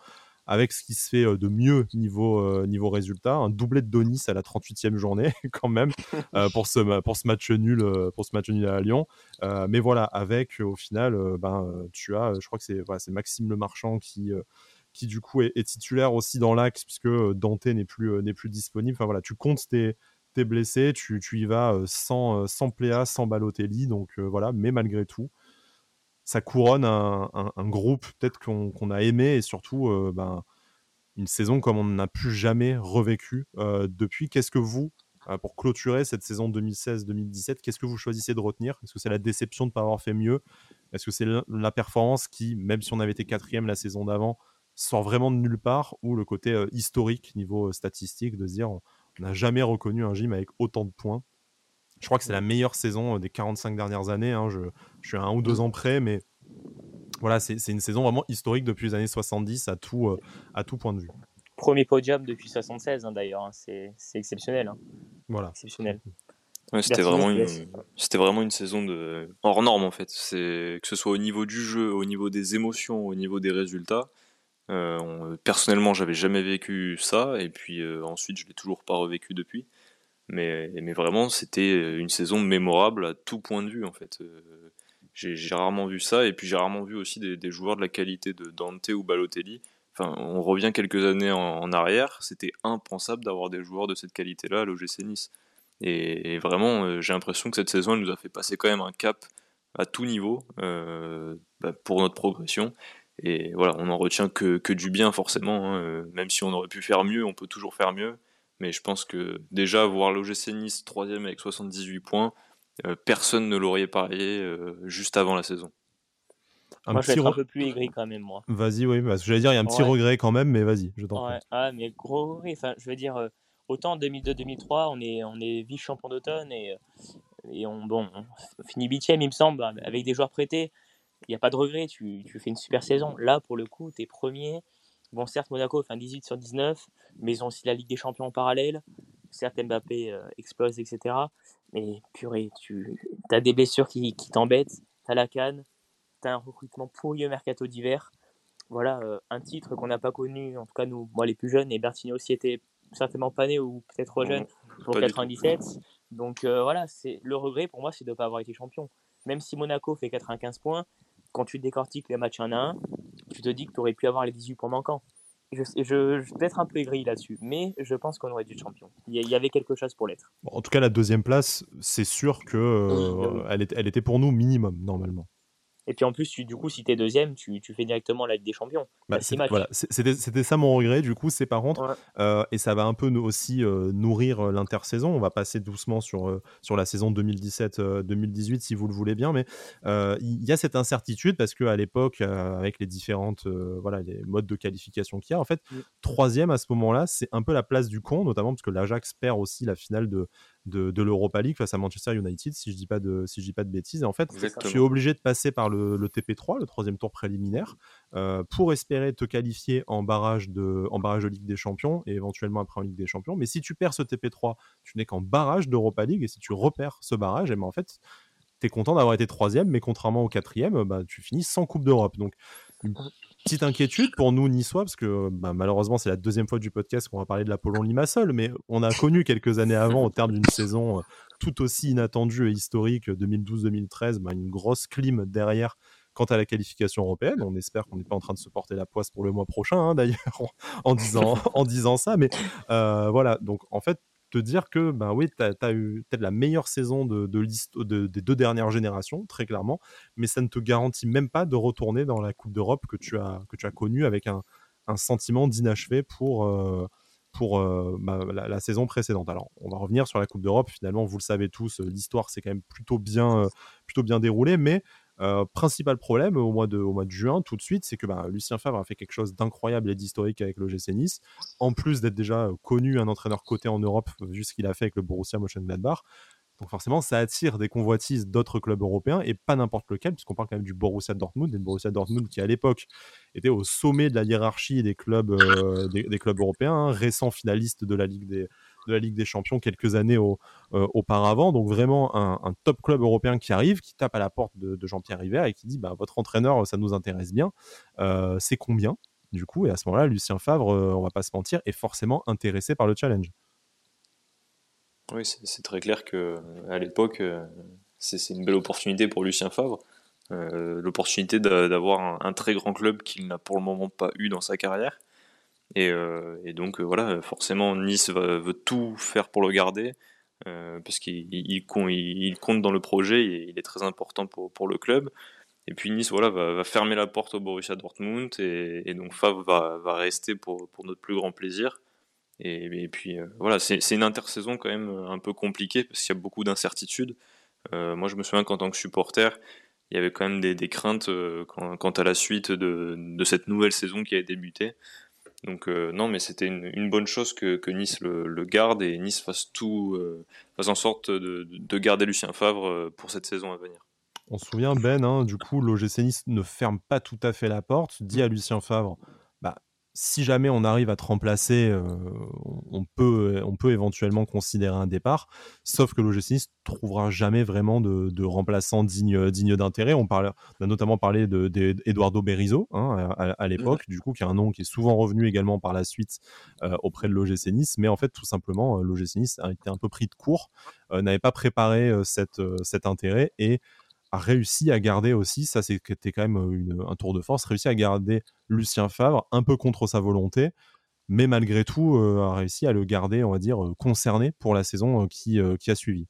avec ce qui se fait de mieux niveau, niveau résultat. Un doublé de Donis à la 38e journée, quand même, pour, ce, pour, ce match nul, pour ce match nul à Lyon. mais voilà, avec au final, ben, tu as, je crois que c'est voilà, Maxime Le Marchand qui qui du coup est, titulaire aussi dans l'axe puisque Dante n'est plus, n'est plus disponible. Enfin voilà, tu comptes tes, tes blessés, tu, tu, y vas sans, sans Pléa, sans Balotelli, donc voilà, mais malgré tout, ça couronne un, groupe peut-être qu'on a aimé et surtout euh, ben, une saison comme on n'a plus jamais revécu. Euh, depuis. Qu'est-ce que vous, euh, pour clôturer cette saison 2016-2017, qu'est-ce que vous choisissez de retenir? Est-ce que c'est la déception de ne pas avoir fait mieux? Est-ce que c'est la performance qui, même si on avait été quatrième la saison d'avant, sort vraiment de nulle part? Ou le côté historique, niveau statistique, de se dire on n'a jamais reconnu un gym avec autant de points? Je crois que c'est la meilleure saison euh, des 45 dernières années. Hein. Je, suis à un ou deux ans près, mais voilà, c'est une saison vraiment historique depuis les années 70 à tout, euh, à tout point de vue. Premier podium depuis 76 hein, d'ailleurs, hein. c'est exceptionnel. Voilà. Exceptionnel. c'était vraiment, une, vraiment une saison de hors norme en fait. Que ce soit au niveau du jeu, au niveau des émotions, au niveau des résultats. Euh, personnellement, j'avais jamais vécu ça, et puis ensuite, je l'ai toujours pas revécu depuis. Mais, vraiment, c'était une saison mémorable à tout point de vue, en fait. Euh, j'ai rarement vu ça, et puis j'ai rarement vu aussi des, joueurs de la qualité de Dante ou Balotelli. Enfin, on revient quelques années en, arrière, c'était impensable d'avoir des joueurs de cette qualité-là à l'OGC Nice. Et, vraiment, euh, j'ai l'impression que cette saison, elle nous a fait passer quand même un cap à tout niveau euh, bah, pour notre progression. Et voilà, on n'en retient que, que, du bien forcément. Hein. Même si on aurait pu faire mieux, on peut toujours faire mieux. Mais je pense que déjà voir l'OGC Nice troisième avec 78 points, euh, personne ne l'aurait parié euh, juste avant la saison. Un moi, je vais être un peu plus aigri quand même, moi. Vas-y, oui, parce que j'allais dire, il y a un petit regret quand même, mais vas-y, je t'en ouais. Ah, mais gros Enfin, je veux dire, euh, autant 2002-2003, on est, on est vice-champion d'automne et, et on, bon, on finit huitième, il me semble, avec des joueurs prêtés. Il n'y a pas de regret, tu, tu, fais une super saison. Là, pour le coup, tu es premier. Bon, certes, Monaco fait un 18 sur 19, mais ils ont aussi la Ligue des Champions en parallèle. Certes, Mbappé euh, explose, etc. Mais purée, tu as des blessures qui, qui t'embêtent, tu as la canne, tu as un recrutement pourri au mercato d'hiver. Voilà, euh, un titre qu'on n'a pas connu, en tout cas nous, moi les plus jeunes, et Bertini aussi était certainement pas né ou peut-être trop jeune pour 97. Donc euh, voilà, c'est le regret pour moi, c'est de ne pas avoir été champion. Même si Monaco fait 95 points, quand tu décortiques les matchs 1 à 1, tu te dis que tu aurais pu avoir les 18 points manquants. je, je, je, vais être un peu aigri là-dessus, mais je pense qu'on aurait dû être champion. Il y avait quelque chose pour l'être. en tout cas, la deuxième place, c'est sûr que euh, elle, elle, était pour nous minimum normalement. Et puis en plus, tu, du coup, si tu es deuxième, tu, tu, fais directement la Ligue des Champions. Bah, C'était ça mon regret, du coup, c'est par contre, euh, et ça va un peu aussi euh, nourrir euh, l'intersaison. On va passer doucement sur, sur la saison 2017-2018, si vous le voulez bien, mais il y a cette incertitude parce qu'à l'époque, avec les différentes voilà, les modes de qualification qu'il y a, en fait, troisième à ce moment-là, c'est un peu la place du con, notamment parce que l'Ajax perd aussi la finale de, de, l'Europa League face à Manchester United, si je dis pas de, si je dis pas de bêtises. Et en fait, tu es obligé de passer par le, TP3, le troisième tour préliminaire, euh, pour espérer te qualifier en barrage, de, en barrage de Ligue des Champions et éventuellement après en Ligue des Champions. Mais si tu perds ce TP3, tu n'es qu'en barrage d'Europa League et si tu repères ce barrage, et eh ben en fait, tu es content d'avoir été troisième, mais contrairement au quatrième, bah, tu finis sans Coupe d'Europe. Donc, petite inquiétude pour nous niçois, parce que bah, malheureusement, c'est la deuxième fois du podcast qu'on va parler de l'Apollon Limassol, mais on a connu quelques années avant, au terme d'une saison euh, tout aussi inattendue et historique, 2012-2013, bah, une grosse clim derrière quant à la qualification européenne. On espère qu'on n'est pas en train de se porter la poisse pour le mois prochain, hein, d'ailleurs, en, disant, en disant ça. Mais euh, voilà, donc en fait, te dire que ben oui, tu as, eu peut-être la meilleure saison de, de, des deux dernières générations, très clairement, mais ça ne te garantit même pas de retourner dans la Coupe d'Europe que tu as, que tu as connue avec un, un sentiment d'inachevé pour, euh, pour euh, bah, la, saison précédente. Alors, on va revenir sur la Coupe d'Europe. Finalement, vous le savez tous, l'histoire s'est quand même plutôt bien, euh, plutôt bien déroulée, mais euh, principal problème au mois, de, juin, tout de suite, c'est que bah, Lucien Favre a fait quelque chose d'incroyable et d'historique avec le GC Nice, en plus d'être déjà euh, connu un entraîneur coté en Europe, vu ce qu'il a fait avec le Borussia Mönchengladbach. Donc forcément, ça attire des convoitises d'autres clubs européens et pas n'importe lequel, puisqu'on parle quand même du Borussia Dortmund, et le Borussia Dortmund qui à l'époque était au sommet de la hiérarchie des clubs, euh, des, clubs européens, hein, récent finaliste de la Ligue des, de la Ligue des Champions quelques années euh, auparavant. Donc vraiment un, top club européen qui arrive, qui tape à la porte de, Jean-Pierre River et qui dit bah, votre entraîneur, ça nous intéresse bien. Euh, c'est combien du coup? Et à ce moment-là, Lucien Favre, euh, on va pas se mentir, est forcément intéressé par le challenge. Oui, c'est très clair que à l'époque, c'est une belle opportunité pour Lucien Favre. l'opportunité d'avoir un, très grand club qu'il n'a pour le moment pas eu dans sa carrière. Euh, et, donc euh, voilà, forcément Nice veut tout faire pour le garder. Euh, parce qu'il il, compte dans le projet et il est très important pour, le club. Et puis Nice voilà, va, fermer la porte au Borussia Dortmund et, donc Favre va, rester pour, notre plus grand plaisir. Et, puis voilà, c'est une intersaison quand même un peu compliquée parce qu'il y a beaucoup d'incertitudes. moi je me souviens qu'en tant que supporter, il y avait quand même des, craintes quant, à la suite de, cette nouvelle saison qui a débuté. Donc euh, non, mais c'était une, bonne chose que, Nice le, garde et Nice fasse tout, euh, fasse en sorte de, garder Lucien Favre euh, pour cette saison à venir. On se souvient Ben, hein, du coup l'OGC Nice ne ferme pas tout à fait la porte, dit à Lucien Favre, si jamais on arrive à te remplacer, euh, on, peut, on peut éventuellement considérer un départ. Sauf que l'OGC Nice trouvera jamais vraiment de, remplaçant digne, digne d'intérêt. On, parle, on a notamment parlé d'Eduardo de, Berizzo hein, à, l'époque, mmh. du coup, qui est un nom qui est souvent revenu également par la suite euh, auprès de l'OGC Nice. Mais en fait, tout simplement, euh, l'OGC Nice a été un peu pris de court, n'avait pas préparé cette, cet intérêt et a réussi à garder aussi, ça c'était quand même un tour de force, réussi à garder Lucien Favre un peu contre sa volonté, mais malgré tout a réussi à le garder, on va dire, concerné pour la saison qui, a suivi.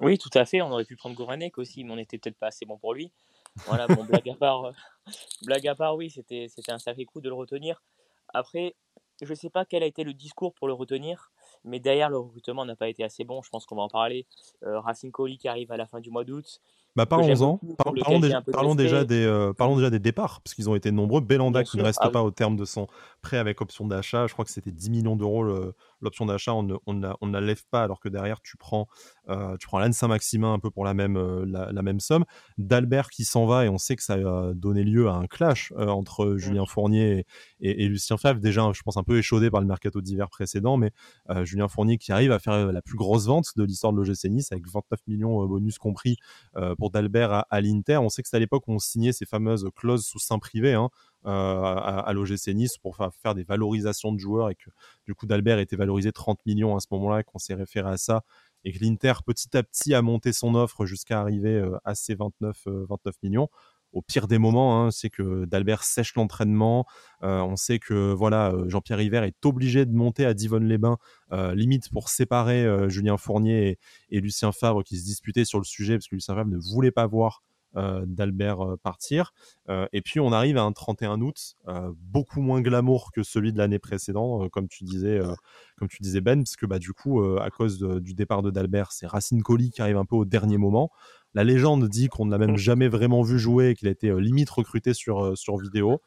Oui, tout à fait. On aurait pu prendre Goranek aussi, mais on n'était peut-être pas assez bon pour lui. Voilà, bon, blague à part, blague à part, oui, c'était un sacré coup de le retenir. Après, je ne sais pas quel a été le discours pour le retenir, mais derrière le recrutement n'a pas été assez bon. Je pense qu'on va en parler. Racing Colli qui arrive à la fin du mois d'août. Bah, parlons-en. parlons, déjà des, euh, parlons déjà des départs, parce qu'ils ont été nombreux. Belanda qui ne reste ah pas au terme de son prêt avec option d'achat. Je crois que c'était 10 millions d'euros l'option d'achat. On ne, on, on la lève pas, alors que derrière, tu prends, euh, tu prends l'Anne Saint-Maximin un peu pour la même, euh, la, même somme. D'Albert qui s'en va, et on sait que ça a donné lieu à un clash entre Julien Fournier et, Lucien Favre. Déjà, je pense un peu échaudé par le mercato d'hiver précédent, mais Julien Fournier qui arrive à faire la plus grosse vente de l'histoire de l'OGC Nice, avec 29 millions bonus compris d'Albert à, l'Inter. On sait que c'est à l'époque où on signait ces fameuses clauses sous sein privé hein, euh, à, à l'OGC Nice pour faire des valorisations de joueurs et que du coup d'Albert était valorisé 30 millions à ce moment-là et qu'on s'est référé à ça et que l'Inter petit à petit a monté son offre jusqu'à arriver euh, à ces 29, 29 euh, millions au pire des moments. Hein. C'est que Dalbert sèche l'entraînement. on sait que voilà, Jean-Pierre River est obligé de monter à Divonne-les-Bains, limite pour séparer Julien Fournier et, Lucien Favre qui se disputaient sur le sujet parce que Lucien Favre ne voulait pas voir euh, d'Albert euh, partir. Euh, et puis on arrive à un 31 août, beaucoup moins glamour que celui de l'année précédente, comme tu disais, comme tu disais Ben, parce que bah, du coup, à cause du départ de d'Albert, c'est Racine Colli qui arrive un peu au dernier moment. La légende dit qu'on ne l'a même jamais vraiment vu jouer qu'il a été limite recruté sur, sur vidéo.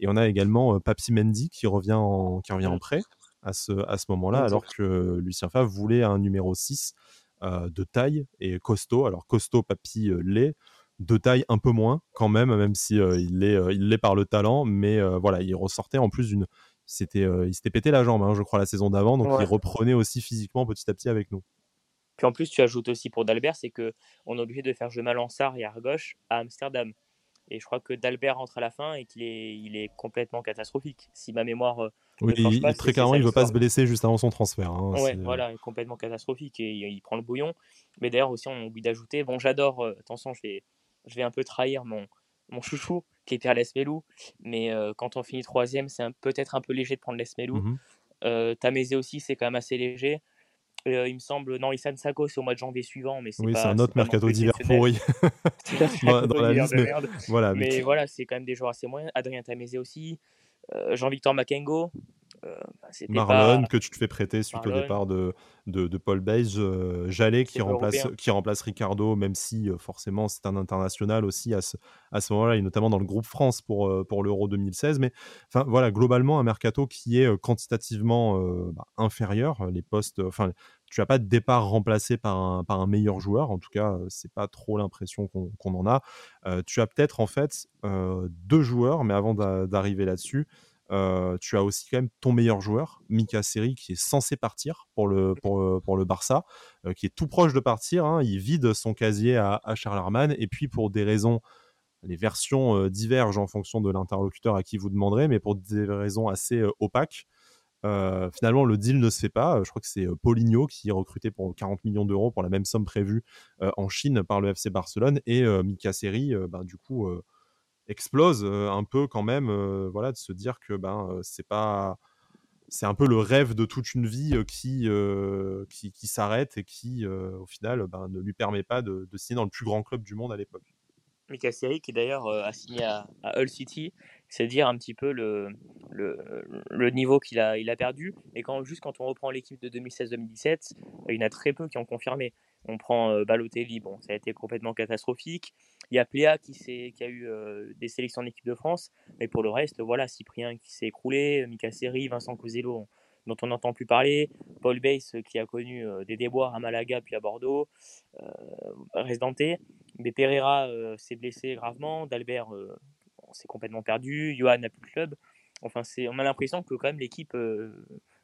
Et on a également Papsi Mendy qui revient en, qui revient en prêt à ce, à ce moment-là, alors que Lucien Favre voulait un numéro 6 de taille et costaud. Alors costaud, Papy l'est de taille un peu moins quand même, même si euh, il l'est euh, il par le talent, mais euh, voilà, il ressortait en plus d'une c'était il s'était pété la jambe, hein, je crois la saison d'avant, donc il reprenait aussi physiquement petit à petit avec nous. Puis en plus, tu ajoutes aussi pour Dalbert, c'est que on est obligé de faire jeu Malansar et gauche à Amsterdam. Et je crois que Dalbert rentre à la fin et qu'il est, il est complètement catastrophique. Si ma mémoire. oui, il, très clairement, il ne veut pas se blesser juste avant son transfert. Hein, ouais, voilà, il est complètement catastrophique et il, prend le bouillon. Mais d'ailleurs, aussi, on oublie d'ajouter. Bon, j'adore. attention, je vais, je vais un peu trahir mon, mon chouchou qui était à l'Esmelou. Mais euh, quand on finit troisième, c'est peut-être un peu léger de prendre l'Esmelou. Mmh euh, Tamézé aussi, c'est quand même assez léger. Euh, il me semble, non, Issan Sako, c'est au mois de janvier suivant. Mais oui, c'est un autre mercato d'hiver pourri. dans, dans la liste, mais, voilà, mais, voilà, c'est quand même des joueurs assez moyens. Adrien Tamézé aussi. Jean-Victor Makengo, euh, bah, Marlon, que tu te fais prêter suite au départ de, de, Paul Beige. Euh, Jallet, qui remplace, qui remplace Ricardo, même si euh, forcément c'est un international aussi à ce, à ce moment-là, et notamment dans le groupe France pour, pour l'Euro 2016. Mais enfin, voilà, globalement, un mercato qui est quantitativement bah, inférieur. Les postes, enfin, tu n'as pas de départ remplacé par un, par un meilleur joueur. En tout cas, c'est pas trop l'impression qu'on en a. tu as peut-être en fait deux joueurs, mais avant d'arriver là-dessus, euh, tu as aussi quand même ton meilleur joueur, Mika Seri, qui est censé partir pour le, pour, euh, pour le Barça, euh, qui est tout proche de partir. Hein. il vide son casier à, à Charles Et puis, pour des raisons, les versions divergent en fonction de l'interlocuteur à qui vous demanderez, mais pour des raisons assez opaques. finalement, le deal ne se fait pas. Je crois que c'est Paulinho qui est recruté pour 40 millions d'euros pour la même somme prévue en Chine par le FC Barcelone. Et Mika Seri, ben, du coup, explose un peu quand même, voilà, de se dire que ben c'est pas c'est un peu le rêve de toute une vie qui, qui, qui s'arrête et qui, au final, ben, ne lui permet pas de, signer dans le plus grand club du monde à l'époque. Mika Seri, qui d'ailleurs a signé à, Hull City, c'est dire un petit peu le, le, le niveau qu'il a, il a perdu. Et quand, juste quand on reprend l'équipe de 2016-2017, il y en a très peu qui ont confirmé. On prend Balotelli, bon, ça a été complètement catastrophique. Il y a Pléa qui, qui a eu des sélections en équipe de France, mais pour le reste, voilà, Cyprien qui s'est écroulé, Mika Seri, Vincent Cosello, dont on n'entend plus parler, Paul Bass qui a connu des déboires à Malaga puis à Bordeaux, Danté, mais Pereira s'est blessé gravement, D'Albert s'est complètement perdu, Johan n'a plus de club. Enfin, on a l'impression que quand même l'équipe,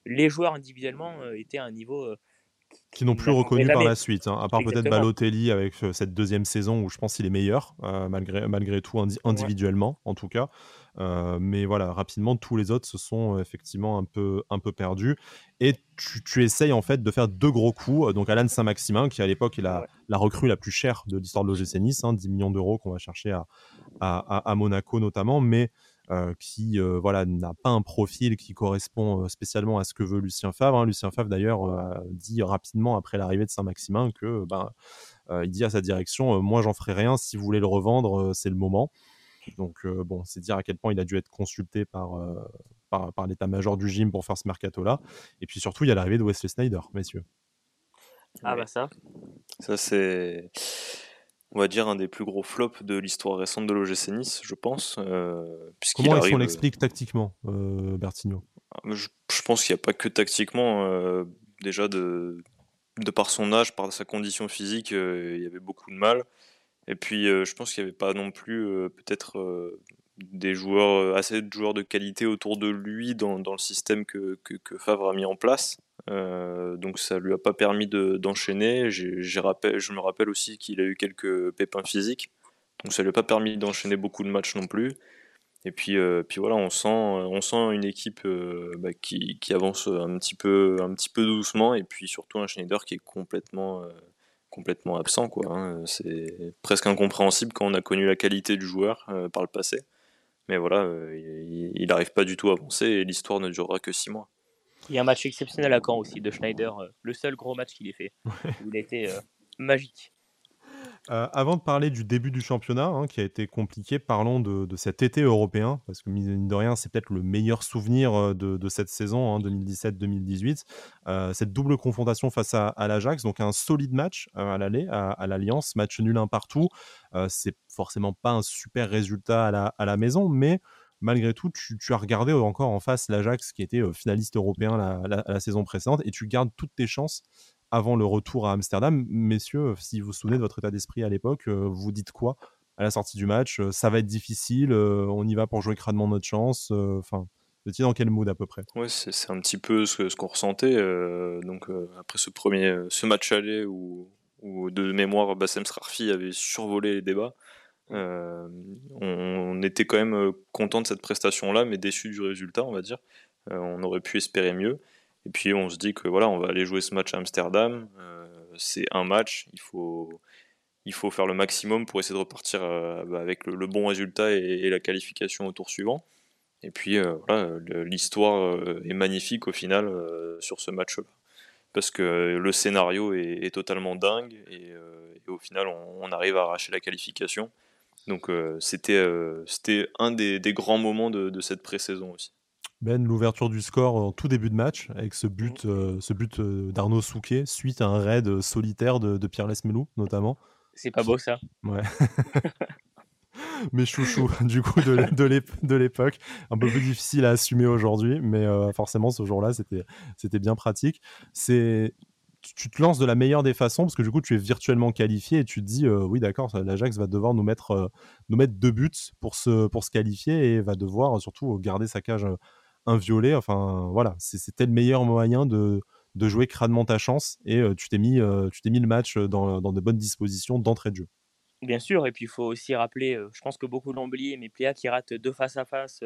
les joueurs individuellement étaient à un niveau qui n'ont plus reconnu par la suite, hein, à part peut-être Balotelli avec euh, cette deuxième saison où je pense qu'il est meilleur, euh, malgré, malgré tout, individuellement en tout cas. Euh, mais voilà, rapidement, tous les autres se sont effectivement un peu, un peu perdus. Et tu, tu, essayes en fait de faire deux gros coups. Donc Alan Saint-Maximin, qui à l'époque est la, la, recrue la plus chère de l'histoire de l'OGC Nice, hein, 10 millions d'euros qu'on va chercher à, à, à, Monaco notamment. Mais euh, qui euh, voilà n'a pas un profil qui correspond euh, spécialement à ce que veut Lucien Favre. Hein. Lucien Favre d'ailleurs dit rapidement après l'arrivée de Saint-Maximin que ben, il dit à sa direction moi j'en ferai rien si vous voulez le revendre c'est le moment. Donc bon c'est dire à quel point il a dû être consulté par par, par l'état-major du gym pour faire ce mercato là. Et puis surtout il y a l'arrivée de Wesley Snyder messieurs. Ah bah ça. Ça c'est on va dire, un des plus gros flops de l'histoire récente de l'OGC Nice, je pense. Euh, Comment est-ce qu'on l'explique tactiquement, euh, Bertigno? Ah, je, pense qu'il n'y a pas que tactiquement. Euh, déjà, de, de par son âge, par sa condition physique, il y avait beaucoup de mal. Et puis, je pense qu'il n'y avait pas non plus peut-être des joueurs, assez de joueurs de qualité autour de lui dans, dans le système que, que, que, Favre a mis en place. Euh, donc ça lui a pas permis d'enchaîner. je me rappelle aussi qu'il a eu quelques pépins physiques, donc ça lui a pas permis d'enchaîner beaucoup de matchs non plus. Et puis, euh, puis voilà, on sent, on sent une équipe euh, bah, qui, avance un petit, peu, un petit peu doucement, et puis surtout un Schneider qui est complètement complètement absent. Hein. C'est presque incompréhensible quand on a connu la qualité du joueur par le passé. Mais voilà, il n'arrive pas du tout à avancer et l'histoire ne durera que six mois. Il y a un match exceptionnel à Caen aussi de Schneider, le seul gros match qu'il ait fait. Il a été magique. Euh, avant de parler du début du championnat, hein, qui a été compliqué, parlons de, cet été européen, parce que mine de rien, c'est peut-être le meilleur souvenir euh, de, cette saison, 2017-2018. Hein, euh, cette double confrontation face à, l'Ajax, donc un solide match à l'aller, à, l'Alliance, match nul un partout. c'est forcément pas un super résultat à la, maison, mais malgré tout, tu, as regardé encore en face l'Ajax qui était finaliste européen la, la, saison précédente et tu gardes toutes tes chances avant le retour à Amsterdam. Messieurs, si vous vous souvenez de votre état d'esprit à l'époque, euh, vous dites quoi à la sortie du match euh, Ça va être difficile, euh, on y va pour jouer crânement notre chance. Enfin, vous étiez dans quel mood à peu près? Oui, c'est un petit peu ce, ce qu'on ressentait. donc après ce premier, ce match aller où, de mémoire Bassem Srarfi avait survolé les débats. On, était quand même content de cette prestation-là, mais déçu du résultat, on va dire. on aurait pu espérer mieux. Et puis on se dit que voilà, on va aller jouer ce match à Amsterdam. Euh, c'est un match, il faut, il faut faire le maximum pour essayer de repartir euh, bah, avec le, bon résultat et, la qualification au tour suivant. Et puis euh, voilà, l'histoire est magnifique au final sur ce match-là. Parce que le scénario est, totalement dingue et, au final on, arrive à arracher la qualification. Donc c'était c'était un des, grands moments de, de cette pré-saison aussi. Ben, l'ouverture du score en tout début de match, avec ce but, mmh. euh, ce but euh, d'Arnaud Souquet, suite à un raid euh, solitaire de, Pierre Lesmelou, notamment. C'est pas beau ça Ouais. Mes chouchous, du coup, de l'époque. Un peu plus difficile à assumer aujourd'hui, mais forcément, ce jour-là, c'était bien pratique. C'est tu te lances de la meilleure des façons parce que du coup tu es virtuellement qualifié et tu te dis oui d'accord l'Ajax va devoir nous mettre nous mettre deux buts pour se qualifier et va devoir surtout garder sa cage un violet. Enfin, voilà, c'était le meilleur moyen de, jouer crânement ta chance et euh, tu t'es mis, euh, tu t'es mis le match dans, dans de bonnes dispositions d'entrée de jeu. Bien sûr, et puis il faut aussi rappeler, euh, je pense que beaucoup l'ont oublié, mais Pléa qui rate deux face à face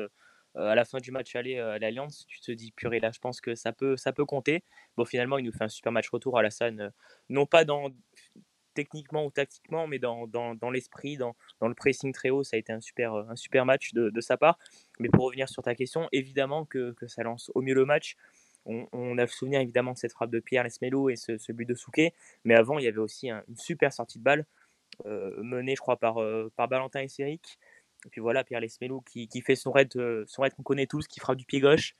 à la fin du match aller à l'Alliance, tu te dis purée là, je pense que ça peut, ça peut compter. Bon, finalement, il nous fait un super match retour à la scène, non pas dans techniquement ou tactiquement, mais dans, dans, dans l'esprit, dans, dans, le pressing très haut, ça a été un super, un super match de, de, sa part. Mais pour revenir sur ta question, évidemment que, que ça lance au mieux le match. On, a le souvenir évidemment de cette frappe de Pierre Lesmelo et ce, ce but de Souquet, mais avant il y avait aussi une super sortie de balle euh, menée, je crois, par, euh, par Valentin. Et puis voilà, Pierre Lesmelo qui, qui fait son raid, euh, son raid qu'on connaît tous, qui frappe du pied gauche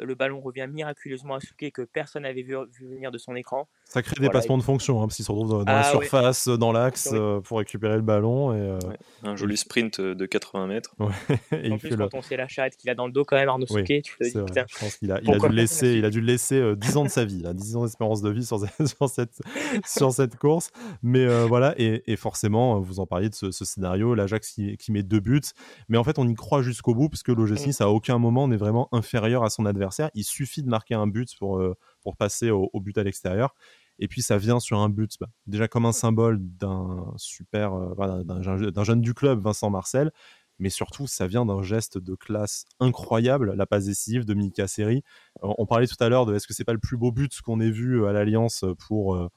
le ballon revient miraculeusement à Souquet que personne n'avait vu, venir de son écran. Ça crée des passements de fonction, hein, parce qu'il se retrouve dans, la ah surface, dans l'axe, euh, pour récupérer le ballon. Et, euh, Un joli sprint de 80 mètres. et en plus, quand on sait la charrette qu'il a dans le dos, quand même, Arnaud Souquet, tu te dis, putain. Je pense qu'il a, il a, dû laisser, il a dû le laisser 10 euh, ans de sa vie, là, 10 ans d'espérance de vie sur, cette, sur cette course. Mais voilà, et, forcément, vous en parliez de ce, scénario, l'Ajax qui, qui, met deux buts. Mais en fait, on y croit jusqu'au bout, puisque l'OGC Nice, à aucun moment, n'est vraiment inférieur à son adversaire. Il suffit de marquer un but pour, euh, pour passer au, but à l'extérieur. Et puis ça vient sur un but, bah, déjà comme un symbole d'un super, euh, d'un jeune du club, Vincent Marcel, mais surtout ça vient d'un geste de classe incroyable, la passe décisive de Mika Seri. On parlait tout à l'heure de est-ce que c'est pas le plus beau but qu'on ait vu à l'Alliance pour euh,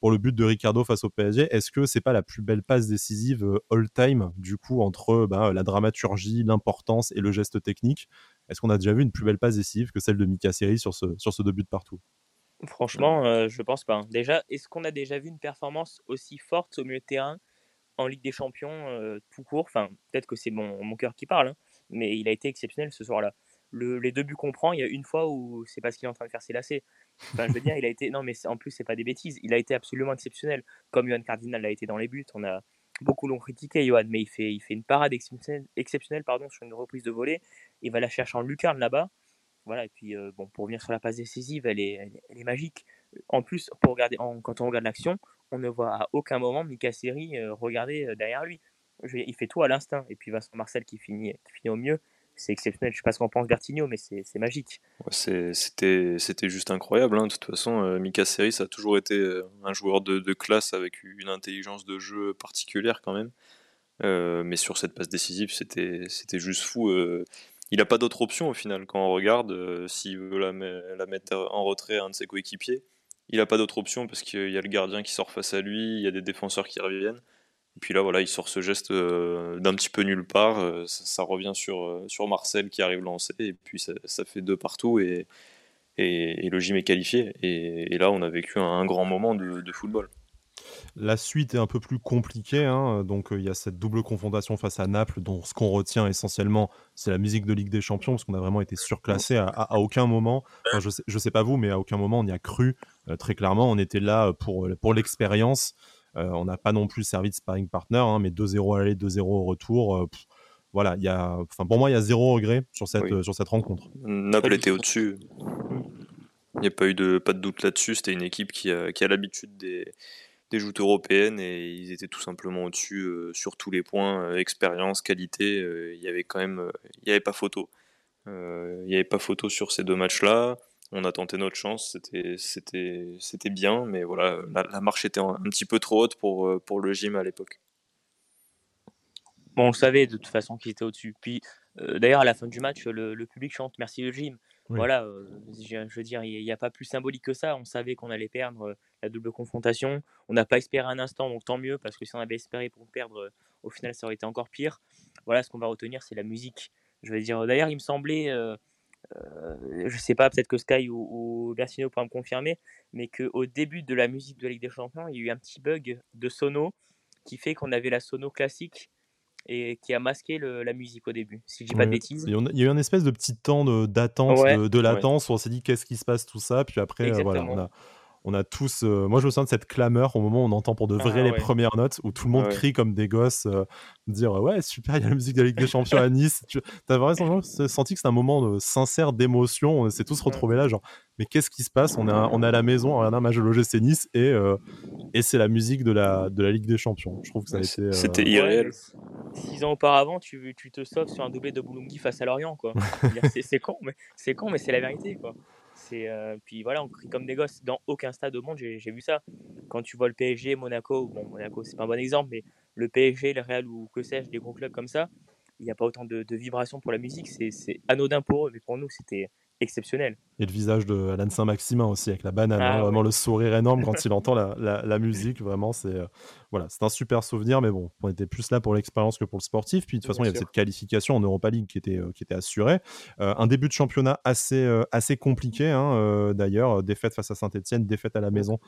pour le but de Ricardo face au PSG. Est-ce que c'est pas la plus belle passe décisive all-time, du coup, entre bah, la dramaturgie, l'importance et le geste technique? Est-ce qu'on a déjà vu une plus belle passe décisive que celle de Mika Seri sur ce, sur ce deux buts partout? Franchement, euh, je pense pas. Déjà, est-ce qu'on a déjà vu une performance aussi forte au milieu de terrain en Ligue des Champions euh, tout court? Enfin, peut-être que c'est mon, cœur qui parle, hein, mais il a été exceptionnel ce soir-là. Le, les deux buts qu'on prend, il y a une fois où c'est parce qu'il est en train de faire ses lacets. Enfin, je veux dire, il a été. Non, mais en plus, c'est pas des bêtises. Il a été absolument exceptionnel. Comme Johan Cardinal l'a été dans les buts. On a, beaucoup l'ont critiqué, Johan, mais il fait, il fait une parade exceptionnelle, pardon, sur une reprise de volée. Il va la chercher en lucarne là-bas. Voilà, et puis euh, bon, pour revenir sur la passe décisive, elle est, elle est, magique. En plus, pour regarder, quand on regarde l'action, on ne voit à aucun moment Mika Seri euh, regarder euh, derrière lui. il fait tout à l'instinct. Et puis Vincent Marcel qui finit, qui finit au mieux c'est exceptionnel. Je sais pas ce qu'en pense Bertigno, mais c'est magique. C'était juste incroyable. Hein. De toute façon, euh, Mika Seris a toujours été euh, un joueur de, classe avec une intelligence de jeu particulière quand même. Euh, mais sur cette passe décisive, c'était juste fou. il n'a pas d'autre option au final quand on regarde. S'il veut la, la, mettre en retrait à un de ses coéquipiers, il a pas d'autre option parce qu'il y a le gardien qui sort face à lui, il y a des défenseurs qui reviennent. Et puis là, voilà, il sort ce geste euh, d'un petit peu nulle part. Euh, ça, revient sur, euh, sur Marcel qui arrive lancé, et puis ça, fait deux partout, et, et, le gym est qualifié. Et, là, on a vécu un, grand moment de, football. La suite est un peu plus compliquée, hein. donc il y a cette double confrontation face à Naples, dont ce qu'on retient essentiellement, c'est la musique de Ligue des Champions, parce qu'on a vraiment été surclassé à, aucun moment. je sais, sais pas vous, mais à aucun moment on y a cru. très clairement, on était là pour, pour l'expérience. Euh, on n'a pas non plus servi de sparring partner, hein, mais 2-0 à l'aller, 2-0 au retour. Euh, voilà, il y a, pour moi, il y a zéro regret sur cette, euh, sur cette rencontre. Naples était au-dessus. Il n'y a pas eu de, pas de doute là-dessus. C'était une équipe qui a, qui a l'habitude des, des joutes européennes et ils étaient tout simplement au-dessus sur tous les points, expérience, qualité. il y avait quand même, il n'y avait pas photo. il n'y avait pas photo sur ces deux matchs-là on a tenté notre chance, c'était, c'était, c'était bien, mais voilà, la, marche était un, petit peu trop haute pour, euh, pour le gym à l'époque. Bon, on savait de toute façon qu'il était au-dessus. Puis, euh, d'ailleurs, à la fin du match, le, public chante Merci le gym. Voilà, euh, je, veux dire, il n'y a, pas plus symbolique que ça. On savait qu'on allait perdre la double confrontation. On n'a pas espéré un instant, donc tant mieux, parce que si on avait espéré pour perdre, au final, ça aurait été encore pire. Voilà, ce qu'on va retenir, c'est la musique. Je veux dire, d'ailleurs, il me semblait euh, je sais pas, peut-être que Sky ou, ou Bertino pourra me confirmer, mais qu'au début de la musique de la Ligue des Champions, il y a eu un petit bug de sono qui fait qu'on avait la sono classique et qui a masqué la musique au début, si je dis pas de bêtises. Il y a eu un espèce de petit temps d'attente, de, latence, où on s'est dit qu'est-ce qui se passe, tout ça, puis après, euh, voilà, on a, on a tous. Euh, moi, je me souviens de cette clameur au moment où on entend pour de vrai ah les premières notes, où tout le monde crie comme des gosses, euh, dire ouais, super, il y a la musique de la Ligue des Champions à Nice. Tu as vraiment senti que c'est un moment sincère d'émotion. On s'est tous retrouvés là, genre, mais qu'est-ce qui se passe? On est, à, on est à la maison, on regarde un match de l'OGC Nice et, euh, et c'est la musique de la, de la Ligue des Champions. Je trouve que ça a été. C'était irréel. Six ans auparavant, tu, tu te sauves sur un doublé de Boulungi face à Lorient, quoi. c'est con, mais c'est con, mais c'est la vérité, quoi. Euh, puis voilà, on crie comme des gosses. Dans aucun stade au monde, j'ai vu ça. Quand tu vois le PSG, Monaco, bon, Monaco, c'est pas un bon exemple, mais le PSG, le Real ou que sais-je, des gros clubs comme ça, il n'y a pas autant de, de vibrations pour la musique. C'est anodin pour eux, mais pour nous, c'était exceptionnel. Et le visage de Alan Saint-Maximin aussi, avec la banane, ah hein, vraiment le sourire énorme quand il entend la, la, musique. Vraiment, c'est euh, voilà, c'est un super souvenir, mais bon, on était plus là pour l'expérience que pour le sportif. Puis de toute façon, il y avait cette qualification en Europa League qui était, euh, qui était assurée. Euh, un début de championnat assez, assez compliqué, hein, d'ailleurs. Défaite face à Saint-Etienne, défaite à la maison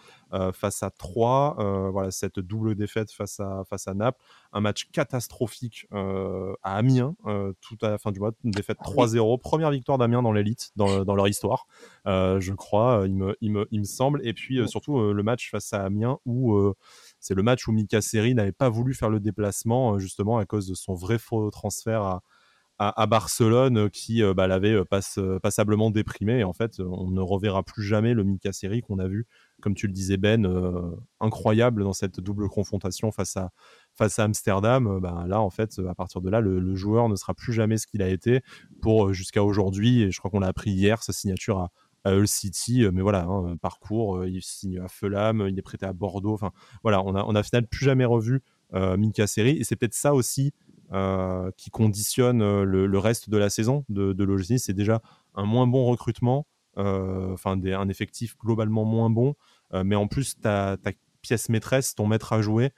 face à Troyes. voilà, cette double défaite face à, face à Naples. Un match catastrophique à Amiens, tout à la fin du mois. Une défaite 3-0. Ah Première victoire d'Amiens dans l'élite, dans, dans leur histoire. Euh, je crois, il me, il me, il me semble. Et puis euh, surtout euh, le match face à Amiens où c'est le match où Mika Seri n'avait pas voulu faire le déplacement justement à cause de son vrai faux transfert à, Barcelone qui bah, l'avait passablement déprimé. Et en fait, on ne reverra plus jamais le Mika Seri qu'on a vu, comme tu le disais Ben, incroyable dans cette double confrontation face à, Amsterdam. Bah, là, en fait, à partir de là, le, joueur ne sera plus jamais ce qu'il a été pour jusqu'à aujourd'hui. Je crois qu'on l'a appris hier, sa signature à, à Hull City, mais voilà, hein, parcours, il signe à Fulham, il est prêté à Bordeaux. Enfin, voilà, on a, on a finalement plus jamais revu Mika Seri. Et c'est peut-être ça aussi euh, qui conditionne euh, le, reste de la saison de, de. C'est déjà un moins bon recrutement, euh, enfin un effectif globalement moins bon, mais en plus ta, ta, pièce maîtresse, ton maître à jouer,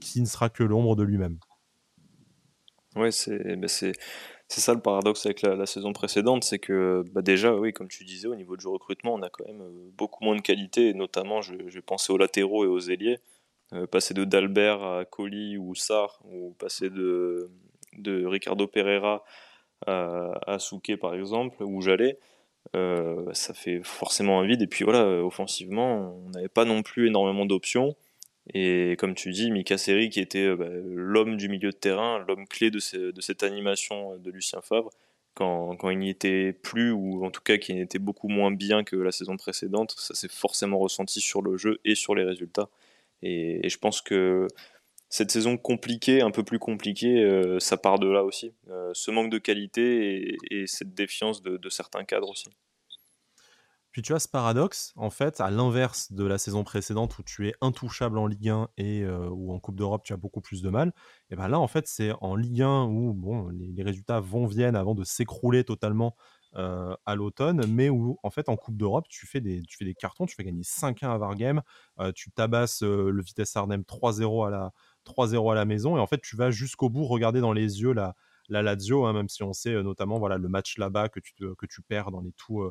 qui ne sera que l'ombre de lui-même. Ouais, c'est bah, c'est ça le paradoxe avec la, saison précédente, c'est que bah déjà, oui, comme tu disais, au niveau du recrutement, on a quand même beaucoup moins de qualité, notamment, je, je pensais aux latéraux et aux ailiers. Euh, passer de Dalbert à Colli ou Sar, ou passer de, Ricardo Pereira à, Souquet par exemple, ou Jallet, euh, ça fait forcément un vide. Et puis voilà, offensivement, on n'avait pas non plus énormément d'options. Et comme tu dis, Mika Seri, qui était euh, bah, l'homme du milieu de terrain, l'homme clé de, cette animation de Lucien Favre, quand, quand il n'y était plus, ou en tout cas qui était beaucoup moins bien que la saison précédente, ça s'est forcément ressenti sur le jeu et sur les résultats. Et, je pense que cette saison compliquée, un peu plus compliquée, euh, ça part de là aussi. Euh, ce manque de qualité et, cette défiance de, certains cadres aussi. Puis tu as ce paradoxe, en fait, à l'inverse de la saison précédente où tu es intouchable en Ligue 1 et euh, où en Coupe d'Europe tu as beaucoup plus de mal. Et ben là, en fait, c'est en Ligue 1 où bon, les, résultats vont viennent avant de s'écrouler totalement à l'automne, mais où en fait en Coupe d'Europe, tu fais des, cartons, tu fais gagner 5-1 à Vargame, tu tabasses le Vitesse Arnhem 3-0 à la 3-0 à la maison, et en fait tu vas jusqu'au bout regarder dans les yeux la, la Lazio, hein, même si on sait notamment voilà le match là-bas que tu, que tu perds dans les tout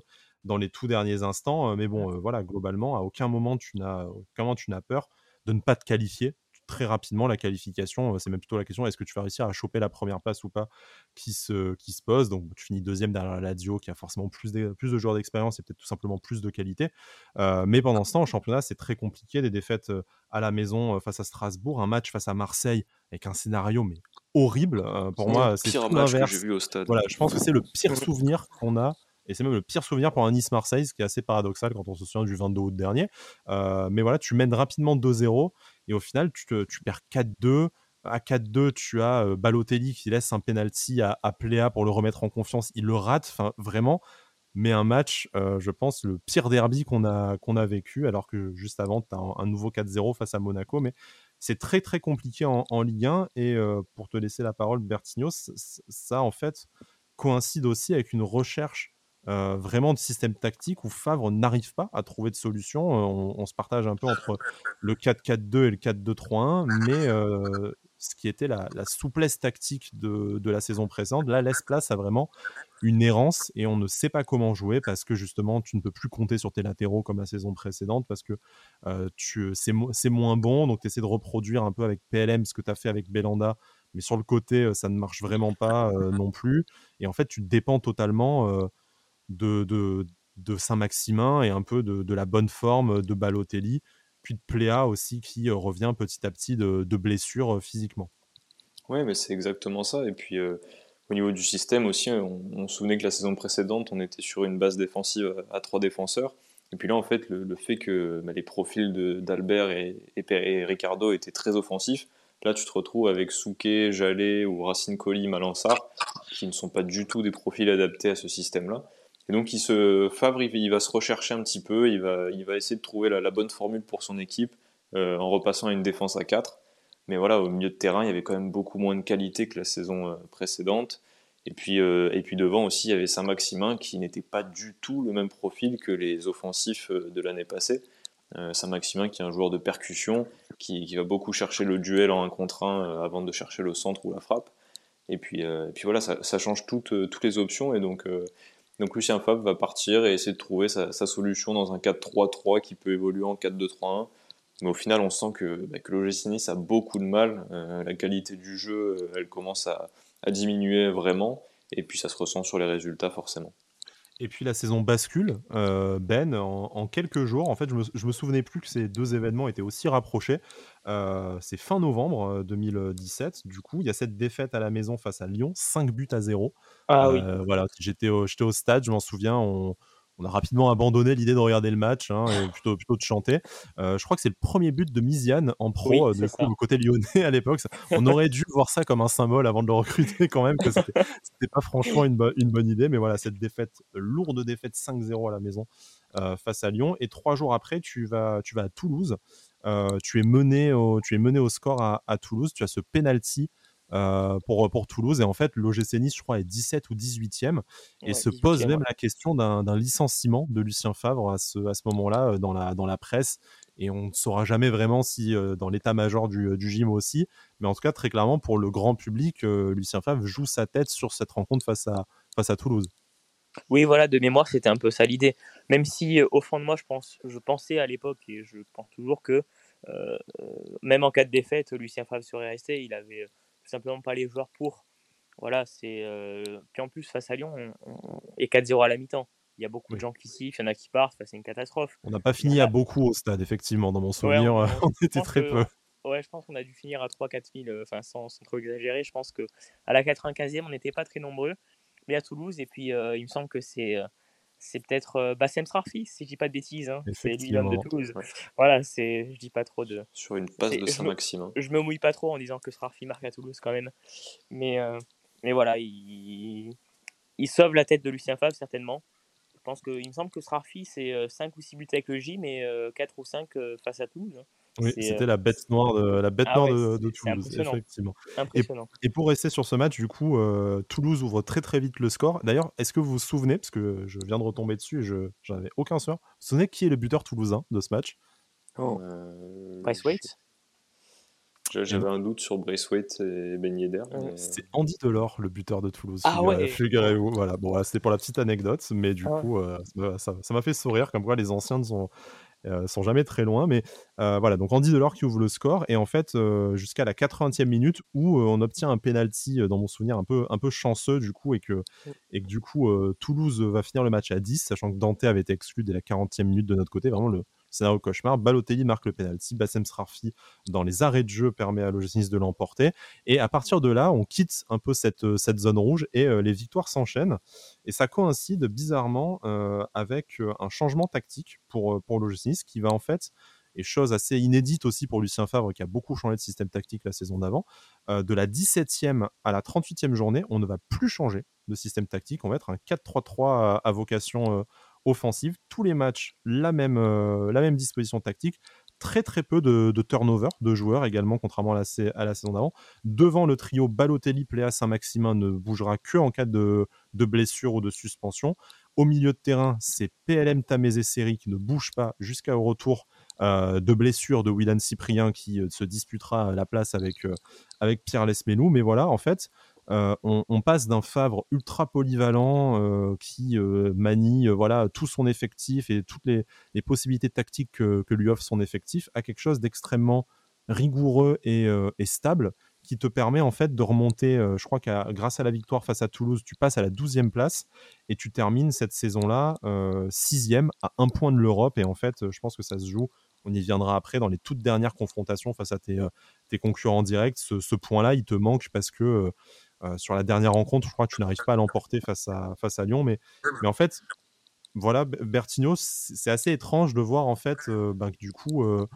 dans les tout derniers instants. mais bon, voilà, globalement, à aucun moment tu n'as tu n'as peur de ne pas te qualifier très rapidement la qualification. C'est même plutôt la question est-ce que tu vas réussir à choper la première place ou pas qui se, qui se pose? Donc tu finis deuxième derrière la Lazio qui a forcément plus de, plus de joueurs d'expérience et peut-être tout simplement plus de qualité. mais pendant ce temps, au championnat, c'est très compliqué. Des défaites à la maison face à Strasbourg, un match face à Marseille avec un scénario mais horrible. pour moi, c'est tout match que j'ai vu au stade. Voilà, je pense que c'est le pire souvenir qu'on a et c'est même le pire souvenir pour un Nice-Marseille, ce qui est assez paradoxal quand on se souvient du 22 août dernier. Euh, mais voilà, tu mènes rapidement 2-0 et au final, tu, perds 4-2. À 4-2, tu as euh, Balotelli qui laisse un penalty à, à Pléa pour le remettre en confiance. Il le rate, enfin vraiment. Mais un match, euh, je pense, le pire derby qu'on a, qu'on a vécu, alors que juste avant, tu as un, nouveau 4-0 face à Monaco. Mais c'est très très compliqué en, Ligue 1. Et pour te laisser la parole, Bertigno, ça en fait coïncide aussi avec une recherche euh, vraiment de système tactique où Favre n'arrive pas à trouver de solution. Euh, on, se partage un peu entre le 4-4-2 et le 4-2-3-1, mais euh, ce qui était la, souplesse tactique de, la saison précédente, là, laisse place à vraiment une errance et on ne sait pas comment jouer parce que justement, tu ne peux plus compter sur tes latéraux comme la saison précédente parce que c'est moins bon. Donc, tu essaies de reproduire un peu avec PLM ce que tu as fait avec Belanda, mais sur le côté, ça ne marche vraiment pas non plus. Et en fait, tu dépends totalement de, de, Saint-Maximin et un peu de, la bonne forme de Balotelli, puis de Pléa aussi qui euh, revient petit à petit de, blessures euh, physiquement. Oui, mais c'est exactement ça. Et puis euh, au niveau du système aussi, on, se souvenait que la saison précédente, on était sur une base défensive à, trois défenseurs. Et puis là, en fait, le, fait que bah, les profils d'Albert et, et, Ricardo étaient très offensifs, là, tu te retrouves avec Souquet, Jallet ou Racine Colli, Malansar, qui ne sont pas du tout des profils adaptés à ce système-là. Et donc, il se, Favre, il, va se rechercher un petit peu, il va, il va essayer de trouver la, bonne formule pour son équipe euh, en repassant à une défense à 4. Mais voilà, au milieu de terrain, il y avait quand même beaucoup moins de qualité que la saison euh, précédente. Et puis, euh, et puis devant aussi, il y avait Saint-Maximin qui n'était pas du tout le même profil que les offensifs de l'année passée. Saint-Maximin qui est un joueur de percussion, qui, va beaucoup chercher le duel en un contre un avant de chercher le centre ou la frappe. Et puis, et puis voilà, ça, ça change toutes, toutes les options. Et donc, donc Lucien Favre va partir et essayer de trouver sa, solution dans un 4-3-3 qui peut évoluer en 4-2-3-1. Mais au final, on sent que, bah, que l'OGC a beaucoup de mal. Euh, la qualité du jeu, euh, elle commence à, diminuer vraiment. Et puis ça se ressent sur les résultats forcément. Et puis la saison bascule, euh, Ben, en, quelques jours. En fait, je me, me souvenais plus que ces deux événements étaient aussi rapprochés. c'est fin novembre 2017. Du coup, il y a cette défaite à la maison face à Lyon, 5 buts à 0. Ah oui. Voilà, j'étais au, au stade, je m'en souviens. On, on a rapidement abandonné l'idée de regarder le match hein, et plutôt, plutôt de chanter. Euh, je crois que c'est le premier but de Miziane en pro, coup, le côté lyonnais à l'époque. On aurait dû voir ça comme un symbole avant de le recruter quand même, que c'était pas franchement une, une, bonne idée. Mais voilà, cette défaite, lourde défaite 5-0 à la maison euh, face à Lyon. Et trois jours après, tu vas, tu vas à Toulouse. Euh, tu, es mené au, tu es mené au score à, à Toulouse. Tu as ce penalty euh, pour, pour Toulouse. Et en fait, l'OGC Nice, je crois, est 17 ou 18e. Et se pose même la question d'un licenciement de Lucien Favre à ce, à ce moment-là euh, dans la, dans la presse. Et on ne saura jamais vraiment si euh, dans l'état-major du, du gym aussi. Mais en tout cas, très clairement, pour le grand public, Lucien Favre joue sa tête sur cette rencontre face à, face à Toulouse. Oui, voilà, de mémoire, c'était un peu ça l'idée. Même si, au fond de moi, je, pense, je pensais à l'époque, et je pense toujours que, même en cas de défaite, Lucien Favre serait resté. Il avait simplement pas les joueurs pour. Voilà, c'est. Euh, puis en plus, face à Lyon, on, et 4-0 à la mi-temps. Il y a beaucoup de gens qui sifflent, il y en a qui partent, c'est une catastrophe. On n'a pas fini à beaucoup au stade, effectivement, dans mon souvenir, on, était très peu. Ouais, je pense qu'on a dû finir à 3-4 000, euh, enfin sans, sans, trop exagérer. Je pense qu'à la 95e, on n'était pas très nombreux, mais à Toulouse, et puis euh, il me semble que c'est c'est peut-être euh, Bassem Srarfi, si je dis pas de bêtises. Hein. C'est l'homme de Toulouse. Voilà, c'est, je dis pas trop de. Sur une passe de Saint-Maxime. Je, me mouille pas trop en disant que Srarfi marque à Toulouse quand même. Mais, euh, mais voilà, il, il sauve la tête de Lucien Favre certainement. Je pense qu'il me semble que Srarfi, c'est 5 euh, ou 6 buts avec le J, mais 4 ou 5 face à Toulouse. Hein. Oui, c'était la bête noire de, la bête ah noire de, Toulouse, effectivement. Et, pour rester sur ce match, du coup, Toulouse ouvre très très vite le score. D'ailleurs, est-ce que vous vous souvenez, parce que je viens de retomber dessus et je n'avais aucun soeur, vous vous souvenez qui est le buteur toulousain de ce match? Oh. Bryce Waite? J'avais un doute sur Braithwaite et Ben Yedder. C'est Andy Delors, le buteur de Toulouse. Ah ouais. Voilà. Bon, c'était pour la petite anecdote, mais du ah coup, ça m'a fait sourire. Comme quoi, les anciens ne sont, sont jamais très loin. Mais voilà, donc Andy Delors qui ouvre le score. Et en fait, jusqu'à la 80e minute, où on obtient un penalty, dans mon souvenir, un peu, un peu chanceux, du coup, et que, mmh. et que du coup, Toulouse va finir le match à 10, sachant que Dante avait été exclu dès la 40e minute de notre côté. Vraiment, le, scénario cauchemar. Balotelli marque le penalty. Bassem Srarfi, dans les arrêts de jeu, permet à l'OGC de l'emporter. Et à partir de là, on quitte un peu cette, euh, zone rouge et euh, les victoires s'enchaînent. Et ça coïncide bizarrement euh, avec un changement tactique pour, pour qui va en fait et chose assez inédite aussi pour Lucien Favre qui a beaucoup changé de système tactique la saison d'avant. de la 17e à la 38e journée, on ne va plus changer de système tactique. On va être un 4-3-3 à, vocation offensive. Tous les matchs, la même, euh, la même disposition tactique. Très très peu de, turnover de joueurs également, contrairement à la, saison d'avant. Devant le trio Balotelli, Pléa, Saint-Maximin ne bougera que en cas de, de blessure ou de suspension. Au milieu de terrain, c'est PLM Tamézé Série qui ne bouge pas jusqu'au retour euh, de blessure de Willan Cyprien qui euh, se disputera la place avec, avec Pierre Lesmelou. Mais voilà, en fait, euh, on, passe d'un Favre ultra polyvalent euh, qui euh, manie voilà tout son effectif et toutes les, possibilités tactiques que, lui offre son effectif à quelque chose d'extrêmement rigoureux et, stable qui te permet en fait de remonter, je crois que grâce à la victoire face à Toulouse, tu passes à la 12e place et tu termines cette saison-là 6e à un point de l'Europe et en fait je pense que ça se joue on y viendra après dans les toutes dernières confrontations face à tes, concurrents directs. Ce point-là, il te manque parce que euh, sur la dernière rencontre, je crois que tu n'arrives pas à l'emporter face à, face à Lyon. Mais, mais en fait, voilà, Bertigno, c'est assez étrange de voir en fait euh, ben, que du coup, euh,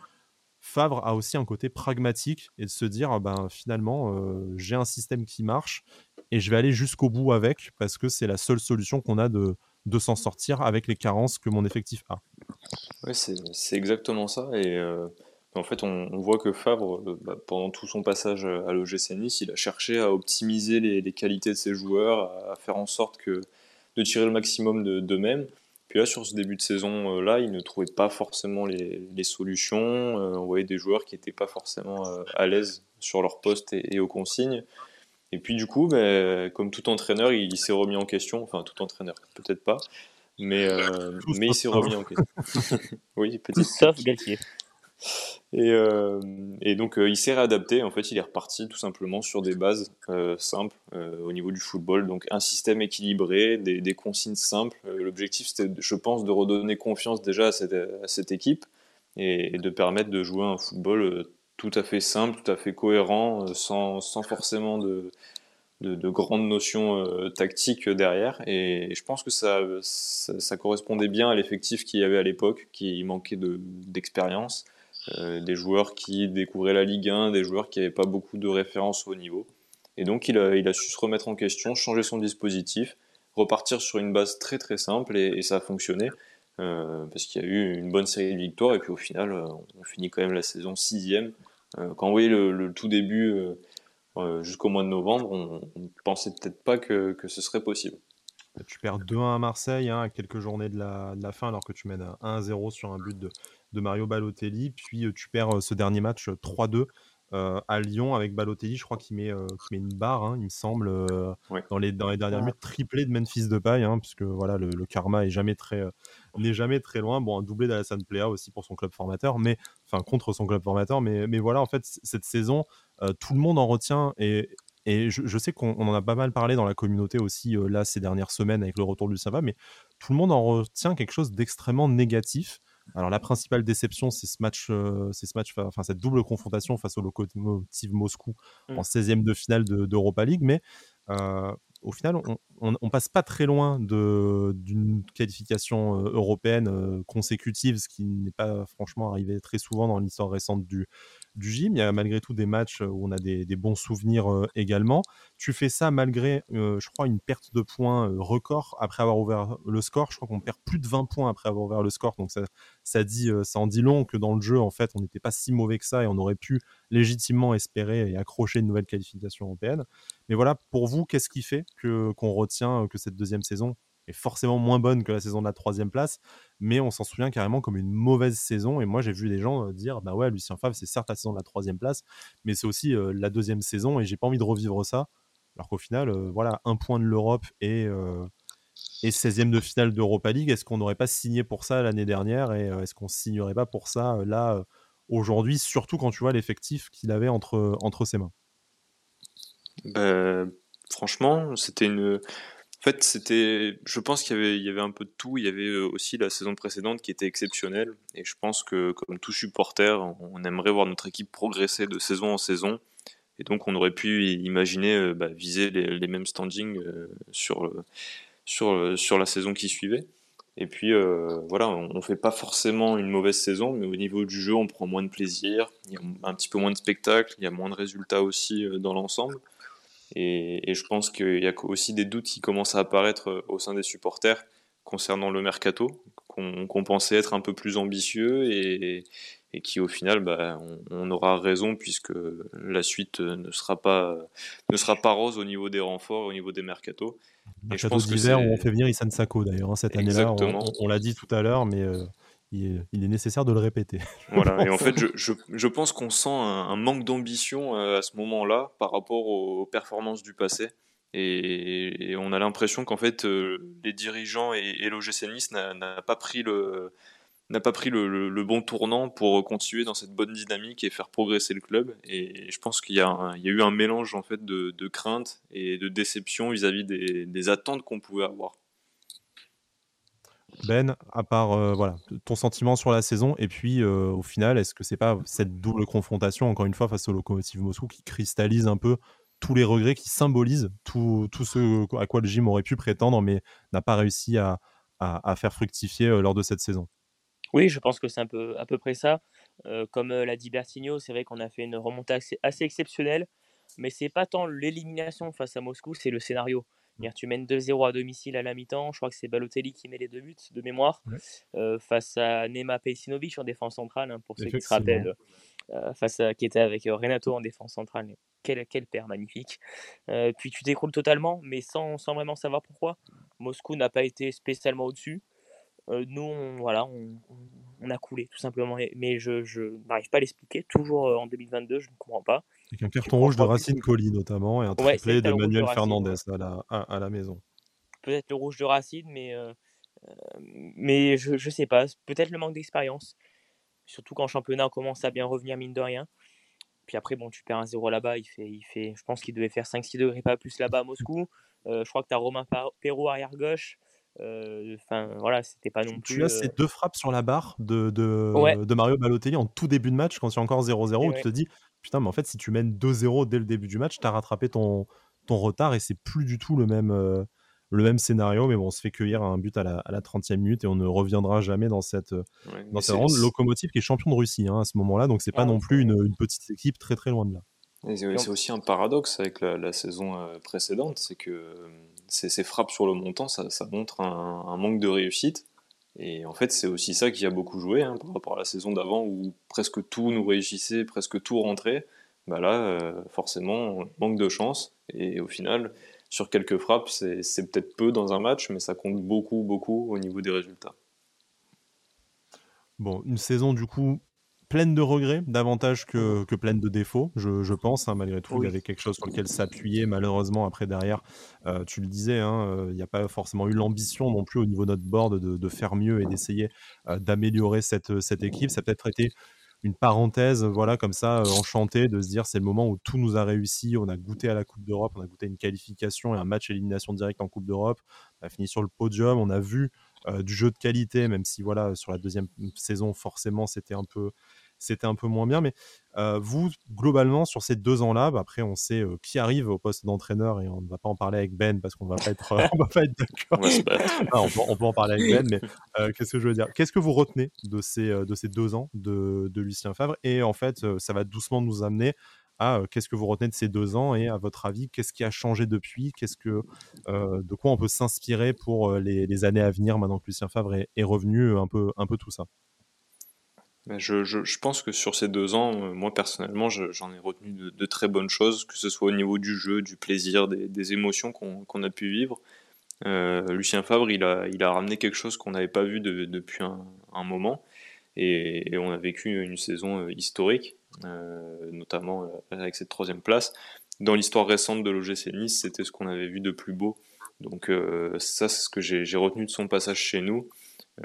Favre a aussi un côté pragmatique et de se dire ah ben, finalement, j'ai un système qui marche et je vais aller jusqu'au bout avec parce que c'est la seule solution qu'on a de, de s'en sortir avec les carences que mon effectif a. Oui, c'est exactement ça. Et en fait, on, voit que Favre, euh, bah, pendant tout son passage à l'OGC Nice, il a cherché à optimiser les, qualités de ses joueurs, à, faire en sorte que, de tirer le maximum d'eux-mêmes. Puis là, sur ce début de saison-là, euh, il ne trouvait pas forcément les, solutions. Euh, on voyait des joueurs qui n'étaient pas forcément à l'aise sur leur poste et, aux consignes. Et puis du coup, bah, comme tout entraîneur, il, s'est remis en question. Enfin, tout entraîneur, peut-être pas. Mais, mais il s'est remis en question. oui, peut-être. Sauf Galtier. Et, euh, et donc euh, il s'est réadapté, en fait il est reparti tout simplement sur des bases euh, simples au niveau du football, donc un système équilibré, des, consignes simples. L'objectif c'était je pense de redonner confiance déjà à cette, équipe et, de permettre de jouer un football tout à fait simple, tout à fait cohérent, sans, sans forcément de, de, de, grandes notions tactiques derrière. Et, je pense que ça, correspondait bien à l'effectif qu'il y avait à l'époque, qui manquait d'expérience. Des joueurs qui découvraient la Ligue 1, des joueurs qui n'avaient pas beaucoup de références au niveau. Et donc il a, su se remettre en question, changer son dispositif, repartir sur une base très très simple et, ça a fonctionné. Euh, parce qu'il y a eu une bonne série de victoires et puis au final euh, on finit quand même la saison sixième. quand on voyait le, tout début jusqu'au mois de novembre, on ne pensait peut-être pas que, que, ce serait possible. Tu perds 2-1 à Marseille hein, à quelques journées de la, de la, fin alors que tu mènes 1-0 sur un but de, de Mario Balotelli. Puis tu perds ce dernier match 3-2 à Lyon avec Balotelli. Je crois qu'il met, met, une barre, hein, il me semble, dans, les, dans les dernières minutes, triplé de Memphis de paille, hein, puisque voilà, le, karma est jamais très, n'est jamais très loin. Bon, un doublé d'Alassane Plea aussi pour son club formateur, mais enfin contre son club formateur. Mais, mais voilà, en fait, cette saison, tout le monde en retient et, et je, sais qu'on en a pas mal parlé dans la communauté aussi, là, ces dernières semaines avec le retour du Sava, mais tout le monde en retient quelque chose d'extrêmement négatif. Alors la principale déception, c'est ce match, euh, c'est ce match, enfin cette double confrontation face au Lokomotiv Moscou mmh. en 16e de finale d'Europa League, mais euh, au final, on, on, passe pas très loin d'une qualification euh, européenne consécutive, ce qui n'est pas franchement arrivé très souvent dans l'histoire récente du, du gym. Il y a malgré tout des matchs où on a des, bons souvenirs également. Tu fais ça malgré, je crois, une perte de points record après avoir ouvert le score. Je crois qu'on perd plus de 20 points après avoir ouvert le score. Donc ça, ça, dit, ça en dit long que dans le jeu, en fait, on n'était pas si mauvais que ça et on aurait pu légitimement espérer et accrocher une nouvelle qualification européenne. Mais voilà, pour vous, qu'est-ce qui fait qu'on retient que cette deuxième saison forcément moins bonne que la saison de la troisième place, mais on s'en souvient carrément comme une mauvaise saison. Et moi, j'ai vu des gens euh, dire, bah ouais, Lucien Favre, c'est certes la saison de la troisième place, mais c'est aussi euh, la deuxième saison, et j'ai pas envie de revivre ça. Alors qu'au final, euh, voilà, un point de l'Europe et, et 16e de finale d'Europa League, est-ce qu'on n'aurait pas signé pour ça l'année dernière, et est-ce qu'on signerait pas pour ça là aujourd'hui, surtout quand tu vois l'effectif qu'il avait entre, entre ses mains? Bah, Franchement, c'était une fait, c'était, je pense qu'il y avait, un peu de tout. Il y avait euh, aussi la saison précédente qui était exceptionnelle. Et je pense que, comme tout supporter, on aimerait voir notre équipe progresser de saison en saison. Et donc, on aurait pu imaginer euh, bah, viser les, mêmes standings euh, sur, la saison qui suivait. Et puis, voilà, on ne fait pas forcément une mauvaise saison, mais au niveau du jeu, on prend moins de plaisir. Il y a un petit peu moins de spectacles. Il y a moins de résultats aussi dans l'ensemble. Et, je pense qu'il y a aussi des doutes qui commencent à apparaître euh, au sein des supporters concernant le mercato, qu'on pensait être un peu plus ambitieux et, qui au final, bah, on, aura raison puisque la suite ne sera pas ne sera pas rose au niveau des renforts, au niveau des mercatos. Mercato d'hiver on fait venir Isan Sako d'ailleurs hein, cette année-là. On, l'a dit tout à l'heure, mais euh, il est, nécessaire de le répéter. Voilà, et en fait, je, je, pense qu'on sent un, manque d'ambition euh, à ce moment-là par rapport aux, performances du passé. Et, on a l'impression qu'en fait, euh, les dirigeants et, et l'OGC Nice n'a pas pris le n'a pas pris le, le, bon tournant pour continuer dans cette bonne dynamique et faire progresser le club. Et je pense qu'il y, y, a eu un mélange en fait de, de crainte et de déception vis-à-vis des, des attentes qu'on pouvait avoir. Ben, à part euh, voilà, ton sentiment sur la saison, et puis euh, au final, est-ce que c'est pas cette double confrontation, encore une fois, face au Lokomotiv Moscou, qui cristallise un peu tous les regrets, qui symbolise tout, tout ce à quoi le gym aurait pu prétendre, mais n'a pas réussi à, à, faire fructifier euh, lors de cette saison? Oui, je pense que c'est un peu, à peu près ça. comme l'a dit Bertigno, c'est vrai qu'on a fait une remontée assez exceptionnelle, mais c'est pas tant l'élimination face à Moscou, c'est le scénario tu mènes 2-0 à domicile à la mi-temps. Je crois que c'est Balotelli qui met les deux buts de mémoire euh, face à Nema Pejsinovic en défense centrale, hein, pour ceux qui se rappellent, euh, face à, qui était avec euh, Renato en défense centrale. Quel, quel père magnifique. puis tu t'écroules totalement, mais sans, sans, vraiment savoir pourquoi. Moscou n'a pas été spécialement au-dessus. nous, on, voilà, on, a coulé tout simplement. Mais je, n'arrive pas à l'expliquer. Toujours en 2022, je ne comprends pas. Avec un carton rouge de Racine Colli notamment et un triplé de Manuel Fernandez à, la, à, la, maison. Peut-être le rouge de Racine, mais, euh, euh, mais je, ne sais pas. Peut-être le manque d'expérience. Surtout quand le championnat commence à bien revenir, mine de rien. Puis après, bon, tu perds un 0 là-bas. Il fait, il fait, je pense qu'il devait faire 5-6 degrés, pas plus là-bas à Moscou. Euh, je crois que tu as Romain Perrault arrière gauche. Enfin, voilà, c'était pas non plus. Tu as ces deux frappes sur la barre de, de, de Mario Balotelli en tout début de match, quand c'est encore 0-0, où tu te dis putain, mais en fait, si tu mènes 2-0 dès le début du match, tu as rattrapé ton, ton retard et c'est plus du tout le même, euh, le même scénario. Mais bon, on se fait cueillir un but à la, à la 30e minute et on ne reviendra jamais dans cette, dans cette ronde. Locomotive qui est champion de Russie hein, à ce moment-là, donc c'est pas ah non plus une, une, petite équipe très très loin de là. C'est aussi un paradoxe avec la, saison euh, précédente, c'est que euh, ces, frappes sur le montant, ça, ça montre un, un, manque de réussite. Et en fait, c'est aussi ça qui a beaucoup joué hein, par rapport à la saison d'avant où presque tout nous réussissait, presque tout rentrait. Bah là, euh, forcément, manque de chance. Et au final, sur quelques frappes, c'est peut-être peu dans un match, mais ça compte beaucoup, beaucoup au niveau des résultats. Bon, une saison du coup pleine de regrets, davantage que, que pleine de défauts, je, pense. Hein, malgré tout, il y avait quelque chose sur lequel s'appuyer. Malheureusement, après, derrière, euh, tu le disais, hein, euh, il n'y a pas forcément eu l'ambition non plus au niveau de notre board de, de faire mieux et d'essayer euh, d'améliorer cette, cette équipe. Ça a peut-être été une parenthèse, voilà, comme ça, enchanté de se dire c'est le moment où tout nous a réussi. On a goûté à la Coupe d'Europe, on a goûté à une qualification et un match élimination directe en Coupe d'Europe. On a fini sur le podium, on a vu du jeu de qualité, même si voilà, sur la deuxième saison, forcément, c'était un peu c'était un peu moins bien. Mais vous, globalement, sur ces deux ans-là, bah, après, on sait qui arrive au poste d'entraîneur et on ne va pas en parler avec Ben parce qu'on va pas être, on va pas être d'accord. on, peut, en parler avec Ben, mais qu'est-ce que je veux dire? Qu'est-ce que vous retenez de ces, de ces deux ans de, de Lucien Favre? Et en fait, ça va doucement nous amener qu'est-ce que vous retenez de ces deux ans et à votre avis, qu'est-ce qui a changé depuis? Qu'est-ce que, de quoi on peut s'inspirer pour les, années à venir maintenant que Lucien Favre est, revenu un peu, un peu tout ça? Je, je, pense que sur ces deux ans, moi personnellement, j'en ai retenu de, très bonnes choses, que ce soit au niveau du jeu, du plaisir, des, émotions qu'on a pu vivre. Lucien Fabre, il a, ramené quelque chose qu'on n'avait pas vu de, depuis un, moment, et, on a vécu une saison historique, notamment euh, avec cette troisième place. Dans l'histoire récente de l'OGC Nice, c'était ce qu'on avait vu de plus beau. Donc euh, ça, c'est ce que j'ai retenu de son passage chez nous.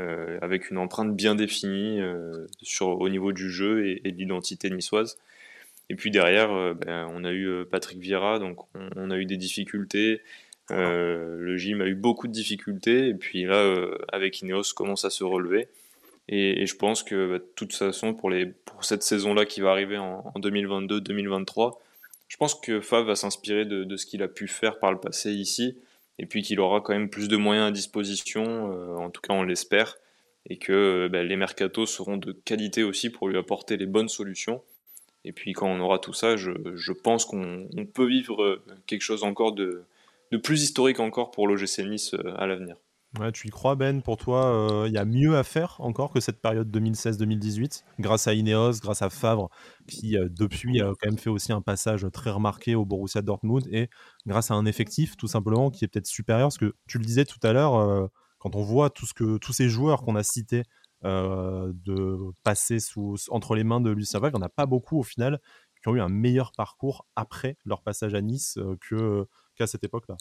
Euh, avec une empreinte bien définie euh, au niveau du jeu et, de l'identité niçoise. Et puis derrière, euh, ben, on a eu Patrick Vieira, donc on, a eu des difficultés. le gym a eu beaucoup de difficultés. Et puis là, avec Ineos, commence à se relever. Et, je pense que bah, de toute façon, pour, cette saison-là qui va arriver en, 2022-2023, je pense que Fav va s'inspirer de, ce qu'il a pu faire par le passé ici et puis qu'il aura quand même plus de moyens à disposition, euh, en tout cas on l'espère, et que bah, les mercatos seront de qualité aussi pour lui apporter les bonnes solutions. Et puis quand on aura tout ça, je, pense qu'on peut vivre quelque chose encore de, de plus historique encore pour l'OGC Nice euh, à l'avenir. Tu y crois, Ben? Pour toi, il euh, y a mieux à faire encore que cette période 2016-2018, grâce à Ineos, grâce à Favre, qui euh, depuis a quand même fait aussi un passage très remarqué au Borussia Dortmund, et grâce à un effectif tout simplement qui est peut-être supérieur, parce que tu le disais tout à l'heure, euh, quand on voit tout ce que, tous ces joueurs qu'on a cités de passer sous, entre les mains de Lucien Favre, il n'y en a pas beaucoup au final qui ont eu un meilleur parcours après leur passage à Nice qu'à cette époque-là.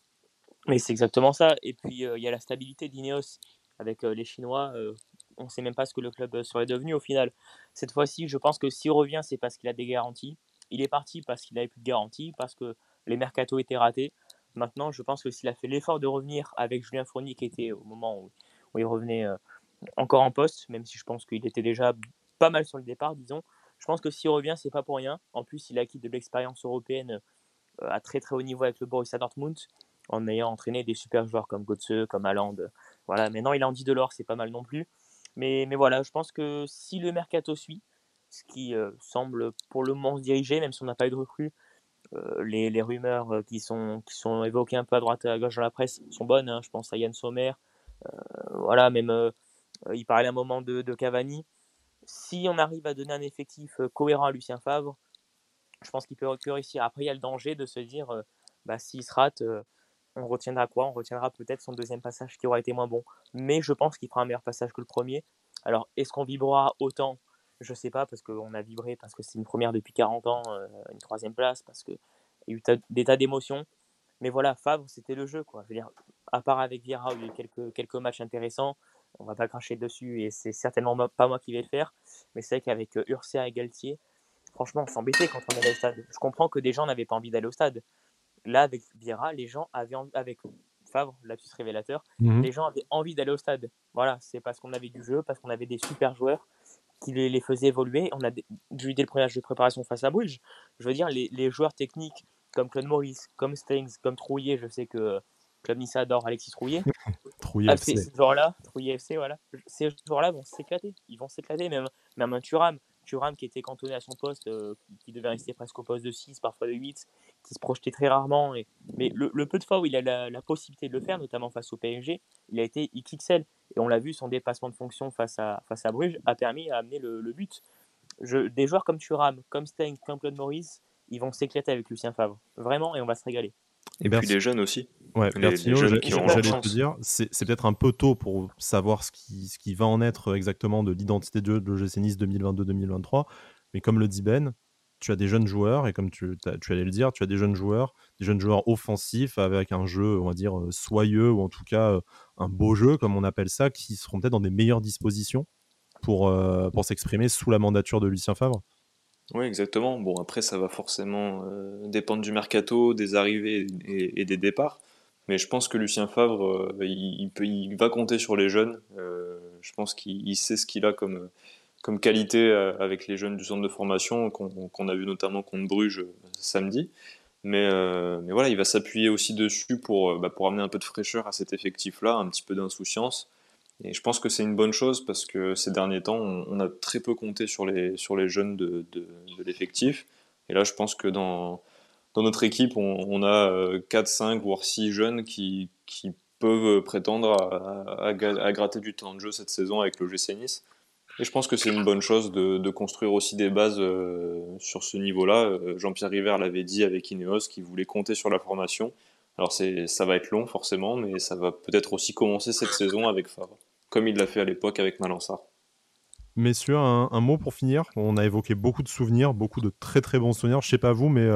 Mais c'est exactement ça. Et puis, il y a la stabilité d'Ineos avec les Chinois. On ne sait même pas ce que le club serait devenu au final. Cette fois-ci, je pense que s'il revient, c'est parce qu'il a des garanties. Il est parti parce qu'il n'avait plus de garanties, parce que les mercatos étaient ratés. Maintenant, je pense que s'il a fait l'effort de revenir avec Julien Fournier, qui était au moment où, il revenait encore en poste, même si je pense qu'il était déjà pas mal sur le départ, disons. Je pense que s'il revient, c'est pas pour rien. En plus, il a acquis de l'expérience européenne à très très haut niveau avec le Borussia Dortmund en ayant entraîné des super joueurs comme Götze, comme Haaland. Voilà, maintenant il a Andy Delors, c'est pas mal non plus. Mais, mais voilà, je pense que si le mercato suit, ce qui euh, semble pour le moment se diriger, même si on n'a pas eu de recrues, euh, les, les, rumeurs euh, qui sont, qui sont évoquées un peu à droite et à gauche dans la presse sont bonnes. Hein. je pense à Yann Sommer. voilà, même il parlait un moment de, de, Cavani. Si on arrive à donner un effectif cohérent à Lucien Favre, je pense qu'il peut, réussir. Après, il y a le danger de se dire, bah, s'il se rate, on retiendra quoi? On retiendra peut-être son deuxième passage qui aura été moins bon. Mais je pense qu'il fera un meilleur passage que le premier. Alors, est-ce qu'on vibrera autant? Je sais pas, parce qu'on a vibré, parce que c'est une première depuis 40 ans, euh, une troisième place, parce qu'il y a eu des tas d'émotions. Mais voilà, Favre, c'était le jeu. Quoi. Je veux dire, à part avec Vieira, il y a eu quelques, quelques matchs intéressants, on va pas cracher dessus, et c'est certainement pas moi qui vais le faire. Mais c'est vrai qu'avec euh, Urcia et Galtier, franchement, on s'embêtait quand on allait au stade. Je comprends que des gens n'avaient pas envie d'aller au stade là, avec Vieira, les gens avaient envie, avec Favre, lapsus révélateur, mmh les gens avaient envie d'aller au stade. Voilà, c'est parce qu'on avait du jeu, parce qu'on avait des super joueurs qui les, les faisaient évoluer. On a vu dès le premier match de préparation face à Bruges. Je veux dire, les, les joueurs techniques comme Claude Maurice, comme Stengs, comme Trouillet, je sais que Club Nice adore Alexis Trouillet. Trouillet ah, FC. Ces joueurs-là, Trouillet FC, voilà. Ces joueurs-là vont s'éclater. Ils vont s'éclater, même, même un Thuram. Thuram qui était cantonné à son poste, euh, qui, devait rester presque au poste de 6, parfois de 8, qui se projetait très rarement. Et... Mais le, peu de fois où il a la, possibilité de le faire, notamment face au PSG, il a été XXL. Et on l'a vu, son dépassement de fonction face à, face à Bruges a permis à amener le, but. Je, des joueurs comme Thuram, comme Stein, comme Claude Maurice, ils vont s'éclater avec Lucien Favre. Vraiment, et on va se régaler. Et puis les jeunes aussi. Ouais, j'allais te dire, c'est peut-être un peu tôt pour savoir ce qui, ce qui va en être exactement de l'identité de, de l'OGC Nice 2022-2023. Mais comme le dit Ben, tu as des jeunes joueurs, et comme tu, tu, allais le dire, tu as des jeunes joueurs, des jeunes joueurs offensifs avec un jeu, on va dire, euh, soyeux, ou en tout cas euh, un beau jeu, comme on appelle ça, qui seront peut-être dans des meilleures dispositions pour, euh, pour s'exprimer sous la mandature de Lucien Favre. Oui, exactement. Bon, après, ça va forcément euh, dépendre du mercato, des arrivées et, des départs. Mais je pense que Lucien Favre, euh, il, peut, il va compter sur les jeunes. Euh, je pense qu'il sait ce qu'il a comme, qualité avec les jeunes du centre de formation qu'on a vu notamment contre Bruges samedi. Mais, voilà, il va s'appuyer aussi dessus pour, bah, amener un peu de fraîcheur à cet effectif-là, un petit peu d'insouciance. Et je pense que c'est une bonne chose parce que ces derniers temps, on, a très peu compté sur les, jeunes de l'effectif. Et là, je pense que dans, dans notre équipe, on, a 4, euh, 5, voire 6 jeunes qui, qui peuvent prétendre à, à, gratter du temps de jeu cette saison avec le GC Nice. Et je pense que c'est une bonne chose de, de, construire aussi des bases euh, sur ce niveau-là. Euh, Jean-Pierre River l'avait dit avec Ineos, qui voulait compter sur la formation. Alors ça va être long forcément, mais ça va peut-être aussi commencer cette saison avec Favre, comme il l'a fait à l'époque avec Malansar. Messieurs, un, un, mot pour finir. On a évoqué beaucoup de souvenirs, beaucoup de très très bons souvenirs. Je sais pas vous, mais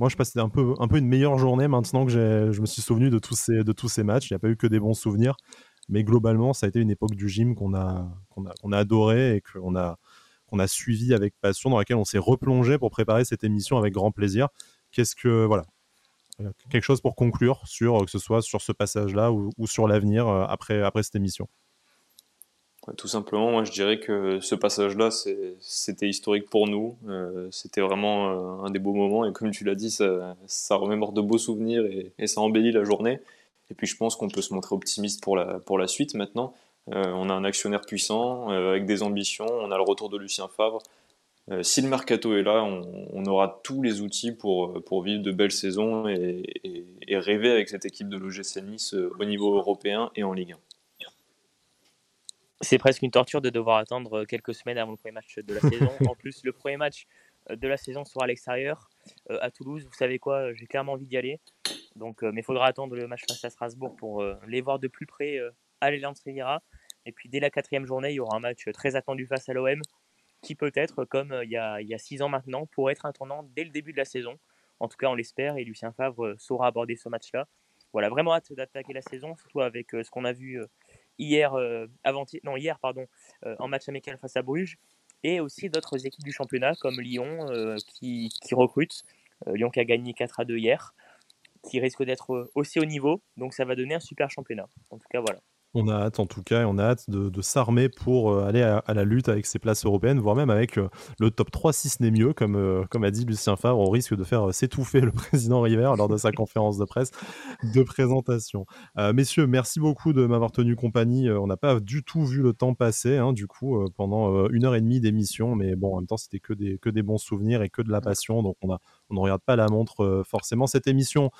moi, je passais un peu, un peu une meilleure journée maintenant que je me suis souvenu de tous ces, de tous ces matchs. Il n'y a pas eu que des bons souvenirs. Mais globalement, ça a été une époque du gym qu'on a, qu'on a, qu'on a adoré et qu'on a, qu'on a suivi avec passion, dans laquelle on s'est replongé pour préparer cette émission avec grand plaisir. Qu'est-ce que, voilà, quelque chose pour conclure sur que ce soit sur ce passage-là ou, ou sur l'avenir euh, après, après cette émission? Tout simplement, moi je dirais que ce passage-là, c'était historique pour nous. Euh, c'était vraiment euh, un des beaux moments et comme tu l'as dit, ça, remémore de beaux souvenirs et, ça embellit la journée. Et puis je pense qu'on peut se montrer optimiste pour la, pour la suite maintenant. Euh, on a un actionnaire puissant avec des ambitions, on a le retour de Lucien Favre. si le mercato est là, on, aura tous les outils pour, pour vivre de belles saisons et, et rêver avec cette équipe de l'OGC Nice au niveau européen et en Ligue 1 c'est presque une torture de devoir attendre euh, quelques semaines avant le premier match de la saison. En plus, le premier match euh, de la saison sera à l'extérieur, euh, à Toulouse. Vous savez quoi, j'ai clairement envie d'y aller. Donc, mais il faudra attendre le match face à Strasbourg pour les voir de plus près à l'Alliance Riviera. Et puis dès la quatrième journée, il y aura un match très attendu face à l'OM, qui peut-être, comme il y, a, il y a six ans maintenant, pourrait être un tournant dès le début de la saison. En tout cas, on l'espère, et Lucien Favre saura aborder ce match-là. Voilà, vraiment hâte d'attaquer la saison, surtout avec ce qu'on a vu hier, euh, avant non, hier pardon, euh, en match amical face à Bruges, et aussi d'autres équipes du championnat comme Lyon euh, qui, qui recrutent. Lyon qui a gagné 4 à 2 hier, qui risque d'être aussi au niveau, donc ça va donner un super championnat. En tout cas, voilà. On a hâte en tout cas, et on a hâte de, s'armer pour euh, aller à, la lutte avec ces places européennes, voire même avec euh, le top 3 si ce n'est mieux, comme, euh, comme a dit Lucien Favre, on risque de faire s'étouffer le président River lors de sa conférence de presse de présentation. messieurs, merci beaucoup de m'avoir tenu compagnie. on n'a pas du tout vu le temps passer, hein, du coup, pendant une heure et demie d'émission, mais bon, en même temps, c'était que des, que des bons souvenirs et que de la passion, donc on a, on ne regarde pas la montre forcément. Cette émission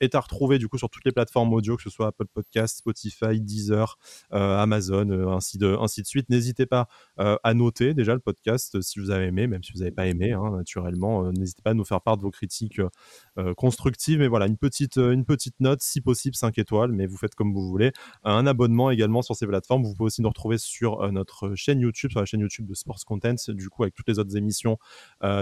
est à retrouver du coup sur toutes les plateformes audio, que ce soit Apple Podcast, Spotify, Deezer, euh, Amazon, euh, ainsi, de, ainsi de suite. N'hésitez pas euh, à noter déjà le podcast si vous avez aimé, même si vous n'avez pas aimé, hein, naturellement. N'hésitez pas à nous faire part de vos critiques constructives. Mais voilà, une petite, une petite note, si possible 5 étoiles, mais vous faites comme vous voulez. Un abonnement également sur ces plateformes. Vous pouvez aussi nous retrouver sur notre chaîne YouTube, sur la chaîne YouTube de Sports Content, du coup avec toutes les autres émissions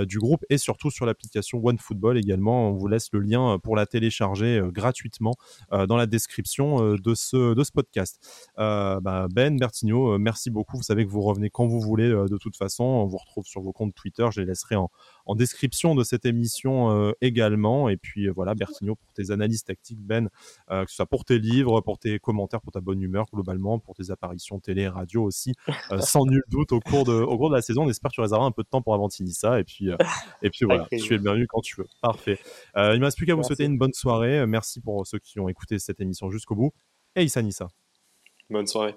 du groupe et surtout sur l'application OneFootball également. On vous laisse le lien pour la télécharger gratuitement dans la description de, ce, podcast. Euh, bah, ben, Bertigno, euh, merci beaucoup. Vous savez que vous revenez quand vous voulez euh, de toute façon. On vous retrouve sur vos comptes Twitter. Je les laisserai en, description de cette émission également. Et puis voilà, Bertigno, pour tes analyses tactiques, Ben, que ce soit pour tes livres, pour tes commentaires, pour ta bonne humeur globalement, pour tes apparitions télé et radio aussi, sans nul doute au cours, de, au cours de la saison. On espère que tu réserveras un peu de temps pour Avantini ça. Et puis, et puis voilà, tu es bienvenu quand tu veux. Parfait. il ne me reste plus qu'à vous souhaiter une bonne soirée. Merci pour ceux qui ont écouté cette émission jusqu'au bout. Et Issa Nissa. Bonne soirée.